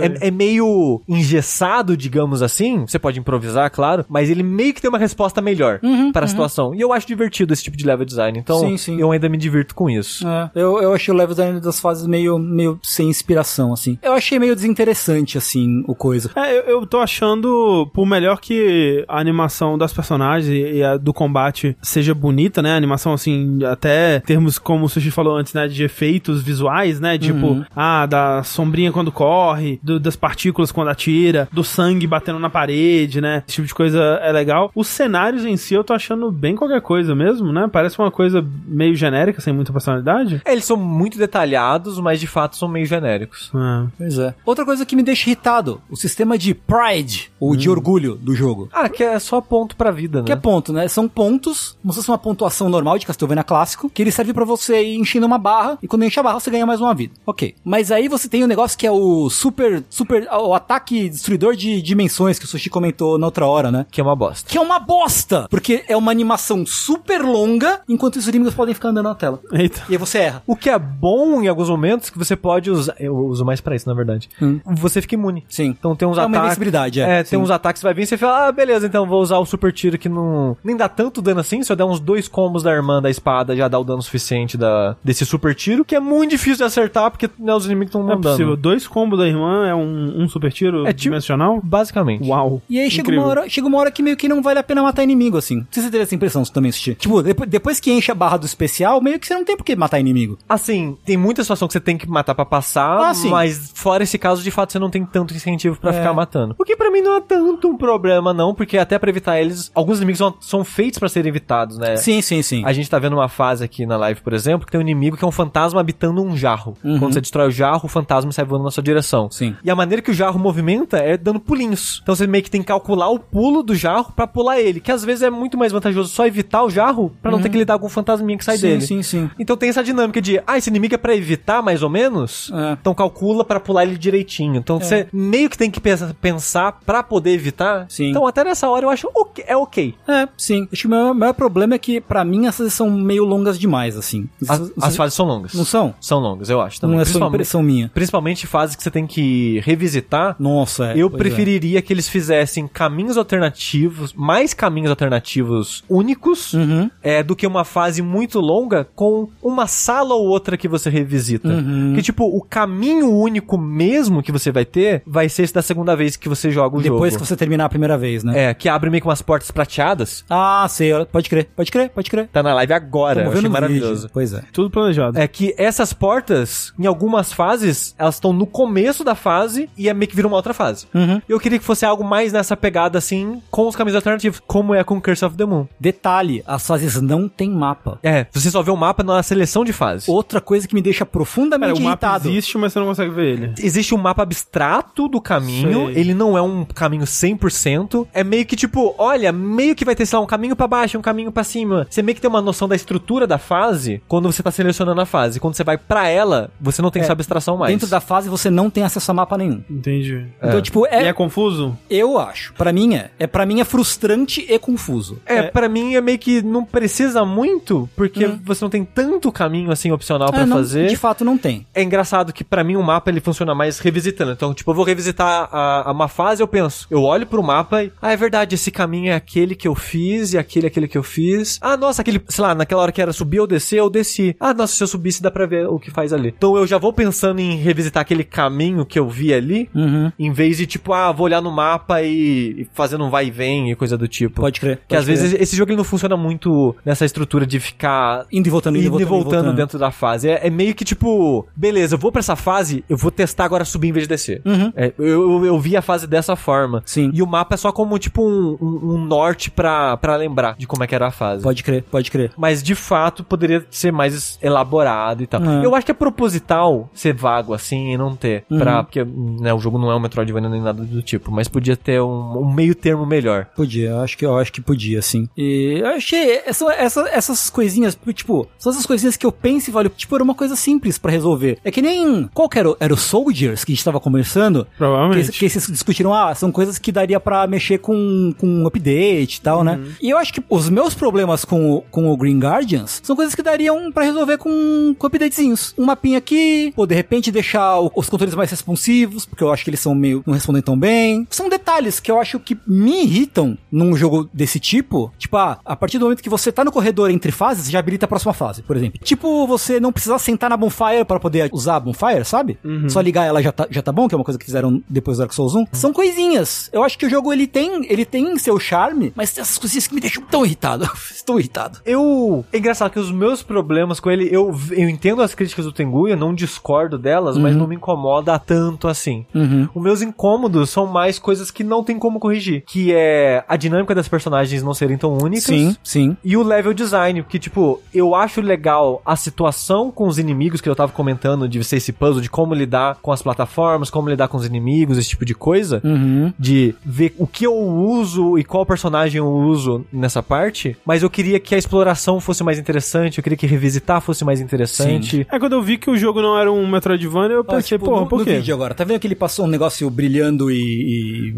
É, é meio engessado, digamos assim. Você pode improvisar, claro, mas ele meio que tem uma resposta melhor para a situação. E eu acho divertido esse tipo de level design. Então, Sim, sim. eu ainda me divirto com isso. É, eu, eu achei o level design das fases meio, meio sem inspiração, assim. Eu achei meio desinteressante, assim, o coisa. É, eu, eu tô achando, por melhor que a animação das personagens e, e a do combate seja bonita, né? A animação, assim, até termos, como o Sushi falou antes, né? De efeitos visuais, né? Tipo, ah, da sombrinha quando corre, do- das partículas quando atira, do sangue batendo na parede, né? Esse tipo de coisa é legal. Os cenários em si eu tô achando bem qualquer coisa mesmo, né? Parece uma coisa meio genérica, sem muita personalidade. É, eles são muito detalhados, mas de fato são meio genéricos. É. Pois é. Outra coisa que me deixa irritado, o sistema de pride, ou de orgulho do jogo. Ah, que é só ponto pra vida, né? Que é ponto, né? São pontos como se fosse uma pontuação normal de Castlevania clássico, que ele serve pra você ir enchendo uma barra, e quando enche a barra você ganha mais uma vida. Ok. Mas aí você tem um negócio que é o super, super, o ataque destruidor de dimensões que o Sushi comentou na outra hora, né? Que é uma bosta. Que é uma bosta! Porque é uma animação super longa, enquanto os inimigos podem ficar andando na tela. Eita. E aí você erra. O que é bom em alguns momentos que você pode usar. Eu uso mais pra isso, na verdade. Hum. Você fica imune. Sim. Então tem uns É uma ataques. invencibilidade, é. É, Sim. tem uns ataques que vai vir e você fala, ah, beleza, então vou usar o super tiro que não. Nem dá tanto dano assim. Se eu der uns dois combos da irmã da espada, já dá o dano suficiente da, desse super tiro, que é muito difícil de acertar porque né, os inimigos estão é mandando. possível. Dois combos da irmã é um, um super tiro É tipo- dimensional? Basicamente. Uau. E aí chega uma, hora, chega uma hora que meio que não vale a pena matar inimigo, assim. Não sei se você teve essa impressão você também assistir. Tipo, depois, que enche a barra do especial, meio que você não tem por que matar inimigo. Assim, tem muita situação que você tem que matar pra passar, Ah, sim. mas fora esse caso, de fato, você não tem tanto incentivo pra É. ficar matando. O que pra mim não é tanto um problema, não, porque até pra evitar eles, alguns inimigos são, são feitos pra serem evitados, né? Sim, sim, sim. A gente tá vendo uma fase aqui na live, por exemplo, que tem um inimigo que é um fantasma habitando um jarro. Quando você destrói o jarro, o fantasma sai voando na sua direção. Uhum. Sim. E a maneira que o jarro movimenta é dando pulinhos. Então você meio que tem que calcular o pulo do jarro pra pular ele, que às vezes é muito mais vantajoso só evitar o jarro pra não ter que lidar com o fantasminha que sai Uhum. sim, dele. sim, sim. Então tem essa dinâmica de, ah, esse inimigo é pra evitar mais ou menos, É. então calcula pra pular ele direitinho. Então você meio que tem que pensa- pensar pra poder evitar. Sim. Então até nessa hora eu acho ok, é ok. É, sim. Acho que o maior, maior problema é que, pra mim, essas são meio longas demais, assim. As, Vocês- as fases são longas. Não são? São longas, eu acho. Também. Não é só impressão minha. Principalmente fases que você tem que revisitar. Nossa, é. eu é. preferiria que eles fizessem caminhos alternativos, mais caminhos alternativos únicos, Uhum. é, do que uma fase muito longa com uma sala ou outra que você revisita. Uhum. Que, tipo, o caminho único mesmo que você vai ter vai ser esse da segunda vez que você joga o Depois jogo. que você terminar a primeira vez, né? É, que abre meio com umas portas prateadas. Ah, sei. Pode crer, pode crer, pode crer. Tá na live agora, eu achei maravilhoso. vídeo. Pois é. Tudo planejado. É que essas portas, em algumas fases, elas estão no começo da fase e é meio que vira uma outra fase. Uhum. Eu queria que fosse algo mais nessa pegada, assim, com os caminhos alternativos, como é com Curse of the Moon. Detalhe, as fases não tem mapa. É, você só vê o mapa na seleção de fases. Outra coisa que me deixa Pera, profundamente o mapa irritado. existe, mas você não consegue ver ele. Existe um mapa abstrato do caminho, Sei. ele não é um caminho 100%, é meio que tipo, olha, meio que vai ter, sei lá, um caminho pra baixo, um caminho pra cima. Você meio que tem uma noção da estrutura da fase quando você tá selecionando a fase. Quando você vai pra ela, você não tem É, essa abstração mais. Dentro da fase você não tem acesso a mapa nenhum. Entendi. Então, tipo, E é, é confuso? eu acho. Pra mim é. É para mim é frustrante e confuso. É, pra mim é meio que não precisa muito, porque Hum. você não tem tanto caminho assim opcional pra É, não, fazer. De fato não tem. É engraçado que pra mim o mapa ele funciona mais revisitando. Então, tipo, eu vou revisitar a, a uma fase, eu penso, eu olho pro mapa e, ah, é verdade, esse caminho é aquele que eu fiz e aquele é aquele que eu fiz. Ah, nossa, aquele, sei lá, naquela hora que era subir ou descer, eu desci. Ah, nossa, se eu subisse dá pra ver o que faz ali. Então eu já vou pensando em revisitar aquele caminho que eu vi ali, Uhum. em vez de tipo, ah, vou olhar no mapa e, e fazendo um vai e vem e coisa do tipo. Pode crer. Que às crer. vezes esse jogo ele não funciona muito nessa estrutura de ficar Indo e voltando, indo, indo e voltando, voltando, voltando. dentro da fase. É, é meio que tipo, beleza, eu vou pra essa fase, eu vou testar agora subir em vez de descer. Uhum. É, eu, eu, eu vi a fase dessa forma. Sim. E o mapa é só como tipo um, um, um norte pra, pra lembrar de como é que era a fase. Pode crer, pode crer. Mas de fato poderia ser mais elaborado e tal. É. Eu acho que é proposital ser vago assim e não ter. Uhum. Pra, porque né, o jogo não é um Metroidvania nem nada do tipo. Mas podia ter um, um meio termo melhor. Podia, eu acho que eu acho que podia, sim. E eu achei essa, essa, essas coisinhas, tipo, são essas coisinhas que eu penso e olho, tipo, era uma coisa simples pra resolver. É que nem. Qual que era, o- era o Soldiers que a gente tava conversando? Que, Provavelmente. que vocês discutiram, ah, são coisas que daria pra mexer com, com um update e tal, né? E eu acho que os meus problemas com o, com o Green Guardians são coisas que dariam pra resolver com, com updatezinhos. Um mapinha aqui, ou de repente deixar o- os controles mais responsivos, porque eu acho que eles são meio. não respondem tão bem. São detalhes que eu acho que me irritam num jogo desse tipo. Tipo, ah, a partir do momento que você tá no corredor entre fases, já habilita a próxima fase, por exemplo. Tipo, você não precisar sentar na bonfire pra poder usar a bonfire, sabe? Só ligar ela já tá, já tá bom, que é uma coisa que fizeram depois do Dark Souls 1. São coisinhas. Eu acho que o jogo ele tem, ele tem seu charme, mas tem essas coisinhas que me deixam tão irritado. Estou irritado. Eu. É engraçado que os meus problemas com ele, eu, eu entendo as críticas do Tengu, eu não discordo delas, mas não me incomoda tanto assim. Uhum. Os meus incômodos são mais coisas que não tem como corrigir. Que é a dinâmica das personagens não serem tão únicas. Sim, sim. E o level design, que tipo, eu acho legal a situação com os inimigos que eu tava comentando de ser esse puzzle, de como lidar com as plataformas, como lidar com os inimigos, esse tipo de coisa. Uhum. De ver o que eu uso e qual personagem eu uso nessa parte. mas eu queria que a exploração fosse mais interessante, eu queria que revisitar fosse mais interessante. É quando eu vi que o jogo não era um Metroidvania, eu Ah, pensei, tipo, porra, no, por no quê? vídeo agora. Tá vendo que ele passou um negócio brilhando e. e-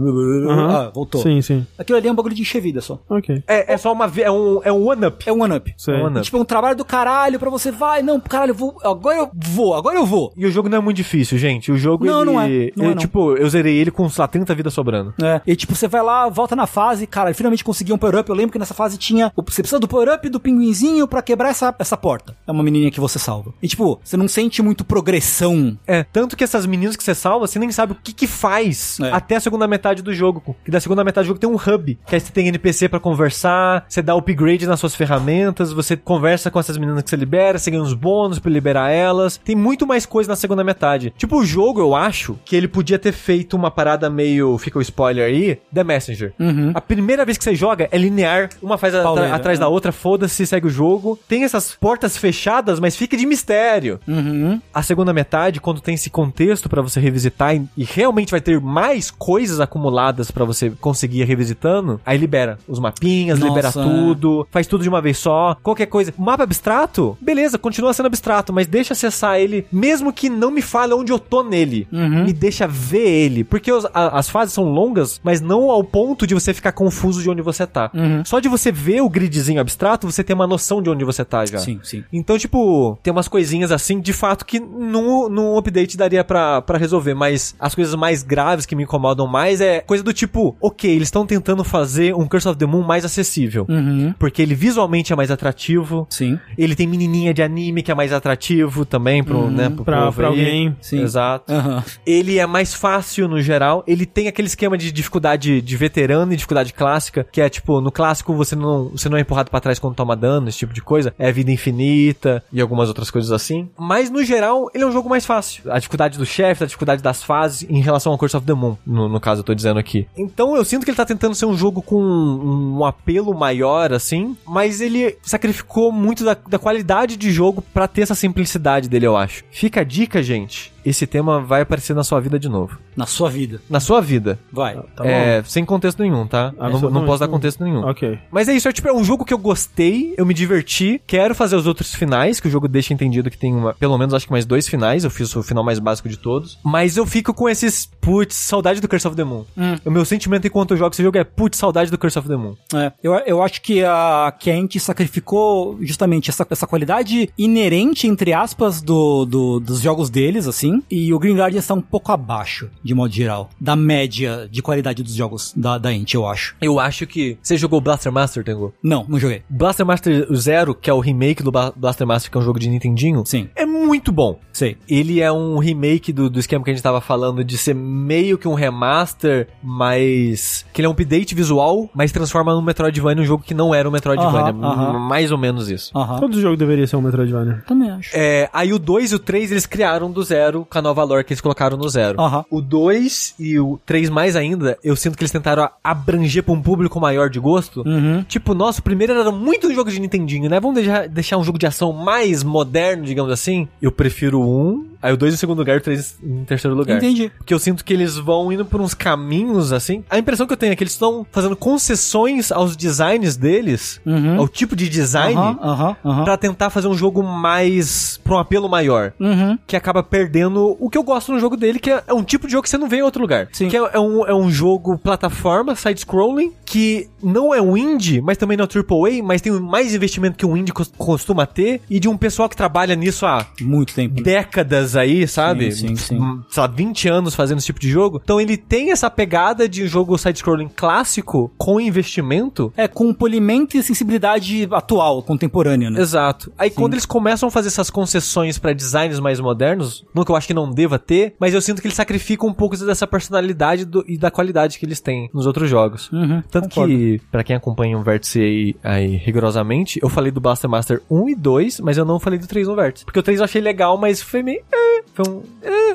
Aham. Ah, voltou. Sim, sim. Aquilo ali é um bagulho de encher vida só. Ok. É, é só uma. É um, é um one-up. É um one-up. Sei. Um one up. tipo, é um trabalho do caralho pra você, vai, não, caralho, eu vou, agora eu vou, agora eu vou. E o jogo não é muito difícil, gente. O jogo, Não, ele... não é. Não ele, é, não. Tipo, eu zerei ele com, sei lá, 30 vidas sobrando. É. E tipo, você vai lá, volta na fase, cara, eu finalmente consegui um power-up. Eu lembro que nessa fase tinha. Você precisa do power-up do pinguinzinho pra quebrar essa, essa porta. É uma menininha que você salva. E tipo, você não sente muito progressão. É, tanto que essas meninas que você salva, você nem sabe o que que faz É. até a segunda metade do jogo. Que da segunda metade do jogo tem um hub, que aí você tem NPC pra conversar, você dá upgrade nas suas ferramentas, você conversa com essas meninas que você libera, você ganha uns bônus pra liberar elas. Tem muito mais coisa na segunda metade. Tipo, o jogo, eu acho que ele podia ter feito uma parada meio, fica o spoiler aí, The Messenger. A primeira vez que você joga é linear, uma faz atrás da outra, foda-se, segue o jogo. Tem essas portas fechadas, mas fica de mistério Uhum. a segunda metade, quando tem esse contexto pra você revisitar e, e realmente vai ter mais coisas acumuladas pra você conseguir ir revisitando, aí libera os mapinhas, Nossa, libera é. tudo, faz tudo de uma vez só, qualquer coisa. Mapa abstrato, beleza, continua sendo abstrato, mas deixa acessar ele, mesmo que não me fale onde eu tô nele. Uhum. Me deixa ver ele, porque os- a- as fases são longas, mas não ao ponto de você ficar confuso de onde você tá. Uhum. Só de você ver o gridzinho abstrato, você tem uma noção de onde você tá já. Sim, sim. Então, tipo, tem umas coisinhas assim, de fato, que no, no update daria pra, pra resolver, mas as coisas mais graves que me incomodam mais é coisa do tipo, ok, eles estão tentando fazer um Curse of the Moon mais acessível. Uhum. Porque ele visualmente é mais atrativo. Sim. Ele tem menininha de anime que é mais atrativo também pro, né, pro Pra- pra alguém. Sim. Exato. Aham. Ele é mais fácil no geral. Ele tem aquele esquema de dificuldade de veterano e dificuldade clássica, que é tipo, no clássico você não, você não é empurrado pra trás quando toma dano, esse tipo de coisa. É vida infinita e algumas outras coisas assim. Mas no geral, ele é um jogo mais fácil. A dificuldade do chefe, a dificuldade das fases em relação ao Curse of the Moon, no, no caso eu tô dizendo aqui. Então eu sinto que ele tá tentando ser um jogo com um, um apelo maior, assim, mas ele sacrificou muito da, da qualidade de jogo pra ter essa simplicidade dele, eu acho. Fica a dica, gente. Esse tema vai aparecer na sua vida de novo. Na sua vida. Na sua vida. Vai. Tá é, sem contexto nenhum, tá? Não, não Absolutamente posso dar não. contexto nenhum. Ok. Mas é isso, é tipo, é um jogo que eu gostei, eu me diverti, quero fazer os outros finais, que o jogo deixa entendido que tem uma, pelo menos acho que mais dois finais, eu fiz o final mais básico de todos. Mas eu fico com esses, putz, saudade do Curse of the Moon. Hum. O meu sentimento enquanto eu jogo esse jogo é, putz, saudade do Curse of the Moon. É, eu, eu acho que a Kent sacrificou justamente essa, essa qualidade inerente, entre aspas, do, do- dos jogos deles, assim, e o Green Guardian está um pouco abaixo, de modo geral, da média de qualidade dos jogos da, da Ent, eu acho. Eu acho que... Você jogou Blaster Master, Tengu? Não, não joguei. Blaster Master Zero, que é o remake do Ba- Blaster Master, que é um jogo de Nintendinho, Sim, é muito bom. sei. Ele é um remake do, do esquema que a gente tava falando de ser meio que um remaster, mas. que ele é um update visual, mas transforma num Metroidvania um jogo que não era um Metroidvania. Aham, aham. M- Mais ou menos isso. Aham. Todo jogo deveria ser um Metroidvania. Também acho. É, aí o 2 e o 3 eles criaram do zero com a nova lore que eles colocaram no zero. Aham. O 2 e o 3 mais ainda, eu sinto que eles tentaram abranger pra um público maior de gosto. Uhum. Tipo, nossa, o primeiro era muito um jogo de Nintendinho, né? Vamos deixar, deixar um jogo de ação mais moderno, digamos assim. Eu prefiro o 1, aí o 2 em segundo lugar e o 3 em terceiro lugar. Entendi. Porque eu sinto que eles vão indo por uns caminhos, assim. A impressão que eu tenho é que eles estão fazendo concessões aos designs deles, Uhum. ao tipo de design, aham, aham. pra tentar fazer um jogo mais. pra um apelo maior. Uhum. Que acaba perdendo o que eu gosto no jogo dele, que é, é um tipo de jogo que você não vê em outro lugar. Sim. Que é, é um, é um jogo plataforma, side-scrolling, que não é um indie, mas também não é AAA, mas tem mais investimento que um indie cos- costuma ter, e de um pessoal que trabalha nisso há Muito tempo. décadas aí, sabe? Sim, sim, sim. Hum, Sei lá, 20 anos fazendo esse tipo de jogo. Então ele tem essa pegada de um jogo side-scrolling clássico com investimento. É, com polimento e sensibilidade atual, contemporânea, né? Exato. Aí quando eles começam a fazer essas concessões pra designs mais modernos, não que eu acho que não deva ter, mas eu sinto que eles sacrificam um pouco dessa personalidade do- e da qualidade que eles têm nos outros jogos. Uhum, Tanto concordo. que, pra quem acompanha o Vértice aí, aí rigorosamente, eu falei do Blaster Master 1 e 2, mas eu não falei do 3 no Vértice. Porque o 3 eu achei legal, mas foi meio. Foi um...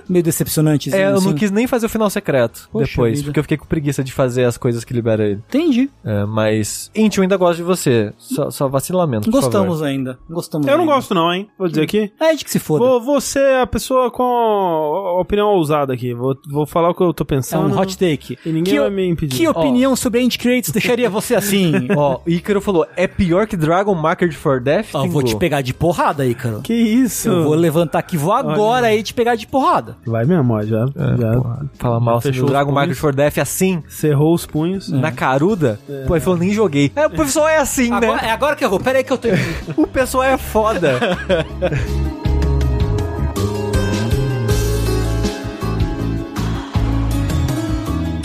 Meio decepcionante. É, eu assim. não quis nem fazer o final secreto Poxa depois, vida. porque eu fiquei com preguiça de fazer as coisas que libera ele. Entendi. É, mas, Inti, eu ainda gosto de você. Só, só vacilamento, por Gostamos favor. ainda. Gostamos Eu não ainda. gosto não, hein? Vou dizer aqui. É de que se foda. Vou, vou ser a pessoa com a opinião ousada aqui. Vou, vou falar o que eu tô É pensando. um hot take. E ninguém que, vai me impedir. Que opinião sobre Indie Creates deixaria você assim? Ó, o Ícaro falou, é pior que Dragon Marketed for Death? Ó, vou Tengu? te pegar de porrada aí, cara. Que isso? Eu vou levantar aqui, vou agora aí te pegar de porrada. Vai mesmo, ó. Já, já Falar mal sobre Fechou Dragon. Marketed for Death assim, cerrou os punhos. É. na caruda. Pô, ele falou, nem joguei. É, o pessoal é assim, Agora, né? é agora que eu vou. Pera aí que eu tô. O pessoal é foda.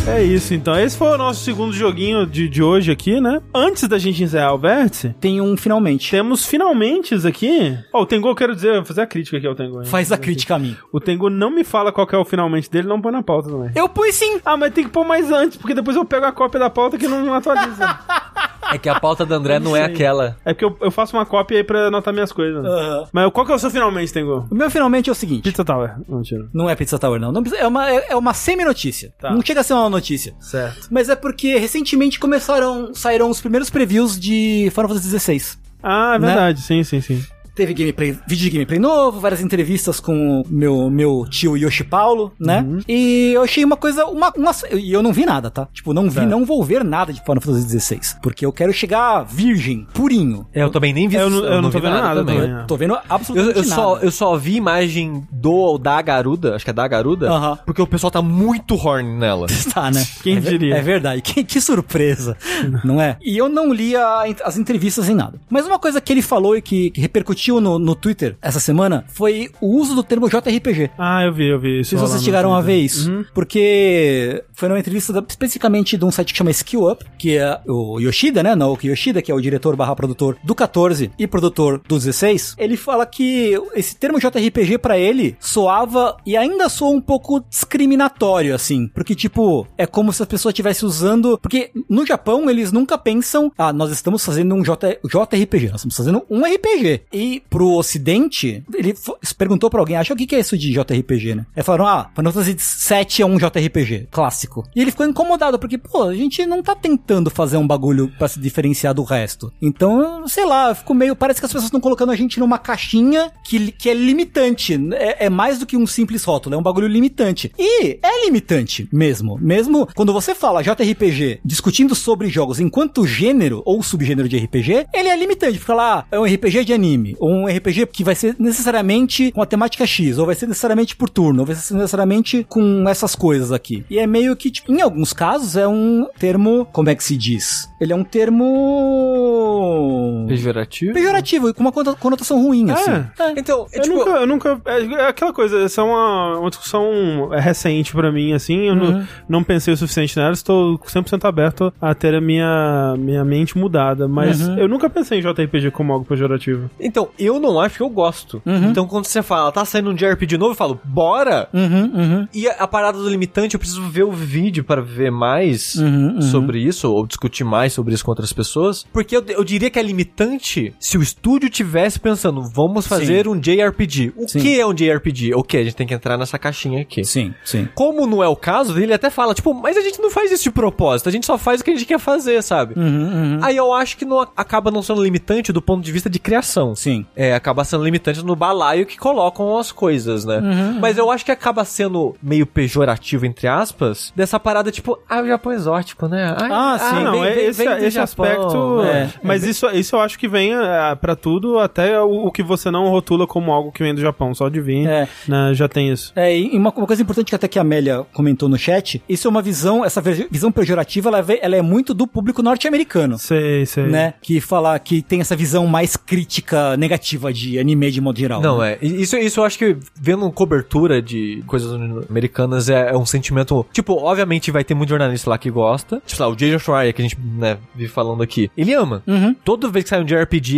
É isso, então. Esse foi o nosso segundo joguinho de, de hoje aqui, né? Antes da gente encerrar o vértice, Tem um finalmente. temos finalmente aqui. Ó, o Tengu, eu quero dizer, vou fazer a crítica aqui ao Tengu. hein? Faz a crítica a mim. O Tengu não me fala qual que é o finalmente dele, não põe na pauta também. Eu pus sim. Ah, mas tem que pôr mais antes, porque depois eu pego a cópia da pauta que não atualiza. É que a pauta da André não é Isso aí. aquela. é porque eu, eu faço uma cópia aí pra anotar minhas coisas. Mas qual que é o seu finalmente, Tengu? O meu finalmente é o seguinte. Pizza Tower. Não, mentira. Não é Pizza Tower, não. Não é uma, é, é uma semi-notícia. Tá. Não chega a ser uma notícia. Certo. Mas é porque recentemente começaram, saíram os primeiros previews de Final Fantasy XVI. Ah, é Né? verdade. Sim, sim, sim. Teve gameplay, vídeo de gameplay novo, várias entrevistas com o meu, meu tio Yoshi Paulo, né? E eu achei uma coisa, uma, uma- E eu não vi nada, tá? Tipo, não vi, Tá. não vou ver nada de Final Fantasy XVI. Porque eu quero chegar virgem, purinho. É, eu também nem vi Eu não- eu não tô vi vendo nada também. também. É. Tô vendo Eu, absolutamente eu só, nada. eu só vi imagem do ou da Garuda, acho que é da Garuda, porque o pessoal tá muito horny nela. Tá, né? Quem é, diria? É verdade. Que, que surpresa, não é? E eu não li a- as entrevistas em nada. Mas uma coisa que ele falou e que, que repercutiu no, no Twitter essa semana foi o uso do termo JRPG. Ah, eu vi, eu vi. Isso se vocês chegaram a ver isso. Uhum. Porque foi numa entrevista da- especificamente de um site que chama Skill Up, que é o Yoshida, né? Naoki Yoshida, que é o diretor barra produtor do 14 e produtor do 16. Ele fala que esse termo JRPG pra ele soava e ainda soa um pouco discriminatório, assim. Porque, tipo, é como se a pessoa estivesse usando. Porque no Japão eles nunca pensam, ah, nós estamos fazendo um J, JRPG, nós estamos fazendo um RPG. E pro ocidente, ele perguntou pra alguém, acha o que é isso de JRPG, né? Aí falaram, ah, Final Fantasy VII é um JRPG clássico. E ele ficou incomodado, porque, pô, a gente não tá tentando fazer um bagulho pra se diferenciar do resto. Então, sei lá, ficou meio. Parece que as pessoas estão colocando a gente numa caixinha que, que é limitante. É, é mais do que um simples rótulo, é um bagulho limitante. E é limitante mesmo. Mesmo quando você fala JRPG discutindo sobre jogos enquanto gênero ou subgênero de RPG, ele é limitante. Porque lá é um RPG de anime, um RPG que vai ser necessariamente com a temática X, ou vai ser necessariamente por turno, ou vai ser necessariamente com essas coisas aqui. E é meio que, tipo, em alguns casos é um termo, como é que se diz? Ele é um termo Pejorativo? pejorativo e com uma conota- conotação ruim, assim. É. Então, é Eu tipo, nunca, eu nunca. É, é aquela coisa, essa é uma, uma discussão recente pra mim, assim. Eu Uhum. não, não pensei o suficiente nela, estou 100% aberto a ter a minha, minha mente mudada. Mas Uhum. eu nunca pensei em JRPG como algo pejorativo. então, eu não acho que eu gosto. Uhum. Então, quando você fala, tá saindo um JRPG novo, eu falo, bora! Uhum, uhum. E a, a parada do limitante, eu preciso ver o vídeo para ver mais Uhum, uhum. sobre isso, ou discutir mais sobre isso com outras pessoas. Porque eu, eu diria que é limitante se o estúdio tivesse pensando, vamos fazer um JRPG. O Sim. que é um JRPG? Ok, a gente tem que entrar nessa caixinha aqui. Sim, sim. Como não é o caso, ele até fala, tipo, mas a gente não faz isso de propósito, a gente só faz o que a gente quer fazer, sabe? Uhum. Aí eu acho que não, acaba não sendo limitante do ponto de vista de criação. Sim. É, acaba sendo limitante no balaio que colocam as coisas, né? Uhum, Mas eu acho que acaba sendo meio pejorativo, entre aspas, dessa parada, tipo, ah, o Japão é exótico, né? Ai, Ah, sim. ai, não, vem- é vem- esse, vem esse Japão, aspecto. né? mas isso, isso eu acho que vem é, pra tudo, até o, o que você não rotula como algo que vem do Japão, só de vir, É. né, já tem isso. É, e uma, uma coisa importante que até que a Amélia comentou no chat, isso é uma visão, essa visão pejorativa, ela é, ela é muito do público norte-americano. Sei, sei. Né? Que fala que tem essa visão mais crítica, negativa de anime de modo geral. Não, né? é. Isso, isso eu acho que vendo cobertura de coisas americanas é, é um sentimento. Tipo, obviamente vai ter muito jornalista lá que gosta. Tipo, lá, o Jason Schreier, que a gente, né, vive falando aqui. Ele ama. Uhum. Toda vez que sai um JRPG,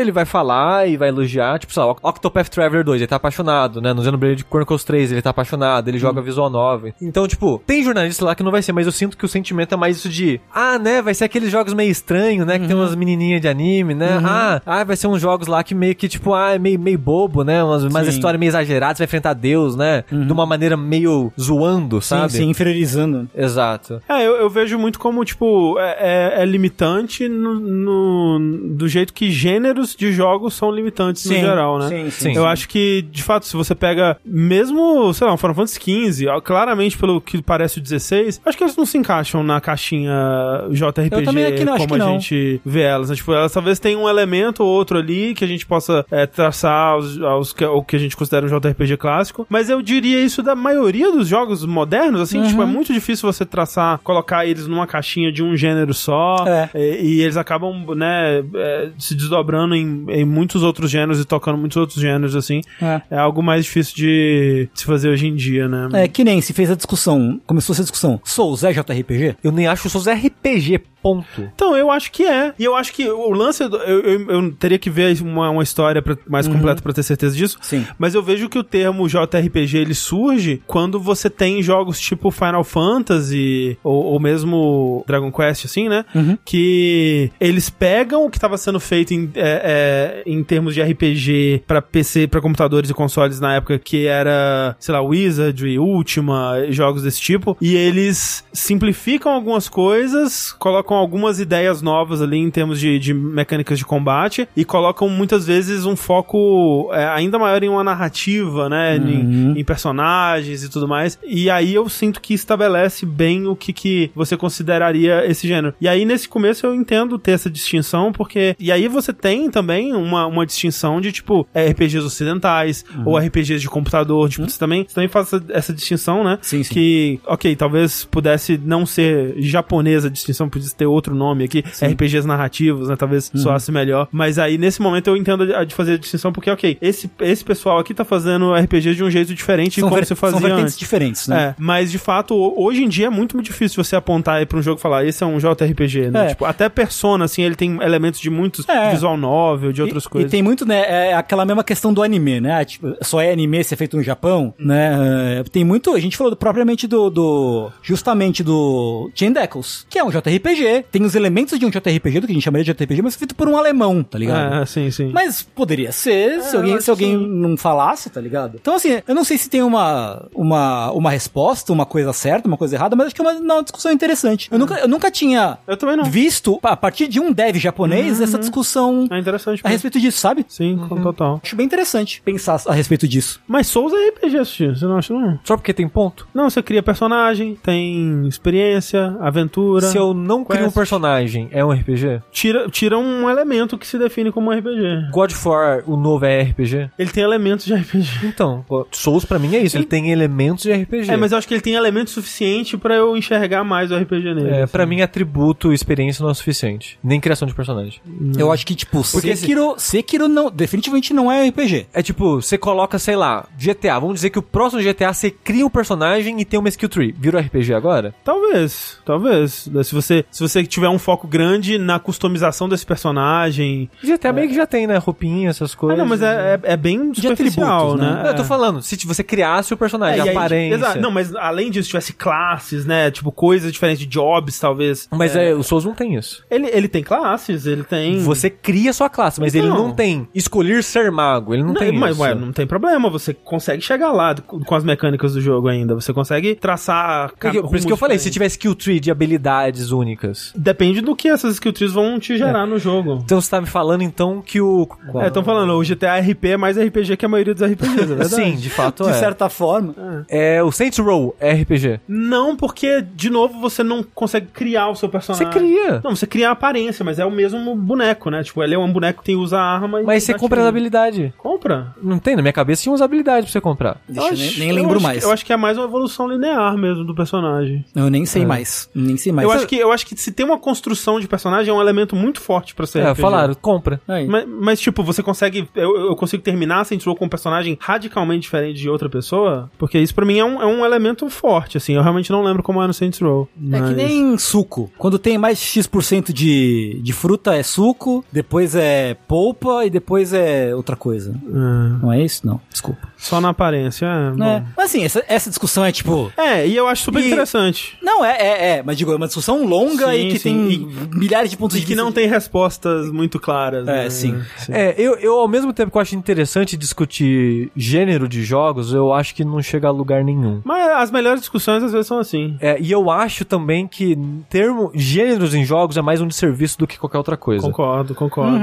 ele vai falar e vai elogiar. Tipo, sei lá, Octopath Traveler 2, ele tá apaixonado, né? No Xenoblade Chronicles 3, ele tá apaixonado, ele joga visual novel. Então, tipo, tem jornalista lá que não vai ser, mas eu sinto que o sentimento é mais isso de, ah, né, vai ser aqueles jogos meio estranhos, né? Que tem umas menininhas de anime, né? Ah, ah, vai ser uns jogos lá que meio que, tipo, ah, é meio, meio bobo, né? Umas, umas Sim. histórias meio exageradas, você vai enfrentar Deus, né? De uma maneira meio zoando, sabe? Sim, sim, inferiorizando. Exato. É, eu, eu vejo muito como, tipo, é, é- é limitante no, no- do jeito que gêneros de jogos são limitantes no geral, né? Sim, Sim. Eu acho que, de fato, se você pega mesmo, sei lá, um Final Fantasy XV, claramente pelo que parece o 16, acho que eles não se encaixam na caixinha JRPG Eu também aqui não, acho como que a não. gente vê elas. né? Tipo, elas talvez tenham um elemento ou outro ali que a gente possa é, traçar aos, aos que, o que a gente considera um JRPG clássico, mas eu diria isso da maioria dos jogos modernos, assim, tipo, Uhum. é muito difícil você traçar, colocar eles numa caixinha de um gênero só, É. e, e eles acabam, né, é, se desdobrando em, em muitos outros gêneros e tocando muitos outros gêneros, assim. É. É algo mais difícil de se fazer hoje em dia, né? É, que nem se fez a discussão, começou essa discussão, Souls é JRPG? Eu nem acho que Souls RPG, ponto. Então, eu acho que é. E eu acho que o lance. Eu, eu, eu teria que ver uma, uma história mais completa pra ter certeza disso. Sim. Mas eu vejo que o termo JRPG ele surge quando você tem jogos tipo Final Fantasy ou, ou mesmo Dragon Quest, assim, né? Que eles pegam o que estava sendo feito em, é, é, em termos de RPG pra PC, pra computadores e consoles na época, que era, sei lá, Wizardry, Ultima, jogos desse tipo, e eles simplificam algumas coisas, colocam algumas ideias novas ali em termos de, de mecânicas de combate e colocam muitas vezes um foco é, ainda maior em uma narrativa, né? Em, em personagens e tudo mais. E aí eu sinto que estabelece bem o que, que você consideraria esse gênero. E aí nesse começo eu entendo ter essa distinção, porque. E aí você tem também uma, uma distinção de tipo RPGs ocidentais ou RPGs de computador. Tipo, você, também, você também faz essa, essa distinção, né? Sim, sim. Que, ok, talvez pudesse não ser japonesa a distinção, pudesse ter outro nome aqui, RPGs narrativos, né? Talvez Uhum. soasse melhor. Mas aí, nesse momento, eu entendo a de fazer a distinção, porque, ok, esse, esse pessoal aqui tá fazendo RPG de um jeito diferente de São, como ver- você fazia são antes. diferentes, né? É, mas de fato, hoje em dia é muito difícil você apontar aí pra um jogo e falar, esse é um JRPG, né? É. Tipo, até Persona, assim, ele tem elementos de muitos É. visual novel, de outras e, coisas. E tem muito, né, é aquela mesma questão do anime, né? Tipo, só é anime ser feito no Japão, né? É, Tem muito, a gente falou propriamente do, do- justamente do Chain Deckles, que é um JRPG, tem os elementos de um JRPG, do que a gente chamaria de JRPG, mas feito por um alemão, tá ligado? É, sim, sim. Mas poderia ser se eu alguém, se alguém que não falasse, tá ligado? Então, assim, eu não sei se tem uma, uma, uma resposta, uma coisa certa, uma coisa errada, mas acho que é uma, uma discussão interessante. Eu, nunca, eu nunca tinha Eu também não. visto, a partir de um dev japonês, essa discussão É interessante. a respeito disso, sabe? Sim, com total. Acho bem interessante pensar a respeito disso. Mas Souls é RPG, você não acha, não? Só porque tem ponto? Não, você cria personagem, tem experiência, aventura. Se eu não crio um personagem, é um RPG? Tira, tira um elemento que se define como RPG. God of War, o novo é RPG? Ele tem elementos de RPG. Então, Souls pra mim é isso, ele tem elementos de RPG. É, mas eu acho que ele tem elemento suficiente pra eu enxergar mais o RPG nele. É, assim. pra mim, atributo e experiência não é o suficiente. Nem criação de personagem. Eu acho que, tipo, Porque Sekiro, Sekiro não, definitivamente não é RPG. É tipo, você coloca, sei lá, GTA. Vamos dizer que o próximo GTA você cria um personagem e tem uma skill tree. Vira RPG agora? Talvez, talvez. Se você, se você tiver um foco grande na customização desse personagem. GTA meio que já tem, né? Roupinha, essas Ah, coisas. não, mas é, é, é bem superficial, né? né? Não, eu tô falando, se você criasse o personagem, É, a aí, aparência. exato. Não, mas além disso, tivesse classes, né? Tipo, coisas diferentes de jobs, talvez. Mas é, o Souls não tem isso. Ele, ele tem classes, ele tem. Você cria sua classe, mas ele Então. não tem escolher ser mago. Ele não, tem mas, isso. ué, não tem problema, você consegue chegar lá com as mecânicas do jogo ainda. Você consegue traçar. Porque- por isso que eu falei, se tiver skill tree de habilidades únicas. Depende do que essas skill trees vão te gerar no jogo. Então você tá me falando então que o. É, estão falando, o GTA RP é mais RPG que a maioria dos RPGs, é verdade? Sim, de fato De é. certa forma. É o Saints Row é RPG. Não, porque, de novo, você não consegue criar o seu personagem. Você cria. Não, você cria a aparência, mas é o mesmo boneco, né? Tipo, ele é um boneco que tem, usa arma e. Mas você dá compra as habilidades. Compra? Não tem? Na minha cabeça tinha umas habilidades pra você comprar. Deixa, Eu eu nem, acho- nem eu lembro acho- mais. Eu acho que é mais uma evolução linear mesmo do personagem. Eu nem sei mais. Nem sei mais. eu, acho que, eu acho que se tem uma construção de personagem, é um elemento muito forte pra ser É, RPG. falaram, compra. Aí. Mas, mas, tipo, você consegue. Eu, eu consigo terminar Saints Row com um personagem radicalmente diferente de outra pessoa? Porque isso pra mim é um, é um elemento forte, assim. Eu realmente não lembro como é no Saints Row. É mas- que nem suco. Quando tem mais X% de, de fruta é suco, depois é polpa e depois é outra coisa. É, Não é isso? Não, desculpa. Só na aparência, é. bom. É. Mas assim, essa, essa discussão é tipo. É, e eu acho super E- interessante. Não, é, é, é, mas digo, é uma discussão longa Sim, e que sim. tem milhares de pontos E de que vista. não tem respostas muito claras. É, né? sim. assim. É, eu, eu ao mesmo tempo que eu acho interessante discutir gênero de jogos, eu acho que não chega a lugar nenhum. Mas as melhores discussões às vezes são assim. É, e eu acho também que termo gêneros em jogos é mais um desserviço do que qualquer outra coisa. Concordo, concordo.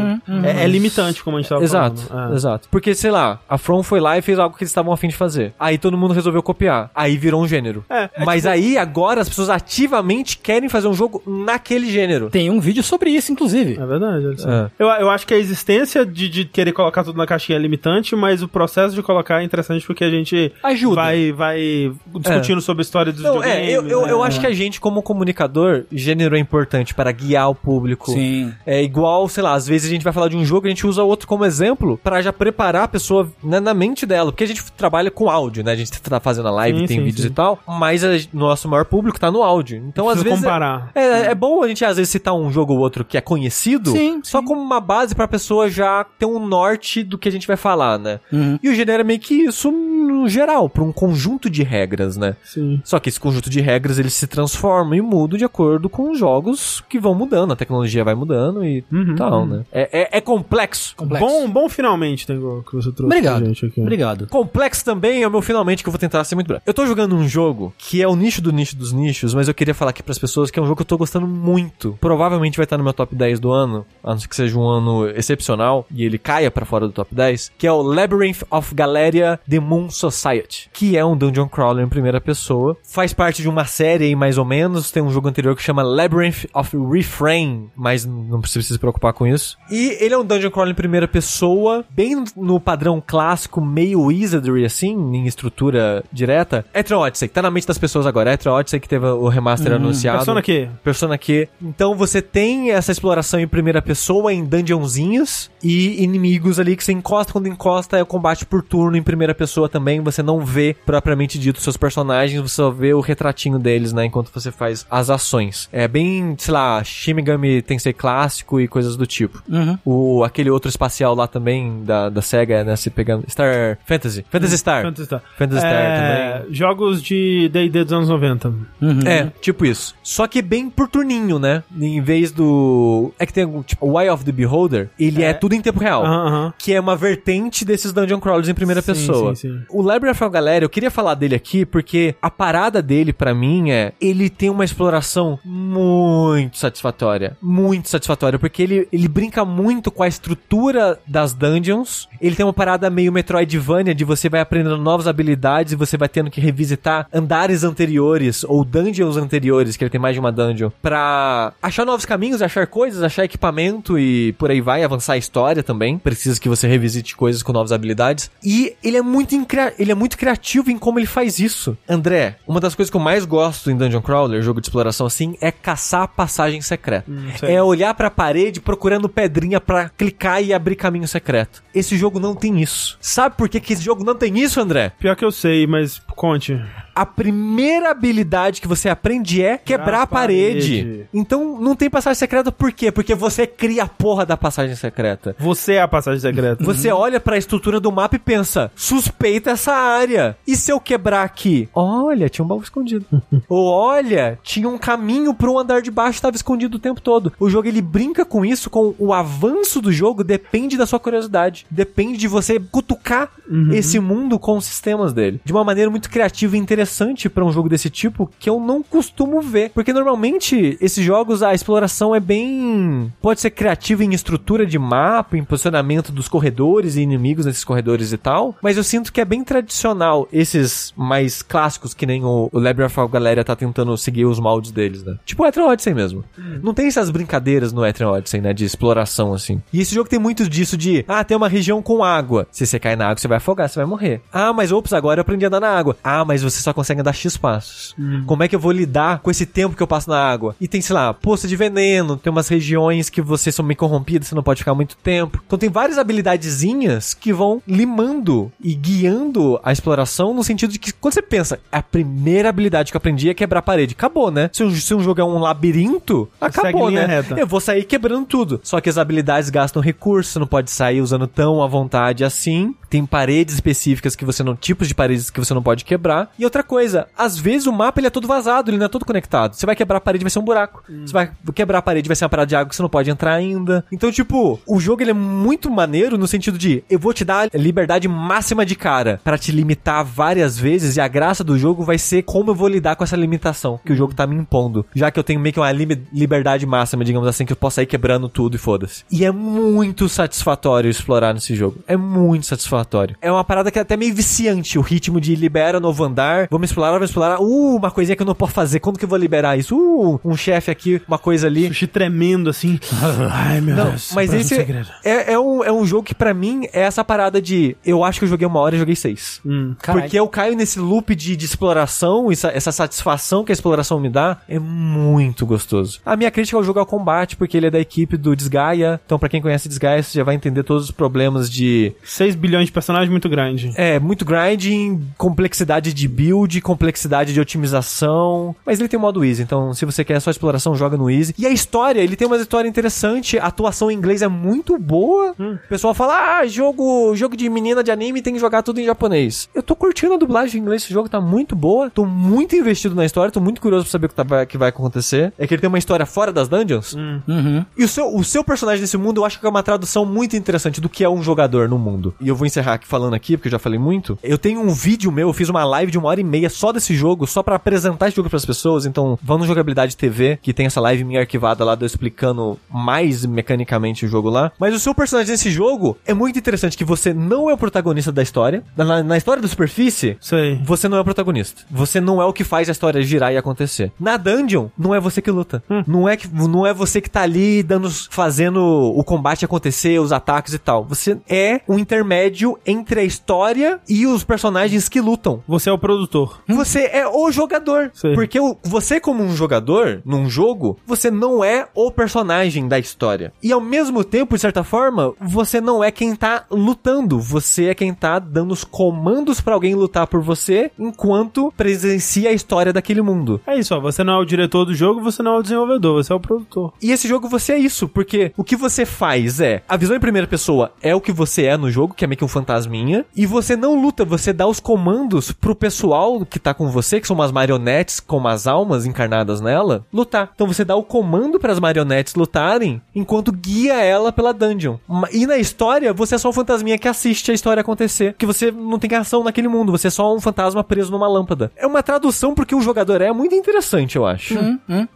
É, é limitante, como a gente tava Exato, falando. É. exato. Porque, sei lá, a From foi lá e fez algo que eles estavam afim de fazer. Aí todo mundo resolveu copiar. Aí virou um gênero. É, é Mas aí, agora, as pessoas ativamente querem fazer um jogo naquele gênero. Tem um vídeo sobre isso, inclusive. É verdade. É. Eu, eu acho que a existência de, de querer colocar tudo na caixinha é limitante, mas o processo de colocar é interessante porque a gente Ajuda. vai, vai discutindo sobre a história dos Não, é, eu, eu, eu né? acho que a gente, como comunicador, gênero é importante para guiar o público. Sim. É igual, sei lá, às vezes a gente vai falar de um jogo, a gente usa outro como exemplo para já preparar a pessoa na, na mente dela. Porque a gente trabalha com áudio, né? A gente tá fazendo a live, Sim, tem sim, vídeos sim. e tal, mas a- nosso maior público tá no áudio. Então, às vezes. comparar. É, é bom a gente, às vezes, citar um jogo ou outro que é conhecido, Sim, só sim. como uma base pra pessoa já ter um norte do que a gente vai falar, né? Uhum. E o gênero é meio que isso no geral, pra um conjunto de regras, né? Sim. Só que esse conjunto de regras ele se transforma e muda de acordo com os jogos que vão mudando, a tecnologia vai mudando e Uhum, tal, né? É, é- é complexo. Complexo. Bom, bom finalmente, Tengo, que você trouxe Obrigado. pra gente aqui. Obrigado. Complexo também é o meu finalmente que eu vou tentar ser muito breve. Eu tô jogando um jogo que é o nicho do nicho dos nichos, mas eu queria falar aqui pras pessoas que é um jogo que eu tô gostando muito. Provavelmente vai estar no meu top 10 do ano, a não ser que seja um ano excepcional e ele caia pra fora do top 10, que é o Labyrinth of Galeria The Moon Society, que é um dungeon crawler em primeira pessoa. Faz parte de uma série aí mais ou menos, tem um jogo anterior que chama Labyrinth of Refrain, mas não precisa se preocupar com isso. E ele é um dungeon crawler em primeira pessoa, bem no padrão clássico, meio wizardry assim, em estrutura direta. Etrian Odyssey, que tá na mente das pessoas agora. Etrian Odyssey que teve o remaster anunciado. Persona Q. Persona Q. Então você tem essa exploração em primeira pessoa, em dungeonzinhos, e inimigos ali que você encosta. Quando encosta, é o combate por turno em primeira pessoa também. Você não vê propriamente dito seus personagens, você só vê o retratinho deles, né? Enquanto você faz as ações. É bem, sei lá, Shin Megami Tensei clássico e coisas do tipo. Uhum. O, aquele outro espacial lá também, da, da SEGA, né? Se pegando. Star Fantasy. Fantasy Star. Phantasy Star. Fantasy Star É, também. Jogos de D&D dos anos 90. Uhum. É, tipo isso. Só que bem por turninho, né? Em vez do. É que tem algum. Tipo, o Eye of the Beholder, ele é, tudo em tempo real. Aham, aham. Que é uma vertente desses dungeon crawlers em primeira Sim, pessoa. sim, sim. O Labyrinth of Galera, eu queria falar dele aqui porque a parada dele, pra mim, é. Ele tem uma exploração muito satisfatória. Muito satisfatória. Porque ele, ele brinca muito com a estrutura das dungeons. Ele tem uma parada meio Metroidvania de você vai aprendendo novas habilidades e você vai tendo que revisitar andares anteriores ou dungeons anteriores, que ele tem mais de uma dungeon, pra achar novos caminhos, achar coisas, achar equipamento e por aí vai, avançar a história também. Precisa que você revisite coisas com novas habilidades. E ele é muito ele é muito criativo em como ele faz isso. André, uma das coisas que eu mais gosto em Dungeon Crawler, jogo de exploração assim, é caçar passagem secreta. sei. é olhar pra parede procurando pedrinha pra clicar e abrir caminho secreto. Esse jogo não tem isso. Sabe por que, que esse jogo não tem isso, André? Pior que eu sei, mas conte. A primeira habilidade que você aprende é quebrar a a parede. parede. Então não tem passagem secreta por quê? Porque você cria a porra da passagem secreta. Você é a passagem secreta. Você olha pra estrutura do mapa e pensa: suspeita essa área. E se eu quebrar aqui? Olha, tinha um baú escondido. Ou olha, tinha um caminho pro andar de baixo estava escondido o tempo todo. O jogo ele brinca com isso, com o avanço do jogo depende da sua curiosidade. Depende de você cutucar esse mundo com os sistemas dele. De uma maneira muito criativa e interessante pra um jogo desse tipo que eu não costumo ver. Porque normalmente esses jogos a exploração é bem. Pode ser criativa em estrutura de mapa, em posicionamento dos corredores e inimigos nesses corredores e tal. Mas eu sinto que é bem tradicional esses mais clássicos que nem o, o Labyrinth of Galera tá tentando seguir os moldes deles, né? Tipo o Etrian Odyssey mesmo. Não tem essas brincadeiras no Etrian Odyssey, né? De exploração assim. E esse jogo tem muito disso de, ah, tem uma região com água. Se você cair na água, você vai afogar, você vai morrer. Ah, mas ops, agora eu aprendi a andar na água. Ah, mas você só consegue andar X passos. Como é que eu vou lidar com esse tempo que eu passo na água? E tem, sei lá, poça de veneno, tem umas regiões que você são meio corrompidas, você não pode ficar muito tempo. Então tem várias habilidadezinhas que vão limando e guiando a exploração no sentido de que quando você pensa, a primeira habilidade que eu aprendi é quebrar a parede. Acabou, né? Se um, se um jogo é um labirinto, acabou, né? reta. Eu vou sair quebrando tudo. Só que as habilidades gastam recursos, você não pode sair usando tão à vontade assim. tem paredes específicas que você não, tipos de paredes que você não pode quebrar. E outra coisa, às vezes o mapa ele é todo vazado, ele não é todo conectado. Você vai quebrar a parede, vai ser um buraco. Você vai quebrar a parede, vai ser uma parada de água que você não pode entrar ainda. Então, tipo, o jogo ele é muito maneiro no sentido de eu vou te dar a liberdade máxima de cara pra te limitar várias vezes e a graça do jogo vai ser como eu vou lidar com essa limitação que o jogo tá me impondo. Já que eu tenho meio que uma liberdade máxima, digamos assim, que eu posso sair quebrando tudo e foda-se. E é muito satisfatório explorar nesse jogo. É muito satisfatório. É uma parada que é até meio viciante, o ritmo de libera novo andar, vamos explorar, vamos explorar. Uh, uma coisinha que eu não posso fazer, quando que eu vou liberar isso? Uh, um chefe aqui, uma coisa ali. Sushi tremendo assim. Ai, meu Não, Deus. mas esse é, é, um, é um jogo que pra mim é essa parada de eu acho que eu joguei uma hora e joguei seis. Hum. Porque eu caio nesse loop de, de exploração, essa, essa satisfação que a exploração me dá, é muito gostoso. A minha crítica ao jogo é o combate, porque ele é da equipe do Desgaia. Então, pra quem conhece Desgaia, você já vai entender todos os problemas de 6 bilhões de personagens muito grande. é, muito grinding, complexidade de build, complexidade de otimização. Mas ele tem um modo easy, então se você quer só exploração, joga no easy. E a história, ele tem uma história interessante, a atuação em inglês é muito boa. O pessoal fala, ah, jogo, jogo de menina de anime tem que jogar tudo em japonês. Eu tô curtindo a dublagem em inglês, esse jogo tá muito boa, tô muito investido na história, tô muito curioso pra saber o que, tá- vai- que vai acontecer. É que ele tem uma história fora das dungeons. Uhum. E o seu, o seu personagem nesse mundo, eu acho que é uma tradução muito interessante do que é um jogador no mundo. E eu vou encerrar aqui falando aqui, porque eu já falei muito. Eu tenho um vídeo meu, eu fiz uma live de uma hora e meia só desse jogo, só pra apresentar esse jogo pras pessoas. Então, vão no Jogabilidade TV, que tem essa live minha arquivada lá, explicando mais mecanicamente o jogo lá. Mas o seu personagem nesse jogo é muito interessante, que você não é o protagonista da história. Na, na história da superfície, Sei. você não é o protagonista. Você não é o que faz a história girar e acontecer. Na dungeon, não é você que luta. Não é que não é você que tá ali dando fazendo o combate acontecer, os ataques e tal. Você é um intermédio entre a história e os personagens que lutam. Você é o produtor. Você é o jogador. Sim. Porque o- você, como um jogador, num jogo, você não é o personagem da história. E ao mesmo tempo, de certa forma, você não é quem tá lutando. Você é quem tá dando os comandos pra alguém lutar por você, enquanto presencia a história daquele mundo. É isso, ó. Você não é o diretor do jogo, você não é o desenvolvedor, você é o produtor. E esse jogo você é isso, porque o que você faz é, a visão em primeira pessoa é o que você é no jogo, que é meio que um fantasminha, e você não luta, você dá os comandos pro pessoal que tá com você, que são umas marionetes com umas almas encarnadas nela, lutar. Então você dá o comando pras marionetes lutarem, enquanto guia ela pela dungeon. E na história, você é só um fantasminha que assiste a história acontecer, que você não tem ação naquele mundo, você é só um fantasma preso numa lâmpada. É uma tradução porque o jogador é muito interessante, eu acho.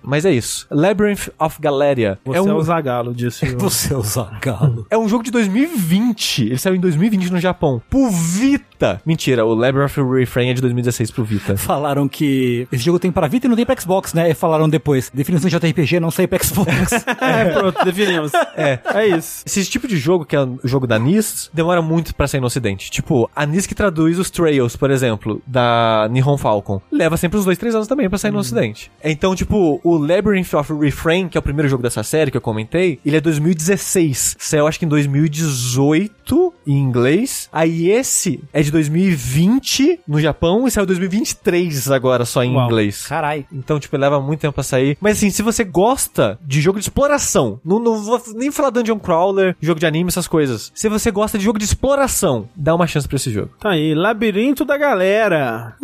Mas é isso. Labyrinth of Galeria. Você é é, um, o Zagalo disso. Você é o Zagalo. é um jogo de 2020. Ele saiu em 2020 no Japão. Pro Vita. Mentira, o Labyrinth of Refrain é de 2016 pro Vita. Falaram que esse jogo tem pra Vita e não tem pra Xbox, né? E falaram depois. Definição de JRPG não sai pra Xbox. é, pronto, definimos. É. É isso. Esse tipo de jogo, que é o jogo da NIS, demora muito pra sair no ocidente. Tipo, a NIS que traduz os Trails, por exemplo, da Nihon Falcon, leva sempre uns dois, três anos também pra sair no ocidente. Então, tipo, o Labyrinth of Refrain, que é o primeiro jogo dessa série que eu comentei, ele é 2016. Saiu acho que em 2018 em inglês. Aí esse é de 2020 no Japão e saiu em 2023 agora só em Uau. inglês. Carai. Então, tipo, leva muito tempo pra sair. Mas assim, se você gosta de jogo de exploração, não, não vou nem falar Dungeon Crawler, jogo de anime, essas coisas. Se você gosta de jogo de exploração, dá uma chance pra esse jogo. Tá aí, Labirinto da Galera.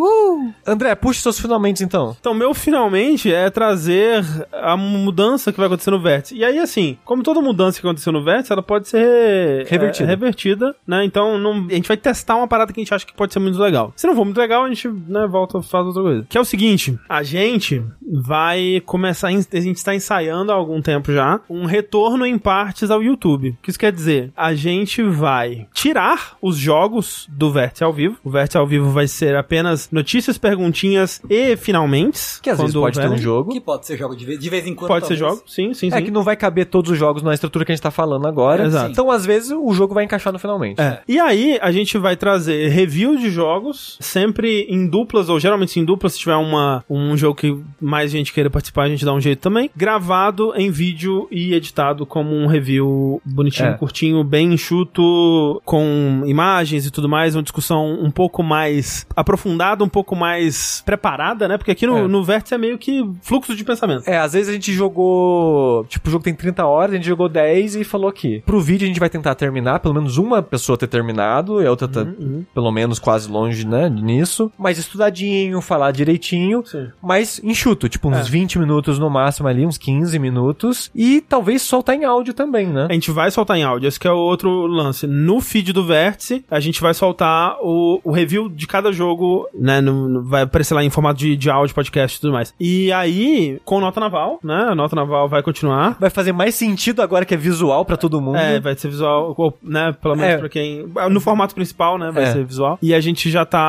André, puxa seus finalmente então. Então, meu finalmente é trazer a mudança que vai acontecer no vértice. E aí, assim, como toda mudança que aconteceu no vértice, ela pode ser Revertida. é, revertida, né? Então, não- a gente vai testar uma parada que a gente acha que pode ser muito legal. Se não for muito legal, a gente né, volta e faz outra coisa. Que é o seguinte: a gente vai começar. A gente está ensaiando há algum tempo já um retorno em partes ao YouTube. O que isso quer dizer? A gente vai tirar os jogos do Vértice ao vivo. O Vértice ao vivo vai ser apenas notícias, perguntinhas e finalmente. Que às vezes pode ter um jogo. Que pode ser jogo de vez, de vez em quando. Pode ser talvez. jogo, sim, sim, sim. É que não vai caber todos os jogos na estrutura que a gente tá falando agora. Exato. Então, às vezes, o jogo vai encaixar no finalmente. É. E aí, a gente vai trazer review de jogos, sempre em duplas, ou geralmente em duplas, se tiver uma, um jogo que mais gente queira participar, a gente dá um jeito também. Gravado em vídeo e editado como um review bonitinho, É. curtinho, bem enxuto, com imagens e tudo mais, uma discussão um pouco mais aprofundada, um pouco mais preparada, né? Porque aqui no, É. no Vértice é meio que fluxo de pensamento. É, às vezes a gente jogou. Tipo, o jogo tem 30 horas, a gente jogou 10 e falou aqui. Pro vídeo a gente vai tentar terminar, pelo menos uma pessoa ter terminado e a outra tá Uhum, pelo menos quase longe, né, nisso. Mas estudadinho, falar direitinho. Sim. Mas enxuto, tipo uns É. 20 minutos no máximo ali, uns 15 minutos. E talvez soltar em áudio também, né? A gente vai soltar em áudio, esse que é o outro lance. No feed do Vértice, a gente vai soltar o, o review de cada jogo, né? no- no- vai aparecer lá em formato de, de áudio, podcast e tudo mais. E aí, com nota naval, né? A nota naval vai continuar. Vai fazer mais sentido agora que é visual pra todo mundo. É, vai ser visual, né? Pelo menos É. pra quem. No formato principal, né? Vai É. ser visual. E a gente já tá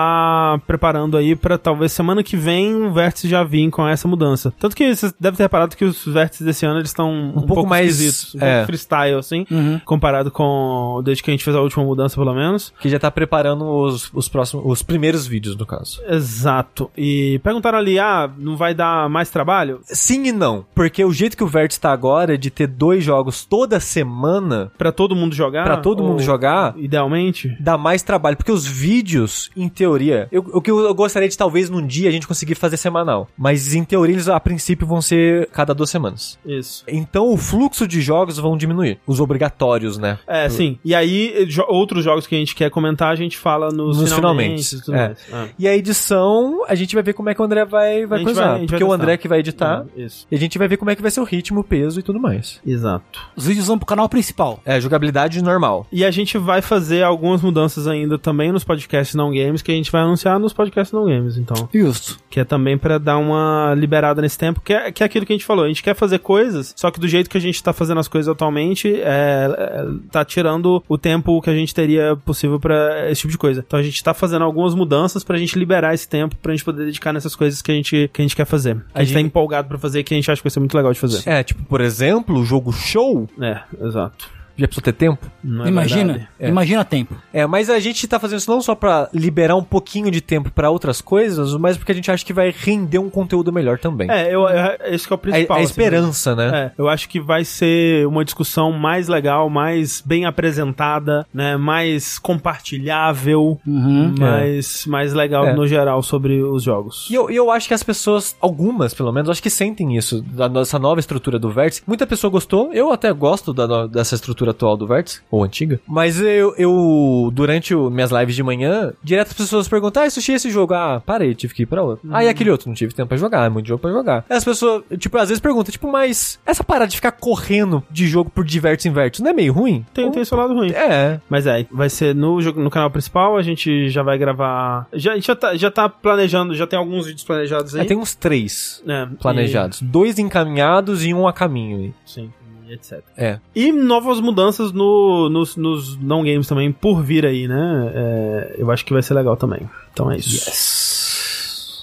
preparando aí pra talvez semana que vem o vértice já vir com essa mudança. Tanto que vocês devem ter reparado que os vértices desse ano eles estão um, pouco pouco mais- esquisitos, um é. pouco freestyle, assim, Uhum. comparado com desde que a gente fez a última mudança, pelo menos. Que já tá preparando os, os próximos, os primeiros vídeos, no caso. Exato. E perguntaram ali, ah, não vai dar mais trabalho? Sim e não. Porque o jeito que o Vértice tá agora, de ter dois jogos toda semana, Pra todo mundo jogar? Pra todo mundo jogar? Idealmente? dá mais trabalho. Porque os vídeos, em teoria, eu- o que eu, eu gostaria de talvez num dia a gente conseguir fazer semanal. Mas em teoria eles a princípio vão ser cada duas semanas. Isso. Então o fluxo de jogos vão diminuir. Os obrigatórios, né? É, sim. E aí, jo- outros jogos que a gente quer comentar, a gente fala nos, Nos finalmente. finalmente, e tudo é. mais. É. E a edição, a gente vai ver como é que o André vai, vai coisar. vai- gente vai porque o testar. André que vai editar. É, Isso. E a gente vai ver como é que vai ser o ritmo, o peso e tudo mais. Exato. Os vídeos vão pro canal principal. É, jogabilidade normal. E a gente vai fazer algumas mudanças ainda também nos podcasts não games, que a gente vai anunciar nos podcasts não games, então. Justo. Que é também pra dar uma liberada nesse tempo, que é, que é aquilo que a gente falou. A gente quer fazer coisas, só que do jeito que a gente tá fazendo as coisas atualmente, é, é, tá tirando o tempo que a gente teria possível pra esse tipo de coisa. Então a gente tá fazendo algumas mudanças pra gente liberar esse tempo, pra gente poder dedicar nessas coisas que a gente, que a gente quer fazer. A, A gente tá empolgado pra fazer, que a gente acha que vai ser muito legal de fazer. É, tipo, por exemplo, o jogo show, É, exato. Já precisa ter tempo. Não é imagina. É. imagina tempo. É, mas a gente tá fazendo isso não só pra liberar um pouquinho de tempo pra outras coisas, mas porque a gente acha que vai render um conteúdo melhor também. É, eu, é, esse que é o principal. a assim, esperança, né? É, eu acho que vai ser uma discussão mais legal, mais bem apresentada, né? Mais compartilhável, Uhum. mais, mais legal É. no geral sobre os jogos. E eu, eu acho que as pessoas, algumas pelo menos, acho que sentem isso, da nossa nova estrutura do Vértice. Muita pessoa gostou, eu até gosto da dessa estrutura atual do Vértice, ou antiga. Mas eu, eu durante o, minhas lives de manhã, direto as pessoas perguntam, ah, Sushi, esse jogo? Ah, parei, tive que ir pra outro. Ah, e aquele outro? Não tive tempo pra jogar, é muito jogo pra jogar. Aí as pessoas, tipo, às vezes perguntam, tipo, mas essa parada de ficar correndo de jogo por diversos inversos, não é meio ruim? Tem, tem seu lado ruim. É, Mas é, vai ser no, jogo- no canal principal, a gente já vai gravar. Já, a gente já tá, já tá planejando, já tem alguns vídeos planejados aí. é, tem uns três É, planejados. Dois encaminhados e um a caminho. e- sim, e etc. É. E novas mudanças no, nos, nos não games também por vir aí, né? É, eu acho que vai ser legal também. Então é isso.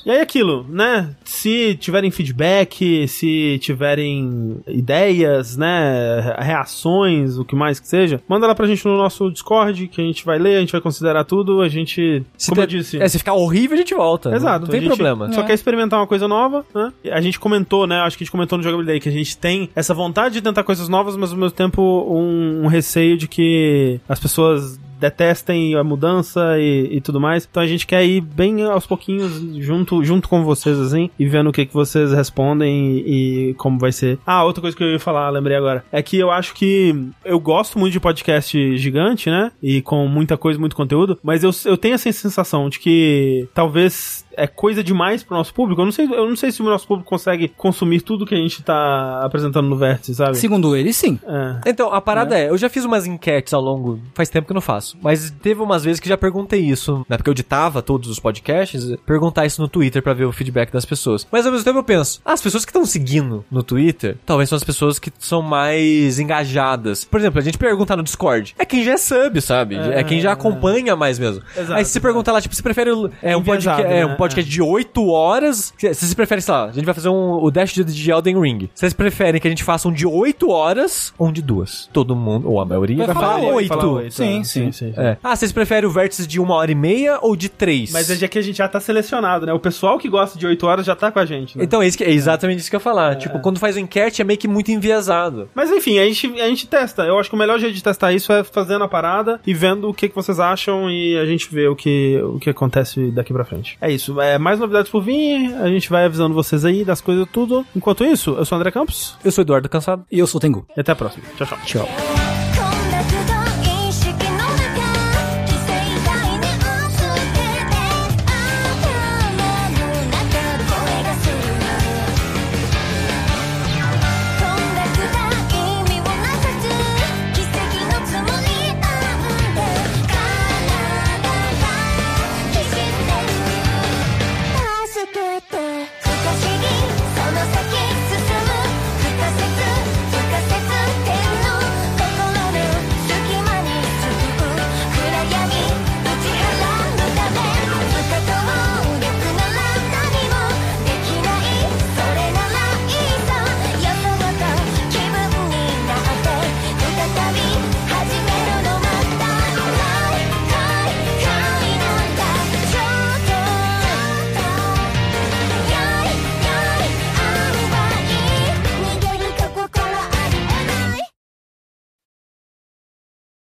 E aí aquilo, né? Se tiverem feedback, se tiverem ideias, né? Reações, o que mais que seja, manda lá pra gente no nosso Discord, que a gente vai ler, a gente vai considerar tudo, a gente. Se como eu disse. É, se ficar horrível, a gente volta. Exato. Não, tem a gente problema. Só É. quer experimentar uma coisa nova, né? A gente comentou, né? Acho que a gente comentou no Jogabilidade que a gente tem essa vontade de tentar coisas novas, mas ao mesmo tempo um, um receio de que as pessoas detestem a mudança e, e tudo mais. Então a gente quer ir bem aos pouquinhos junto, junto com vocês, assim, e vendo o que, que vocês respondem e, e como vai ser. Ah, outra coisa que eu ia falar, lembrei agora, é que eu acho que eu gosto muito de podcast gigante, né? E com muita coisa, muito conteúdo, mas eu, eu tenho essa sensação de que talvez é coisa demais pro nosso público. Eu não sei, eu não sei se o nosso público consegue consumir tudo que a gente tá apresentando no Vértice, sabe? Segundo ele, sim. É. Então, a parada é, eu já fiz umas enquetes ao longo, faz tempo que eu não faço, mas teve umas vezes que já perguntei isso, né, porque eu editava todos os podcasts, perguntar isso no Twitter pra ver o feedback das pessoas. Mas ao mesmo tempo eu penso, ah, as pessoas que estão seguindo no Twitter, talvez são as pessoas que são mais engajadas. Por exemplo, a gente pergunta no Discord, é quem já é sub, sabe? É, quem já acompanha mais mesmo. Exato, Aí se você perguntar lá, tipo, você prefere é, um, podcast, é, um né? Podcast de 8 horas, se vocês preferem, sei lá, a gente vai fazer um, o Dash de, de Elden Ring. Vocês preferem que a gente faça um de 8 horas ou um de duas? Todo mundo, ou a maioria, vai, Vai falar falar 8. Fala oito, Sim, né? sim. sim. É. Ah, vocês preferem o vértice de uma hora e meia ou de três? Mas é já que a gente já tá selecionado, né? O pessoal que gosta de 8 horas já tá com a gente, né? Então, é, isso que- é exatamente isso que eu ia falar. Tipo, quando faz o enquete é meio que muito enviesado. Mas enfim, a gente, a gente testa. Eu acho que o melhor jeito de testar isso é fazendo a parada e vendo o que, que vocês acham e a gente vê o que, o que acontece daqui pra frente. É isso. É, mais novidades por vir, a gente vai avisando vocês aí das coisas tudo. Enquanto isso, eu sou o André Campos Eu sou o Eduardo Cansado. E eu sou o Tengu. e até a próxima. Tchau, tchau. Tchau.